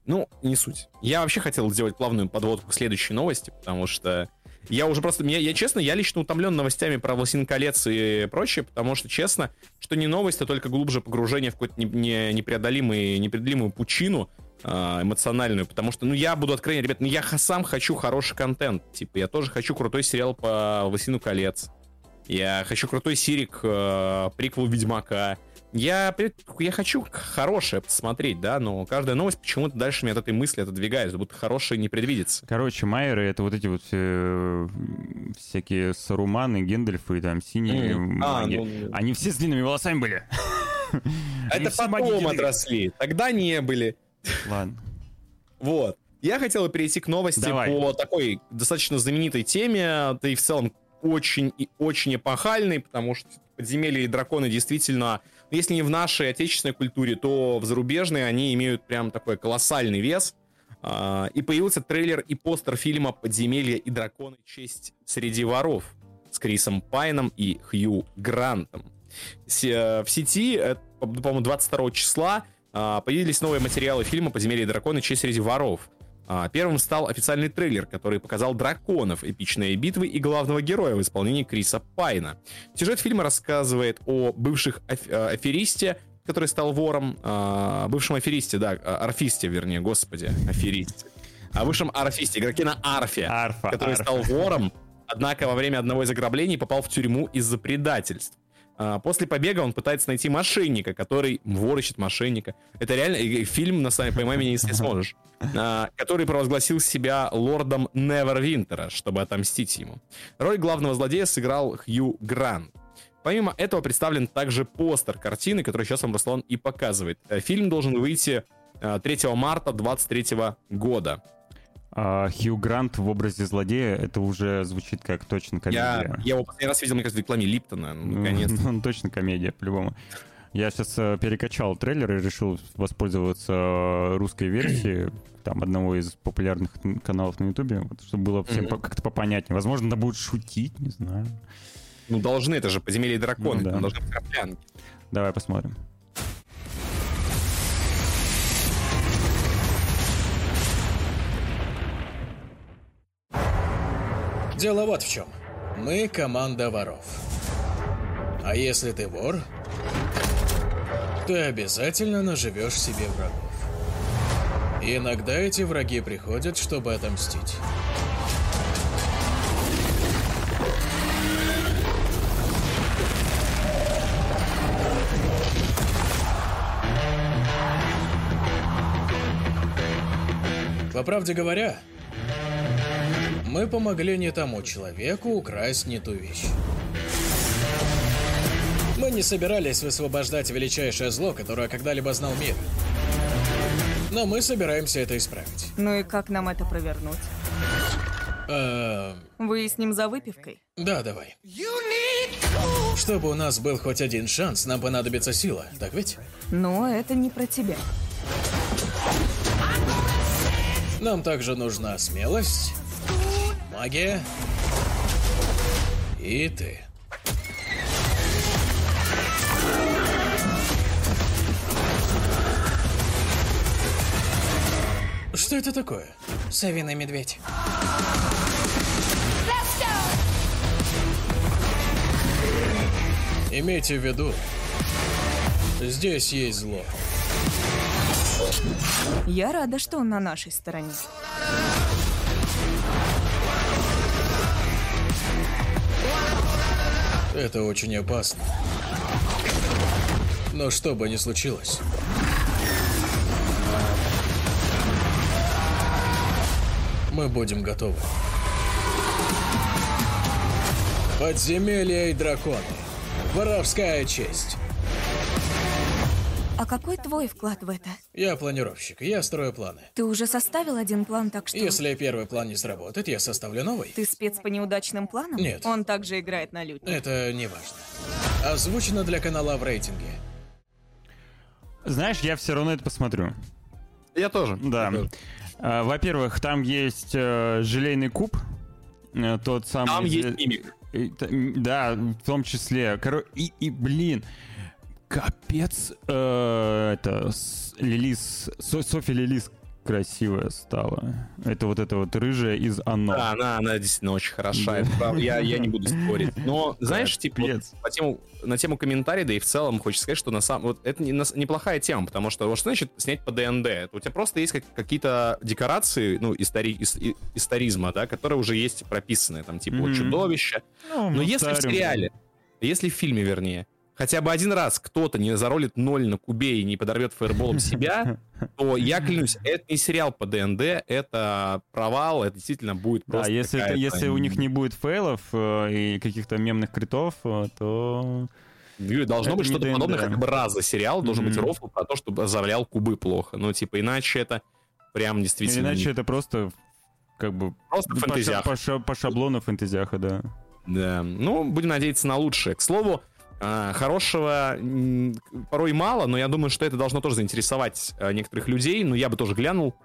Ну, не суть. Я вообще хотел сделать плавную подводку к следующей новости, потому что я уже просто... Я, я честно, я лично утомлен новостями про «Властелин колец» и прочее, потому что, честно, что не новость, а только глубже погружение в какую-то не- не- непреодолимый, непреодолимую пучину а, эмоциональную, потому что, ну, я буду откровенен, ребят, ну, я сам хочу хороший контент, типа, я тоже хочу крутой сериал по «Властелину колец», Я хочу крутой Сирик, э, приквел Ведьмака. Я, я хочу хорошее посмотреть, да, но каждая новость почему-то дальше меня от этой мысли отодвигает, будто хорошее не предвидится. Короче, Майеры — это вот эти вот э, всякие Саруманы, Гендальфы, там, синие Мгм. А, маги. ну, Они все с длинными волосами были. Они Это потом отросли, тогда не были. Ладно. Вот. Я хотел перейти к новости Давай. по такой достаточно знаменитой теме, да и в целом очень и очень эпохальной, потому что подземелья и драконы действительно, ну, если не в нашей отечественной культуре, то в зарубежной они имеют прям такой колоссальный вес. А, И появился трейлер и постер фильма «Подземелья и драконы. Честь среди воров» с Крисом Пайном и Хью Грантом. Се- В сети, э, по- по-моему, 22 числа а, появились новые материалы фильма «Подземелье и драконы. Честь среди воров». А, Первым стал официальный трейлер, который показал драконов, эпичные битвы и главного героя в исполнении Криса Пайна. Сюжет фильма рассказывает о бывших аф- э, аферисте, который стал вором, а, бывшем аферисте, да, а, арфисте, вернее, господи, аферисте. О бывшем арфисте, игроке на арфе, Арфа, который арфа. стал вором, однако во время одного из ограблений попал в тюрьму из-за предательств. А, После побега он пытается найти мошенника, который вор ищет мошенника. Это реально фильм, на самом «Поймай меня, если сможешь», а, который провозгласил себя лордом Невервинтера, чтобы отомстить ему. Роль главного злодея сыграл Хью Грант. Помимо этого представлен также постер картины, который сейчас вам Руслан и показывает. Э, Фильм должен выйти э, 3 марта 2023 года. А, Хью Грант в образе злодея, это уже звучит как точно Я, комедия. я его последний раз видел, мне кажется, в рекламе Липтона. Ну, Наконец. Он точно комедия, по-любому. Я сейчас перекачал трейлер и решил воспользоваться э, русской версией там одного из популярных каналов на Ютубе, вот, чтобы было всем по- как-то попонятнее. Возможно, надо будет шутить, не знаю. Ну, должны, это же подземелье и драконы, Ну да. там должны быть. Давай посмотрим. Дело вот в чем. Мы команда воров. А если ты вор, ты обязательно наживешь себе врагов. И иногда эти враги приходят, чтобы отомстить. По правде говоря, мы помогли не тому человеку украсть не ту вещь. Мы не собирались высвобождать величайшее зло, которое когда-либо знал мир. Но мы собираемся это исправить. Ну и как нам это провернуть? Э, Выясним за выпивкой. да, давай. Чтобы у нас был хоть один шанс, нам понадобится сила, так ведь? Но это не про тебя. Нам также нужна смелость, магия и ты. Что это такое? Совиный медведь. Имейте в виду, здесь есть зло. Я рада, что он на нашей стороне. Это очень опасно. Но что бы ни случилось, мы будем готовы. Подземелья и драконы. Воровская честь. А какой твой вклад в это? Я планировщик, я строю планы. Ты уже составил один план, так что... Если первый план не сработает, я составлю новый. Ты спец по неудачным планам? Нет. Он также играет на лютне. Это не важно. Озвучено для канала в рейтинге. Знаешь, я все равно это посмотрю. Я тоже. Да. А, Во-первых, там есть э, желейный куб. э, Тот самый... Там есть мимик. Да, в том числе. Коро- И, и блин, капец, э, это с- Лилис, Со- Софи Лилис красивая стала. Это вот это вот рыжая из Оно. Да, она, она действительно очень хороша. Правда, я, я не буду спорить. Но, знаешь, типа, вот по тему, на тему комментариев, да и в целом хочется сказать, что на самом... Вот это не, на- неплохая тема, потому что, вот что значит снять по ДНД? Это у тебя просто есть как- какие-то декорации, ну, истори, ис- и- историзма, да, которые уже есть прописанные, там, типа, вот Мгм. чудовище. Ну, Но если в сериале, если в фильме, вернее, хотя бы один раз кто-то не заролит ноль на кубе и не подорвет фаерболом себя, то я клянусь, это не сериал по ДНД, это провал, это действительно будет Да, просто если, это, если у них не будет фейлов э, и каких-то мемных критов, э, то... Говорю, Должно Это быть что-то подобное, хотя бы раз за сериал должен быть Мгм. рофл про то, чтобы озавлял кубы плохо. Ну, типа, иначе это прям действительно... иначе не- это просто как бы... Просто по, ша- фэнтезиах. по, ша- по шаблону фэнтезиаха, да. Да, ну, будем надеяться на лучшее. К слову, хорошего м, порой мало, но я думаю, что это должно тоже заинтересовать а, некоторых людей, но я бы тоже глянул.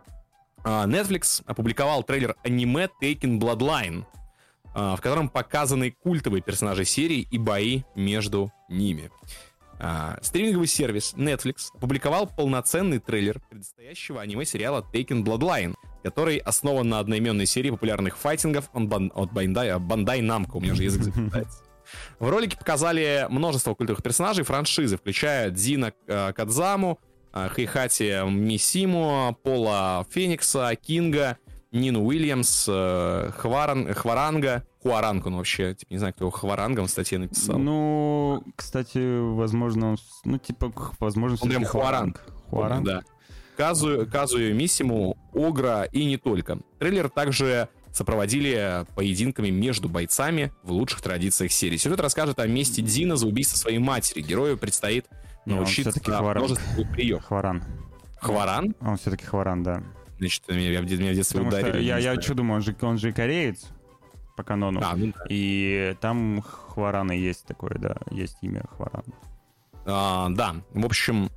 А, Netflix опубликовал трейлер аниме Taken Bloodline, в котором показаны культовые персонажи серии и бои между ними. Стриминговый сервис Netflix опубликовал полноценный трейлер предстоящего аниме-сериала Taken Bloodline, который основан на одноименной серии популярных файтингов от Bandai, Bandai Namco, у меня же язык заплетается. В ролике показали множество культовых персонажей франшизы, включая Дина э, Кадзаму, э, Хейхати Мисиму, Пола Феникса, Кинга, Нину Уильямс, э, Хваран, Хваранга, Хуаранг он вообще, типа, не знаю, кто его Хварангом в статье написал. Ну, кстати, возможно, он... Ну, типа, возможно, Он прям всё-таки Хуаранг. Хуаранг? Да. Казу, Казую Миссиму, Огра и не только. Трейлер также сопроводили поединками между бойцами в лучших традициях серии. Сюжет расскажет о месте Дина за убийство своей матери. Герою предстоит научиться Хваранг. множеству прием. Хваран. Хваран? Он все-таки Хваран, да. Значит, меня, меня в детстве Потому ударили. я, я что думаю, он же, он же кореец по канону. А, ну да. И там Хваран и есть такое, да, есть имя Хваран. А, да, в общем,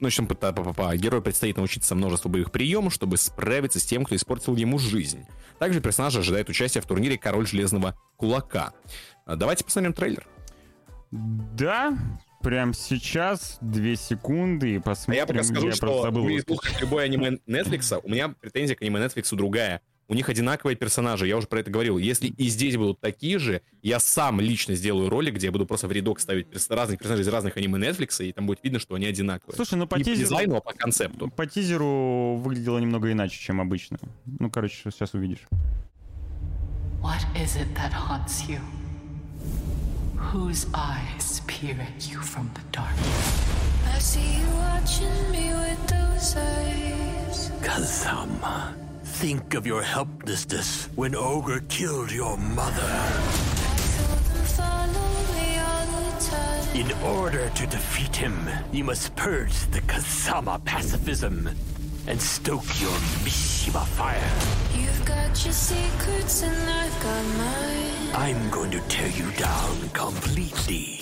э, ш- ну, в общем, пыта- па- па- па. герою предстоит научиться множеству боевых приемов, чтобы справиться с тем, кто испортил ему жизнь. Также персонаж ожидает участия в турнире Король Железного Кулака. А, Давайте посмотрим трейлер. Да, прям сейчас, две секунды, и А посмотрим. я пока скажу, просто что забыл любое аниме Netflix, у меня претензия к аниме Netflix другая. У них одинаковые персонажи, я уже про это говорил. Если и здесь будут такие же, я сам лично сделаю ролик, где я буду просто в рядок ставить перс- разных персонажей из разных аниме Netflix, и там будет видно, что они одинаковые. Слушай, ну по Не по тизеру- дизайну, а по концепту. По тизеру выглядело немного иначе, чем обычно. Ну, короче, сейчас увидишь. What is it that haunts you? Whose eyes peer at you from the dark? I see you watching me with those eyes. Kazama, think of your helplessness when Ogre killed your mother. Follow me all the time. In order to defeat him, you must purge the Kazama pacifism and stoke your Mishima fire. You've got your secrets and I've got mine. I'm going to tear you down completely.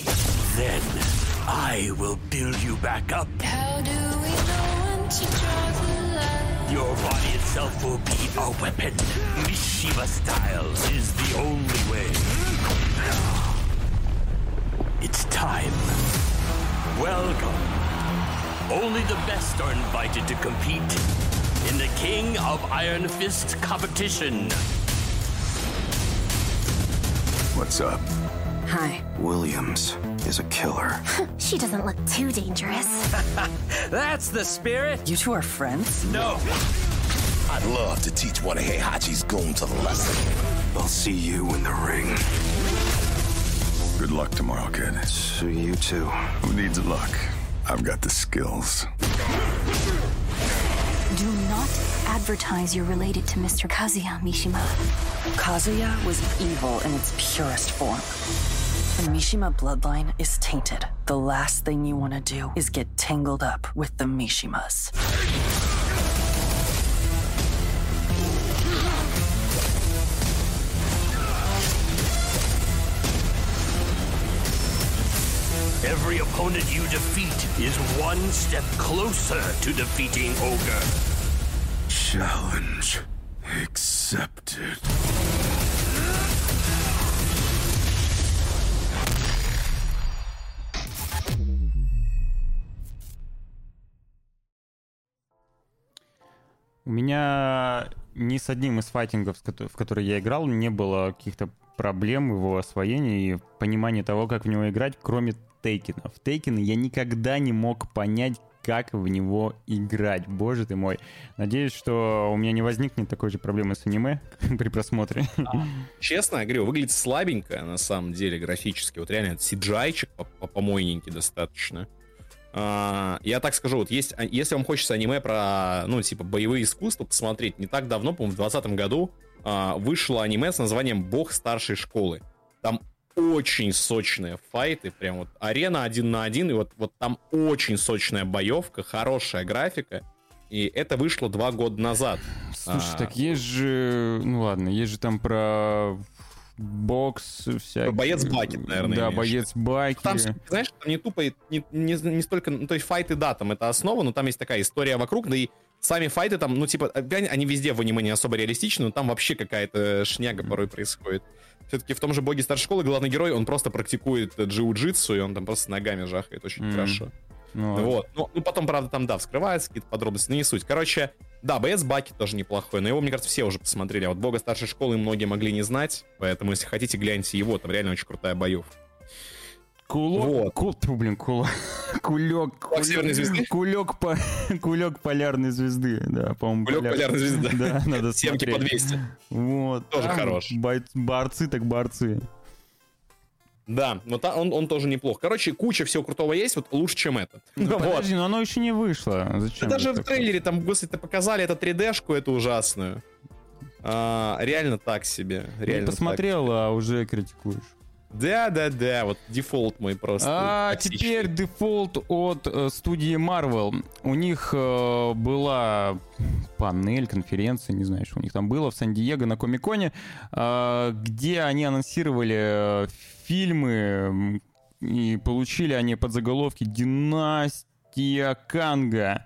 Then I will build you back up. How do we know when to draw the? Your body itself will be a weapon. Mishima Styles is the only way. It's time. Welcome. Only the best are invited to compete in the King of Iron Fist competition. What's up? Hi. Williams is a killer. She doesn't look too dangerous. That's the spirit. You two are friends? No. I'd love to teach one of Heihachi's goons a lesson. I'll see you in the ring. Good luck tomorrow, kid. So you too. Who needs luck? I've got the skills. Do not advertise you're related to Mr. Kazuya Mishima. Kazuya was evil in its purest form. The Mishima bloodline is tainted. The last thing you want to do is get tangled up with the Mishimas. Every opponent you defeat is one step closer to defeating Ogre. Challenge accepted. У меня ни с одним из файтингов, в которые я играл, не было каких-то проблем его освоении и понимании того, как в него играть, кроме Тейкина. В Тейкина я никогда не мог понять, как в него играть. Боже ты мой. Надеюсь, что у меня не возникнет такой же проблемы с аниме при просмотре. А, честно, я говорю, выглядит слабенько, на самом деле, графически. Вот реально, CGI-чик помойненький достаточно. Uh, я так скажу, вот есть, а, если вам хочется аниме про, ну, типа, боевые искусства посмотреть, не так давно, по-моему, в 2020 году uh, вышло аниме с названием «Бог старшей школы». Там очень сочные файты, прям вот арена один на один, и вот, вот там очень сочная боевка, хорошая графика, и это вышло два года назад. Слушай, а... так есть же, ну ладно, есть же там про бокс всякий. Боец Бакет, наверное. Да, боец Баки. Там, знаешь, там не тупо, не, не, не столько, ну, то есть файты, да, там это основа, но там есть такая история вокруг, да и сами файты там, ну, типа, они везде в аниме не особо реалистичны, но там вообще какая-то шняга порой происходит. Все-таки в том же боге старшей школы главный герой, он просто практикует джиу-джитсу, и он там просто ногами жахает очень mm. хорошо. Ну, вот. Ну, ну, потом, правда, там, да, вскрывается какие-то подробности, но не суть. Короче, да, БС Баки тоже неплохой, но его, мне кажется, все уже посмотрели. А вот Бога старшей школы многие могли не знать, поэтому, если хотите, гляньте его, там реально очень крутая боев. Кулок, вот. кул, тьфу, блин, кул, кулек, кулек? Кулек, по, кулек полярной звезды, да, по-моему. Кулек поляр... полярной звезды, да. надо Семки по 200. Вот. Тоже а, хорош. Бой... Борцы так борцы. Да, но та, он, он тоже неплох. Короче, куча всего крутого есть, вот лучше, чем это. Ну, вот. Подожди, но оно еще не вышло. Зачем? Да даже в трейлере там, господи, показали это 3D-шку, эту ужасную. А, реально так себе. Реально Я посмотрел, так. а уже критикуешь. Да, да, да, вот дефолт мой просто. А токсичный. теперь дефолт от э, студии Marvel. У них э, была панель, конференция, не знаю, что у них там было в Сан-Диего на Комиконе, э, где они анонсировали э, фильмы и получили они под заголовки «Династия Канга»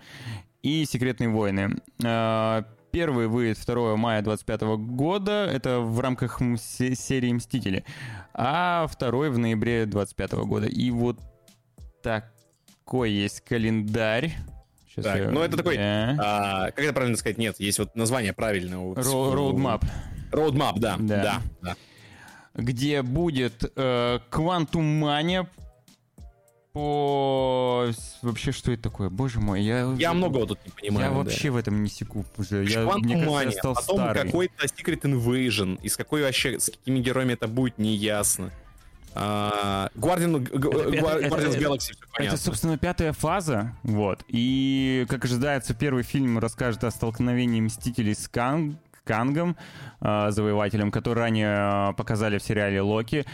и «Секретные войны». Э, Первый выйдет 2 мая 25 года, это в рамках серии «Мстители», а второй в ноябре 25 года. И вот такой есть календарь. Сейчас так, я... ну это такой, yeah. а, как это правильно сказать, нет, есть вот название правильное. Roadmap. Roadmap, да, да, да. да. Где будет э, Quantum Mania по... Вообще, что это такое? Боже мой, я... Я многого тут не понимаю. Я вообще да. в этом не секу уже. Я, мне кажется, я стал потом старый. какой-то Secret Invasion, и с какой вообще, с какими героями это будет, не ясно. Guardian, это, Guardians это, Galaxy, это, собственно, пятая фаза, вот. И, как ожидается, первый фильм расскажет о столкновении Мстителей с Канг, Кангом, э, завоевателем, который ранее показали в сериале Локи.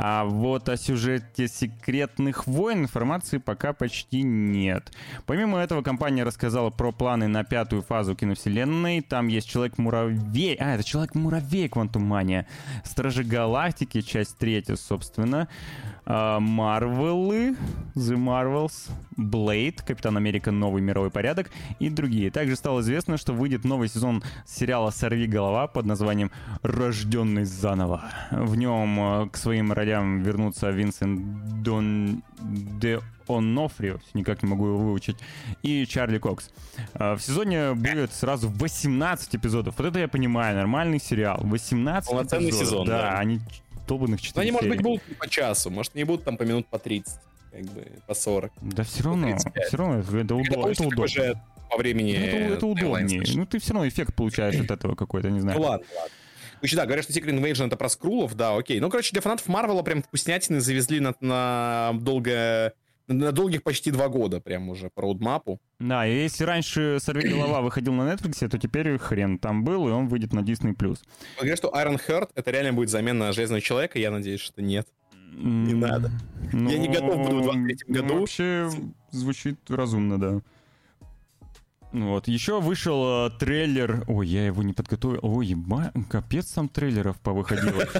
А вот о сюжете секретных войн информации пока почти нет. Помимо этого, компания рассказала про планы на пятую фазу киновселенной. Там есть Человек-муравей. А, это Человек-муравей Квантумания. Стражи Галактики, часть третья, собственно. А, Марвелы, The Marvels, Блейд, Капитан Америка, Новый мировой порядок и другие. Также стало известно, что выйдет новый сезон сериала «Сорви голова» под названием «Рожденный заново». В нем э, к своим ролям вернутся Винсент Дон... Де Онофрио, никак не могу его выучить, и Чарли Кокс. Э, в сезоне будет сразу 18 эпизодов. Вот это я понимаю, нормальный сериал. 18 Полноценный эпизодов. сезон, да. да. они долбанных 4 Но они, может серии. быть, будут по часу, может, не будут там по минут по 30, как бы по 40. Да все равно, все равно это, это, удобно, это удобно. По времени ну, это, это удобнее. Ну, ты все равно эффект получаешь от этого какой-то, не знаю. Ну, ладно, ладно. Короче, да, говорят, что Secret Invasion это про скрулов, да, окей. Ну, короче, для фанатов Марвела прям вкуснятины завезли на, на долгое на долгих почти два года прям уже по роудмапу. Да, и если раньше «Сорви голова» выходил на Netflix, то теперь хрен там был, и он выйдет на Disney+. Говорят, что Iron Heart — это реально будет замена Железного Человека, я надеюсь, что нет. Не надо. Ну, я не готов буду в 23 году. Ну, вообще звучит разумно, да. Вот. Еще вышел э, трейлер. Ой, я его не подготовил. Ой, еба... капец там трейлеров повыходило.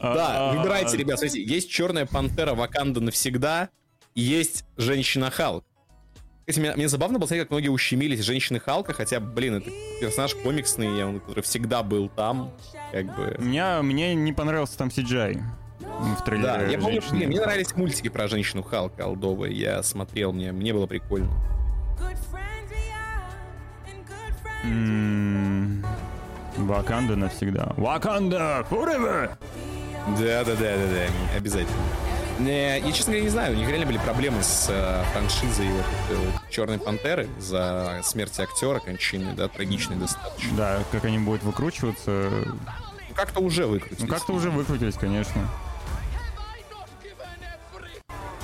Да, выбирайте, ребят, смотрите, есть Черная Пантера Ваканда навсегда, есть Женщина Халк. Кстати, мне, мне забавно было смотреть, как многие ущемились Женщины Халка, хотя, блин, это персонаж комиксный, он, который всегда был там, как бы... Меня, мне не понравился там CGI в трейлере Да, я помню, мне, мне нравились мультики про Женщину Халка алдовые, я смотрел, мне, мне было прикольно. М, Ваканда навсегда. Ваканда forever! Да, да, да, да, да, обязательно. Не, я, честно говоря, не знаю, у них реально были проблемы с э, франшизой вот, вот Черной Пантеры за смерть актера, кончины, да, трагичной достаточно. Да, как они будут выкручиваться. Ну, как-то уже выкрутились. Ну, как-то уже выкрутились, конечно.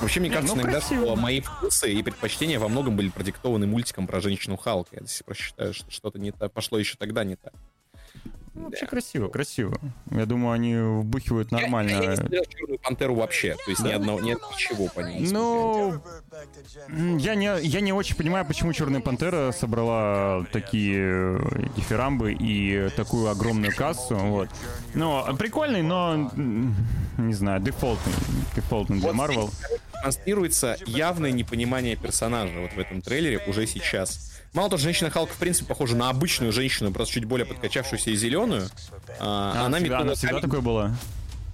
Вообще, мне Не, кажется, ну, иногда красиво. мои вкусы и предпочтения во многом были продиктованы мультиком про женщину Халка. Я до сих пор считаю, что что-то не так, пошло еще тогда не так. Ну, Вообще красиво, красиво. Я думаю, они вбухивают нормально. Я, я не смотрел Черную Пантеру вообще, то есть ни Да? одного, нет ничего по ней. не Ну, я не, я не очень понимаю, почему Черная Пантера собрала такие э, дифирамбы и такую огромную кассу. Вот. Ну, прикольный, но не знаю, дефолтный. Дефолтный для Вот Марвел. здесь демонстрируется явное непонимание персонажа вот в этом трейлере уже сейчас. Мало того, женщина Халк, в принципе, похожа на обычную женщину, просто чуть более подкачавшуюся и зеленую. А, А, она всегда, она всегда такой была?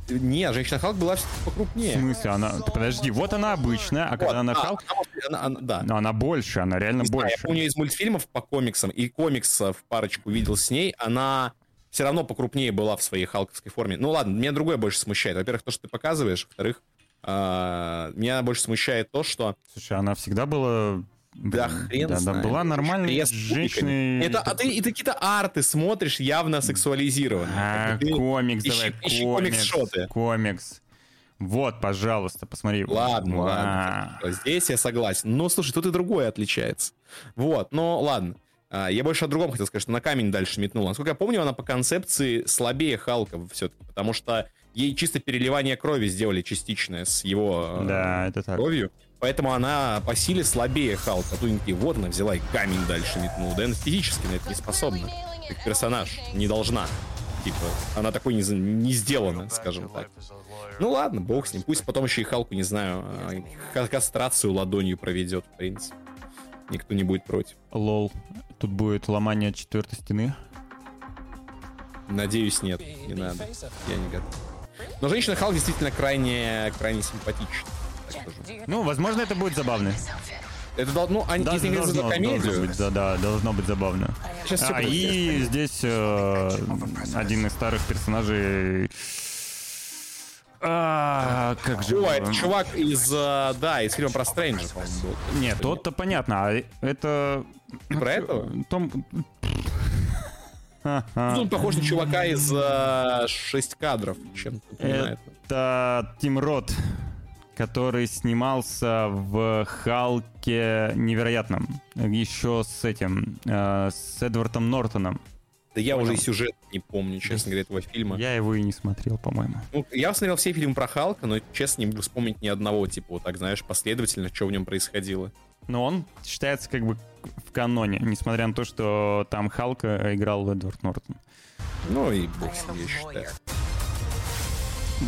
Не, женщина Халк была все-таки В покрупнее. смысле, она... Ты подожди, вот она обычная, а когда она а, Халк... она- она- да. Но она больше, она реально Не знаю, больше. я помню из мультфильмов по комиксам, и комиксов парочку видел с ней, она все равно покрупнее была в своей халковской форме. Ну ладно, меня другое больше смущает. Во-первых, то, что ты показываешь, во-вторых, а, меня больше смущает то, что... Слушай, она всегда была... Да, хрен да, да, знает. была Крест с женщиной. кубиками. Это, а ты, и ты какие-то арты смотришь, явно сексуализированные. А, Ты комикс, ищи- давай, ищи комикс, комикс-шоты. комикс. Вот, пожалуйста, посмотри. Ладно, Ва. ладно. Здесь я согласен. Но, слушай, тут и другое отличается. Вот, но ладно. А, Я больше о другом хотел сказать, что на камень дальше метнула. Насколько я помню, она по концепции слабее Халка все-таки, потому что ей чисто переливание крови сделали частичное с его э, Да, это так. кровью. Поэтому она по силе слабее Халка. А такие, вот она взяла и камень дальше метнула. Да она физически на это не способна. Как персонаж. Не должна. Типа, она такой не, не сделана, скажем так. Ну ладно, бог с ним. Пусть потом еще и Халку, не знаю, а, ка- кастрацию ладонью проведет, в принципе. Никто не будет против. Лол. Тут будет ломание четвертой стены. Надеюсь, нет, не надо. Я не готов. Но женщина Халк действительно крайне, крайне симпатична. Так скажу. Ну, возможно, это будет забавно. Это дол- ну, они Да, если говорить за должно, комедию. должно быть, да, да, должно быть забавно. Сейчас а, и здесь э, один из старых персонажей. А, как же. О, его? это чувак из, э, да, из фильма про Стрэнджа. Нет, тот-то понятно, а это. Про этого? Том. Ну, он похож на чувака из э, шесть кадров, чем напоминает. Это Тим Рот, который снимался в Халке невероятном. Еще с этим, э, с Эдвардом Нортоном. Да я Понял. уже и сюжет не помню, честно говоря, этого фильма. Я его и не смотрел, по-моему. Ну, я смотрел все фильмы про Халка, но, честно, не могу вспомнить ни одного, типа, вот так, знаешь, последовательно, что в нем происходило. Но он считается как бы в каноне, несмотря на то, что там Халка играл Эдвард Нортон. Ну и бог я считаю.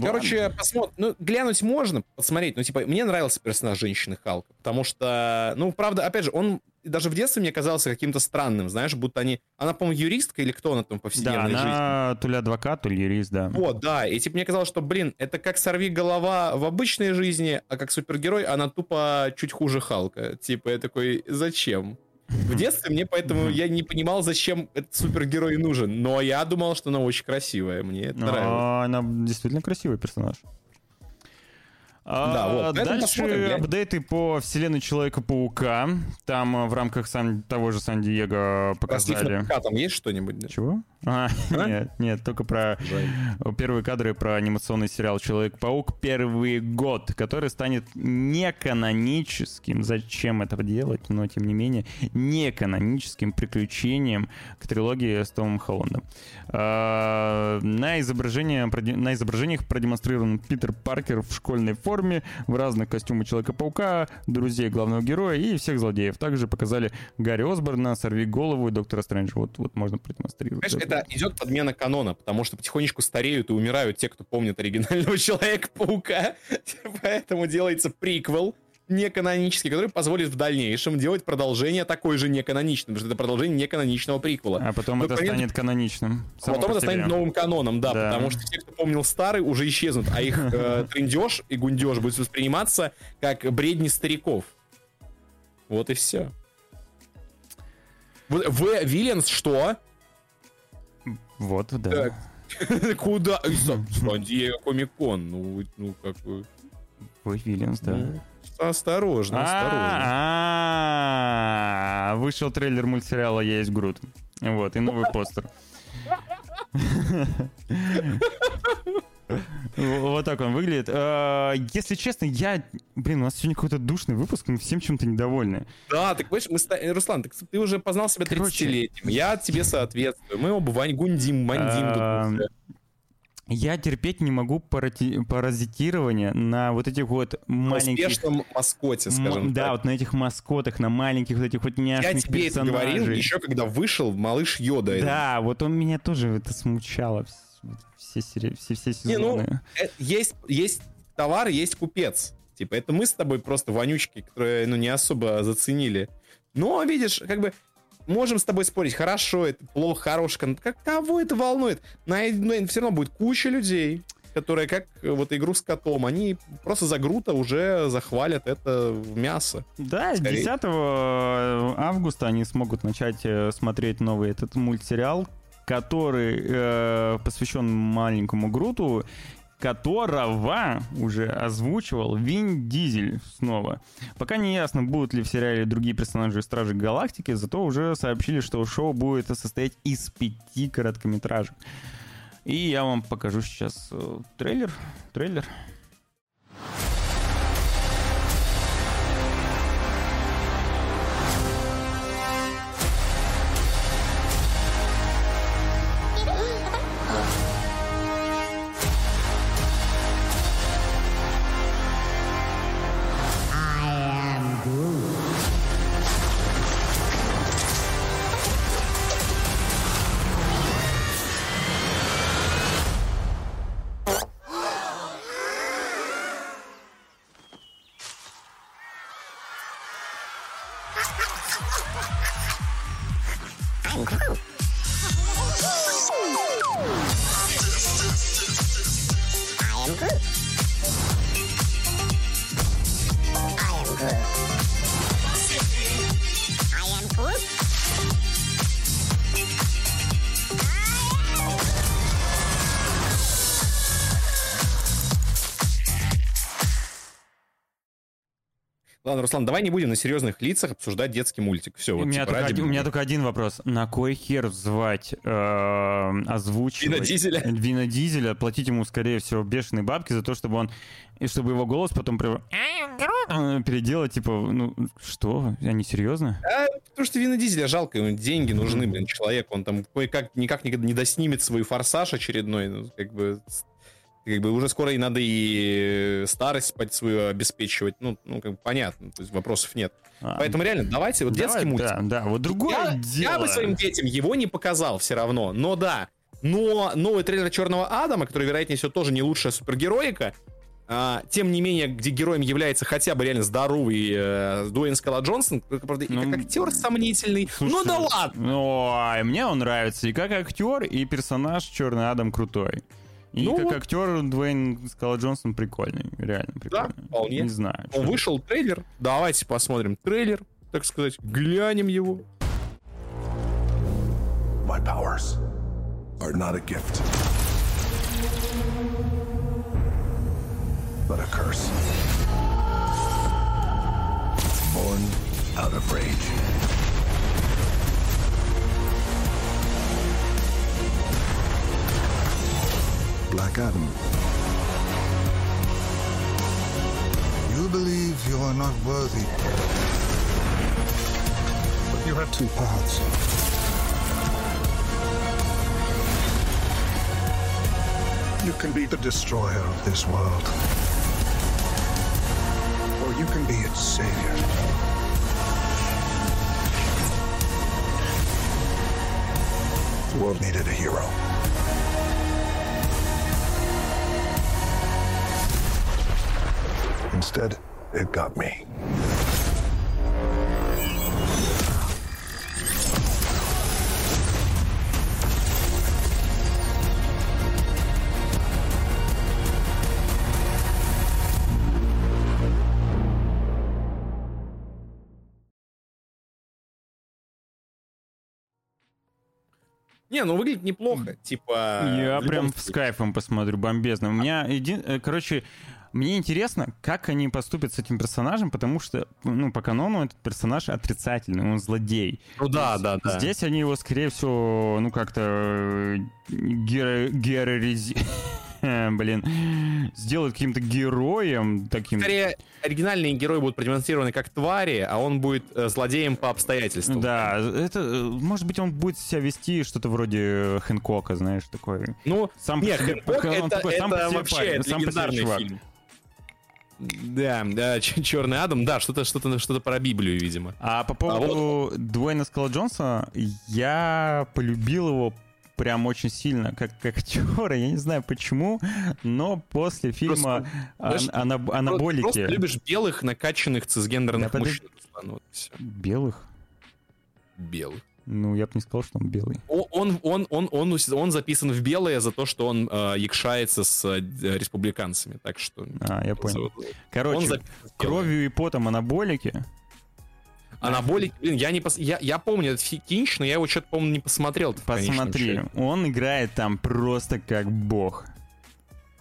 Короче, посмотрим. Ну, глянуть можно, посмотреть. Ну, типа, мне нравился персонаж женщины Халка. Потому что, ну, правда, опять же, он даже в детстве мне казался каким-то странным, знаешь, будто они... Она, по-моему, юристка или кто она там в Да, повседневной жизни? она то ли адвокат, то ли юрист, да. Вот, да, и типа мне казалось, что, блин, это как сорви голова в обычной жизни, а как супергерой она тупо чуть хуже Халка. Типа я такой, зачем? В детстве мне поэтому я не понимал, зачем этот супергерой нужен, но я думал, что она очень красивая, мне это. А, Она действительно красивый персонаж. А, Да, вот, Дальше посмотрим, апдейты по вселенной Человека-паука. Там э, в рамках Сан- того же Сан-Диего Про показали... Паука там есть что-нибудь? да? Чего? А, нет, нет, только про первые кадры про анимационный сериал Человек-паук первый год, который станет неканоническим. Зачем этого делать? Но тем не менее, неканоническим приключением к трилогии с Томом Холландом. А, На, изображение, на изображениях продемонстрирован Питер Паркер в школьной форме, в разных костюмах Человека-паука, друзей главного героя и всех злодеев. Также показали Гарри Осборна, Сорви голову и Доктора Стрэнджа. Вот, вот можно продемонстрировать. Понимаешь, это идет подмена канона, потому что потихонечку стареют и умирают те, кто помнит оригинального Человека-паука. Поэтому делается приквел неканонический, который позволит в дальнейшем делать продолжение такой же неканоничным, потому что это продолжение неканоничного приквела. А потом Но это понятно- станет каноничным. А потом по это станет новым каноном, да, Да. потому что те, кто помнил старый, уже исчезнут, а их э, трындеж и гундеж будет восприниматься как бредни стариков. Вот и все. В. Виллианс что? Вот, да. Куда? Сан-Диего Комик-кон. Ну, ну, какой... В. Виллианс, да. Ну, осторожно, осторожно. А, Вышел трейлер мультсериала «Я есть Грут». Вот, и новый постер. Вот так он выглядит. А, Если честно, я... Блин, у нас сегодня какой-то душный выпуск, мы всем чем-то недовольны. Да, так понимаешь, мы э, Руслан, так ты уже познал себя 30-летним. Я тебе соответствую. Мы оба Вань Гундим, Мандим. уже. Я терпеть не могу парати- паразитирование на вот этих вот На маленьких... успешном маскоте, скажем М, Да, так. вот на этих маскотах, на маленьких вот этих вот Я няшных тебе это говорил персонажей. еще когда вышел малыш Йода. Да, вот он меня тоже это смущало. вс- вот Все, сери- все, все Не, ну, сезоны. э, есть, есть товар, есть купец. Типа, это мы с тобой просто вонючки, которые, ну, не особо заценили. Но, видишь, как бы, можем с тобой спорить, хорошо это, плохо, контент. Как, кого это волнует? На, ну, все равно будет куча людей, которые, как э, вот игру с котом, они просто за Грута уже захвалят это в мясо. Да, Скорее. 10 августа они смогут начать э, смотреть новый этот мультсериал, который э, посвящен маленькому Груту, которого уже озвучивал Вин Дизель снова. Пока не ясно, будут ли в сериале другие персонажи Стражи Галактики, зато уже сообщили, что шоу будет состоять из пяти короткометражек. И я вам покажу сейчас э, трейлер. Трейлер. Ладно, Руслан, давай не будем на серьезных лицах обсуждать детский мультик. Все, у, вот, меня типа, ради один, у меня только один вопрос. На кой хер звать, э, озвучивать... Вина Дизеля? Вина Дизеля, платить ему, скорее всего, бешеные бабки за то, чтобы он... И чтобы его голос потом э, переделать, типа, ну, что? Они серьезно? А, потому что Вина Дизеля жалко, ему деньги нужны, блин, человек. Он там кое-как никак не, не доснимет свой форсаж очередной. Ну, как бы, как бы уже скоро и надо и старость под свою обеспечивать. Ну, ну как бы понятно, то есть вопросов нет. А, Поэтому реально, давайте, вот давай, детский мультик. Да, да, вот другое я, дело. я бы своим детям его не показал все равно, но да. Но новый трейлер Черного Адама, который, вероятнее всего, тоже не лучшая супергероика, а, тем не менее, где героем является хотя бы реально здоровый э, Дуэйн Скала Джонсон, только, правда, и как актер сомнительный. ну да ладно! Ой, мне он нравится и как актер, и персонаж Черный Адам крутой. И Ну как вот. актер Дуэйн Скала Джонсон прикольный, реально Да, прикольный. вполне. Не знаю. Он вышел трейлер. Давайте посмотрим трейлер, так сказать, глянем его. My powers are not a gift, but a curse. Born out of rage. Black Adam. You believe you are not worthy. But you have two paths. You can be the destroyer of this world. Or you can be its savior. The world needed a hero. Instead, it got me. Не, ну выглядит неплохо, типа... Я прям случае. с кайфом посмотрю, бомбезно. У меня, един... э, короче, мне интересно, как они поступят с этим персонажем, потому что, ну, по канону этот персонаж отрицательный, он злодей. Ну да, да, да. Здесь они его, скорее всего, ну, как-то э, героризи- Блин, сделают каким-то героем таким. Скорее, оригинальные герои будут продемонстрированы как твари, а он будет э, злодеем по обстоятельствам. Да, это, э, может быть, он будет себя вести что-то вроде Хэнкока, знаешь, такой. Ну, сам по не, себе- Хэнкок это, такой сам это по себе вообще парень, сам легендарный фильм. Да, да, Черный Адам, да, что-то, что-то, что-то про Библию, видимо. А по поводу Дуэйна Скала Джонса, я полюбил его прям очень сильно, как, как актера, я не знаю почему, но после фильма Знаешь, «Ан- Просто «Анаболики» любишь белых, накачанных цисгендерных Да мужчин. Вот белых, Белых. Ну я бы не сказал, что он белый. О- Он, он, он, он, он записан в белое за то, что он э, якшается с э, республиканцами, так что... А, я понял. Он Короче, кровью и потом анаболики. Анаболик, блин, я не пос... я, я помню этот кинч, но я его что-то, по-моему, не посмотрел. Посмотри, он играет там просто как бог.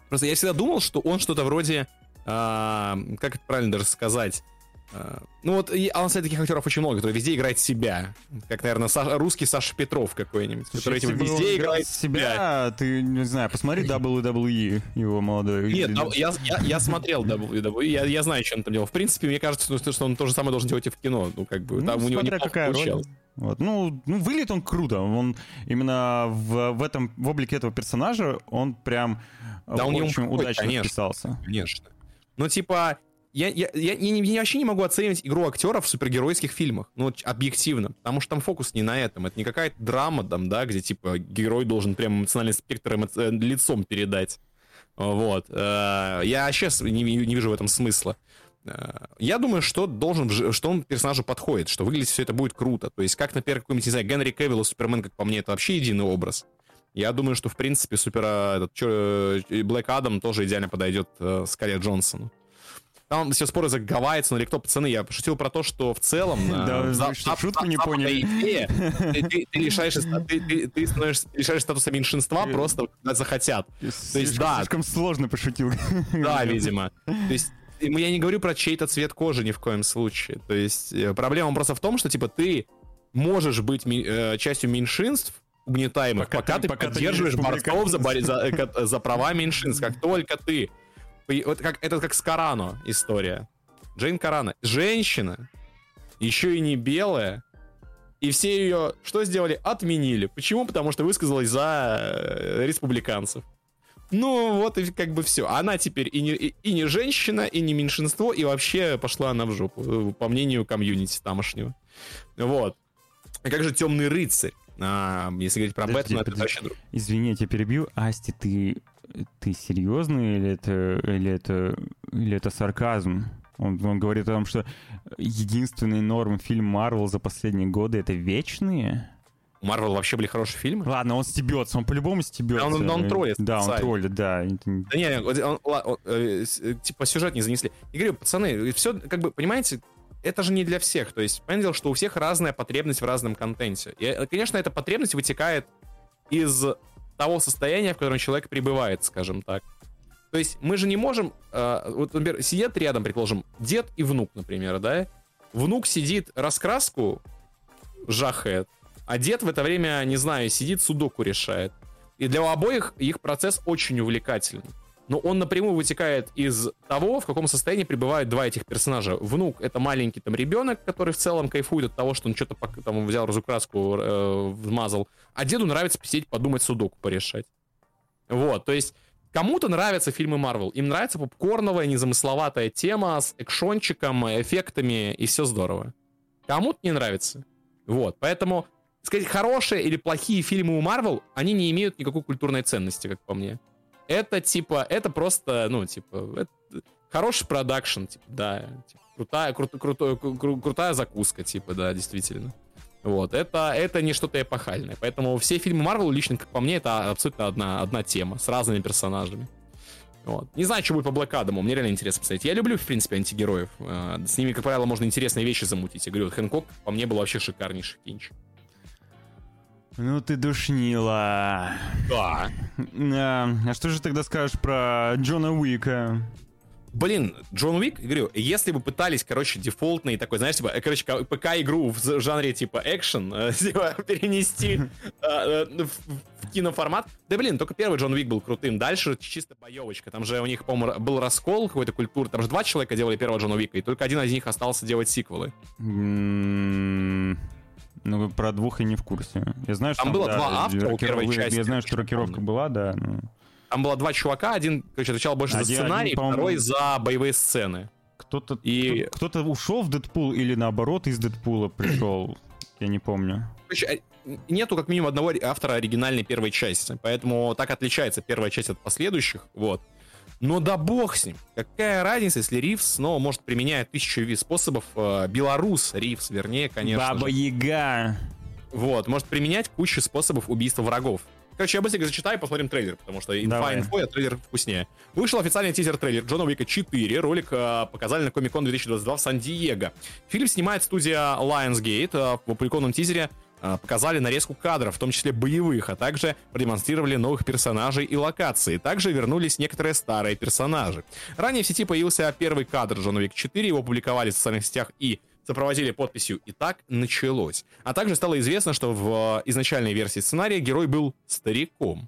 Просто я всегда думал, что он что-то вроде... а, как это правильно даже сказать? А, ну вот, и, а он, кстати, таких актеров очень много, которые везде играет себя. Как, наверное, Са- русский Саша Петров какой-нибудь, который Слушай, типа, везде играет себя, ты, не знаю, посмотри WWE, его молодой. Нет, я, я, я смотрел WWE, я, я знаю, что он там делал. В принципе, мне кажется, что, что он то же самое должен делать и в кино. Ну, как бы, Ну, там у него неплохо какая роль. Вот. Ну, ну, выглядит он круто. Он именно в, в этом, в облике этого персонажа, он прям Да, он ему очень подходит, удачно конечно. вписался. Конечно. Но типа, я, я, я, я я вообще не могу оценивать игру актеров в супергеройских фильмах. Ну, объективно. Потому что там фокус не на этом. Это не какая-то драма там, да, где типа герой должен прям эмоциональный спектр эмо- э, лицом передать. Вот. Э, Я сейчас не, не вижу в этом смысла. Э, Я думаю, что должен, что он персонажу подходит, что выглядит все это будет круто. То есть, как, например, какой-нибудь, не знаю, Генри Кевилл и Супермен, как по мне, это вообще единый образ. Я думаю, что, в принципе, супер... Этот, Блэк Адам тоже идеально подойдет э, Скале Джонсону. Там все споры за Гавайцин или кто, пацаны, я пошутил про то, что в целом... э, Да, за- шутку не поняли? Ты, лишаешься, статуса меньшинства просто когда захотят. То есть, да, Слишком сложно пошутил. да, видимо. То есть я не говорю про чей-то цвет кожи ни в коем случае. То есть э, проблема просто в том, что типа ты можешь быть э, частью меньшинств угнетаемых, пока, ты пока ты не поддерживаешь борцов за, за, э, за права меньшинств. Как только ты... Вот как, это как с Карано история. Джейн Карано. Женщина, еще и не белая, и все ее что сделали? Отменили. Почему? Потому что высказалась за э, республиканцев. Ну, вот и как бы все. Она теперь и не, и, и не женщина, и не меньшинство, и вообще пошла она в жопу, э, по мнению комьюнити тамошнего. Вот. А как же темный рыцарь? А, если говорить про Подожди, Бэтмена, это вообще Извини, я тебя перебью. Асти, ты, ты серьезно или это, или это, или это сарказм? Он, он говорит о том, что единственный норм фильм Марвел за последние годы это вечные. У Марвел вообще были хорошие фильмы? Ладно, он стебется, он по-любому стебется. Да, он- да, он троллит Да, он троллит, да. Да не, вот он- ла- он, э, э, типа сюжет не занесли. И говорю, пацаны, все, как бы, понимаете, это же не для всех. То есть, понятное дело, что у всех разная потребность в разном контенте. И, э, конечно, эта потребность вытекает из того состояния, в котором человек пребывает, скажем так. То есть мы же не можем... э, вот, например, сидят рядом, предположим, дед и внук, например, да? Внук сидит, раскраску жахает, а дед в это время, не знаю, сидит, судоку решает. И для обоих их процесс очень увлекательный. Но он напрямую вытекает из того, в каком состоянии пребывают два этих персонажа. Внук — это маленький там ребенок, который в целом кайфует от того, что он что-то там взял разукраску, э, вмазал. А деду нравится посидеть, подумать, судоку порешать. Вот, то есть кому-то нравятся фильмы Марвел. Им нравится попкорновая, незамысловатая тема с экшончиком, эффектами, и все здорово. Кому-то не нравится. Вот, поэтому сказать, хорошие или плохие фильмы у Марвел, они не имеют никакой культурной ценности, как по мне. Это типа, это просто, ну, типа, это хороший продакшн, типа, да, типа, крутая, кру- крутой- кру- крутая закуска, типа, да, действительно. Вот, это, это не что-то эпохальное. Поэтому все фильмы Марвел, лично, как по мне, это абсолютно одна, одна тема с разными персонажами. Вот. Не знаю, что будет по Блэк Адаму, мне реально интересно посмотреть. Я люблю, в принципе, антигероев. Э, С ними, как правило, можно интересные вещи замутить. Я говорю, Хэнкок по мне был вообще шикарнейший кинч. Ну ты душнила. Да. А, а что же тогда скажешь про Джона Уика? Блин, Джон Уик, говорю, если бы пытались, короче, дефолтный такой, знаешь, типа, э, короче, ПК-игру в жанре, типа, экшен, э, типа, перенести э, в киноформат, да, блин, только первый Джон Уик был крутым, дальше чисто боевочка, там же у них, по-моему, был раскол какой-то культуры, там же два человека делали первого Джона Уика, и только один из них остался делать сиквелы. Ну, про двух я не в курсе. Я знаю, что там, было два автора у первой части. Я знаю, что рокировка была, да. Но... Там было два чувака, один, короче, отвечал больше один, за сценарий, один, второй за боевые сцены. Кто-то и... кто-то ушел в Дэдпул или наоборот из Дэдпула пришел, я не помню. Короче, а, нету как минимум одного автора оригинальной первой части, поэтому так отличается первая часть от последующих, вот. Но да бог с ним. Какая разница, если Ривз снова может применять тысячу способов. Э, белорус Ривз, вернее, конечно Баба же. Яга. Вот, может применять кучу способов убийства врагов. Короче, я быстренько зачитаю и посмотрим трейлер, потому что инфа инфой, а трейлер вкуснее. Вышел официальный тизер-трейлер Джона Уика 4. Ролик э, показали на Комик-кон 2022 в Сан-Диего. Фильм снимает студия Lionsgate. Э, в опубликованном тизере показали нарезку кадров, в том числе боевых, а также продемонстрировали новых персонажей и локации. Также вернулись некоторые старые персонажи. Ранее в сети появился первый кадр Джона Уик 4, его публиковали в социальных сетях и сопроводили подписью «И так началось». А также стало известно, что в изначальной версии сценария герой был стариком.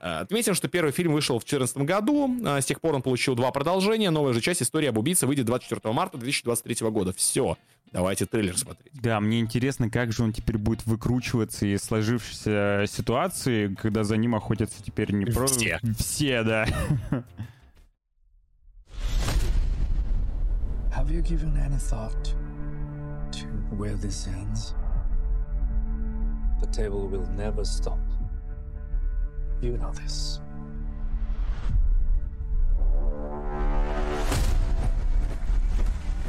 Э, отметим, что первый фильм вышел в 2014 году, а с тех пор он получил два продолжения. Новая же часть «История об убийце» выйдет 24 марта 2023 года. Все, давайте трейлер смотреть. Да, мне интересно, как же он теперь будет выкручиваться из сложившейся ситуации, когда за ним охотятся теперь не просто... Все. Все, да. Have you given any thought to where this ends. The table will never stop. You know this.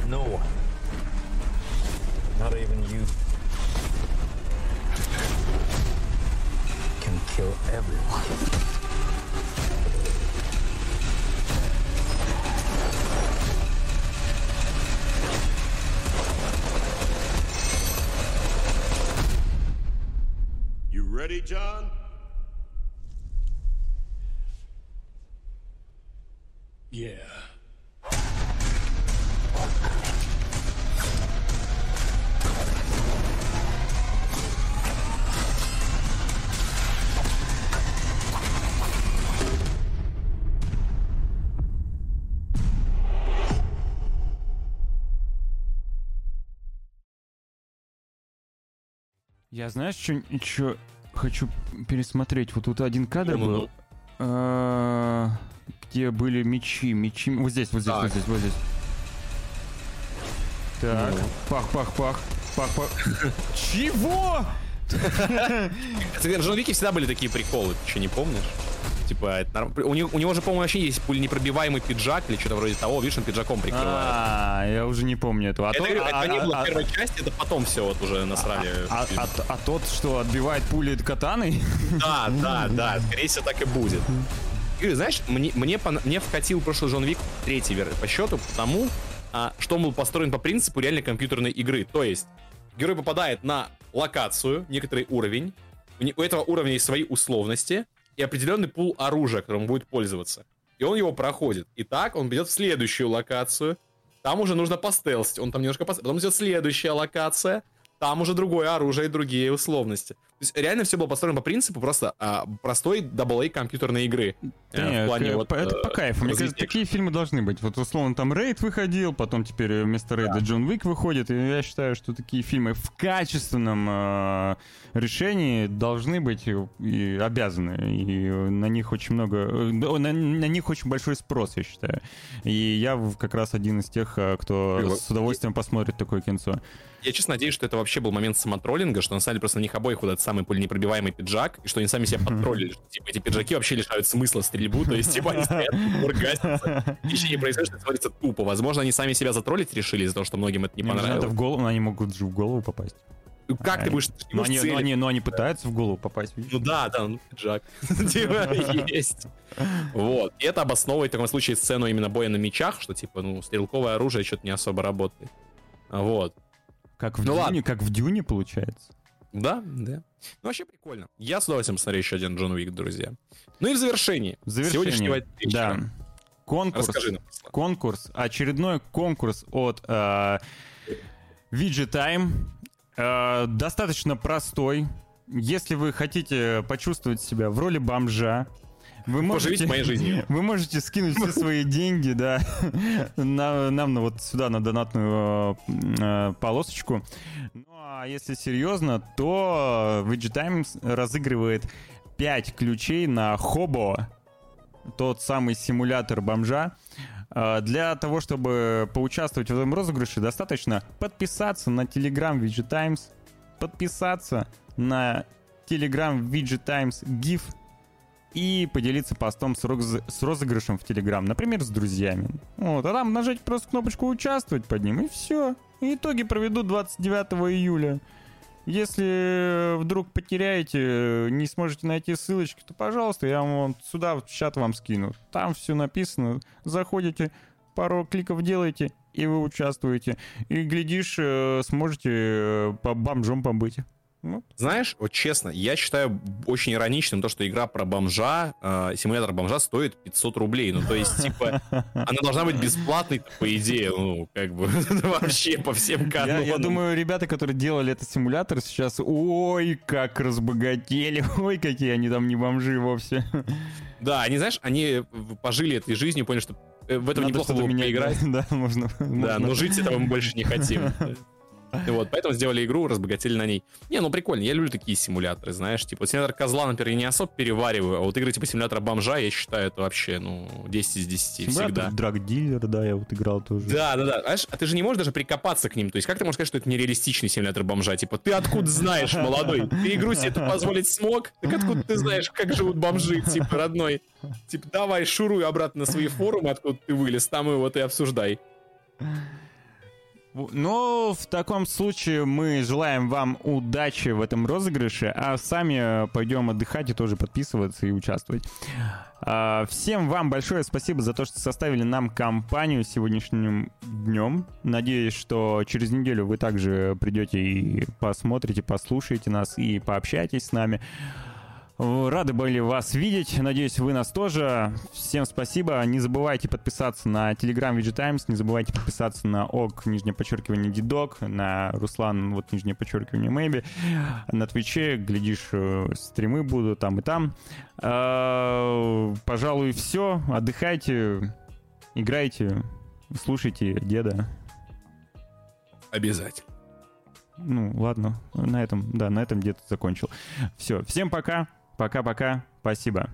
No one, not even you, can kill everyone. You ready, John? Yeah. Я знаешь, что хочу пересмотреть. Вот тут один кадр был, а, где были мечи, мечи. Вот здесь, вот здесь, так. вот здесь, вот здесь. Так, ну. пах, пах, пах, пах, пах. Чего? Джон Вики всегда были такие приколы, ты что, не помнишь? Типа, это, у, него, у него же, по-моему, вообще есть пуленепробиваемый пиджак или что-то вроде того. Видишь, он пиджаком прикрывает. А, я уже не помню этого. А это, тот, это а, не было а, первой части, это потом все вот уже насрали. А, а, а, а тот, что отбивает пули катаной? Да, да, да. Скорее всего, так и будет. Знаешь, мне, мне, мне вкатил прошлый Джон Вик третий по счету, потому а, что он был построен по принципу реальной компьютерной игры. То есть, герой попадает на локацию, некоторый уровень, у этого уровня есть свои условности, и определенный пул оружия, которым он будет пользоваться. И он его проходит. И так он идет в следующую локацию. Там уже нужно постелсить. Он там немножко постелсить. Потом идет следующая локация. Там уже другое оружие и другие условности. Есть реально все было построено по принципу просто а, простой AA компьютерной игры. Да э, нет, плане, вот, это э, по кайфу. Мне кажется, такие фильмы должны быть. Вот условно там Рейд выходил, потом теперь вместо Рейда да. Джон Уик выходит. И я считаю, что такие фильмы в качественном э, решении должны быть и, обязаны. И на них очень много... Э, на, на них очень большой спрос, я считаю. И я как раз один из тех, кто и, с удовольствием посмотрит такое кинцо я честно надеюсь, что это вообще был момент самотроллинга, что на самом деле просто на них обоих вот этот самый пуленепробиваемый пиджак, и что они сами себя подтроллили, что типа эти пиджаки вообще лишают смысла стрельбу, то есть типа они стоят, бургасятся, ничего не происходит, что смотрится тупо. Возможно, они сами себя затроллить решили из-за того, что многим это не понравилось. Надо в голову, но они могут же в голову попасть. Как а, ты будешь... Но они, но, они, но они пытаются в голову попасть, видишь? Ну да, да, ну пиджак. типа есть. Вот. И это обосновывает в таком случае сцену именно боя на мечах, что типа, ну, стрелковое оружие что-то не особо работает. Вот. Как в, ну, Дюне, ладно. как в Дюне получается. Да, да. Ну, вообще прикольно. Я с удовольствием смотрю еще один Джон Уик, друзья. Ну и в завершении. В завершении, сегодняшнего да. вечера. Конкурс, Расскажи нам. конкурс, очередной конкурс от э, VG Time. Э, достаточно простой. Если вы хотите почувствовать себя в роли бомжа, вы Поживите можете, моей жизнью. Вы можете скинуть все свои деньги, да, на- нам на вот сюда, на донатную э, полосочку. Ну, а если серьезно, то VG Times разыгрывает 5 ключей на Хобо, тот самый симулятор бомжа. Э, Для того, чтобы поучаствовать в этом розыгрыше, достаточно подписаться на Telegram VG Times, подписаться на Telegram VG Times GIF и поделиться постом с, роз- с розыгрышем в Telegram, например, с друзьями. Вот, а там нажать просто кнопочку «Участвовать» под ним, и все. И итоги проведу 29 июля. Если вдруг потеряете, не сможете найти ссылочки, то, пожалуйста, я вам сюда в чат вам скину. Там все написано. Заходите, пару кликов делаете, и вы участвуете. И, глядишь, э, сможете э, по бомжом побыть. Ну, Знаешь, вот честно, я считаю очень ироничным то, что игра про бомжа, э, симулятор бомжа стоит 500 рублей. Ну, то есть, типа, она должна быть бесплатной, по идее, ну, как бы, вообще по всем Я, канонам. я думаю, ребята, которые делали этот симулятор, сейчас ой, как разбогатели, ой, какие они там не бомжи вовсе. Да, они, знаешь, они пожили этой жизнью, поняли, что э, в этом Надо неплохо было поиграть. Да, можно. Да, можно. но жить этого мы больше не хотим. Вот, поэтому сделали игру, разбогатели на ней. Не, ну прикольно, я люблю такие симуляторы, знаешь, типа симулятор козла, например, я не особо перевариваю, а вот игры типа симулятора бомжа, я считаю, это вообще, ну, 10 из 10 всегда. Симулятор драг-дилер, да, я вот играл тоже. Да, да, да. Знаешь, а ты же не можешь даже прикопаться к ним. То есть, как ты можешь сказать, что это нереалистичный симулятор бомжа? Типа, ты откуда знаешь, молодой? Ты игру себе это позволить смог? Так откуда ты знаешь, как живут бомжи, типа, родной? Типа, давай, шуруй обратно на свои форумы, откуда ты вылез, там и вот и обсуждай. Ну, в таком случае мы желаем вам удачи в этом розыгрыше, а сами пойдем отдыхать и тоже подписываться и участвовать. А, Всем вам большое спасибо за то, что составили нам компанию сегодняшним днем. Надеюсь, что через неделю вы также придете и посмотрите, послушаете нас и пообщаетесь с нами. Рады были вас видеть. Надеюсь, вы нас тоже. Всем спасибо. Не забывайте подписаться на Telegram VG Times. Не забывайте подписаться на ОК, нижнее подчеркивание Дидок, на Руслан, вот нижнее подчеркивание Мэйби. На Твиче, глядишь, э, стримы будут там и там. Э, Пожалуй, все. Отдыхайте, играйте, слушайте деда. Обязательно. Ну, ладно, на этом, да, на этом где-то закончил. Все, всем пока, пока-пока, спасибо.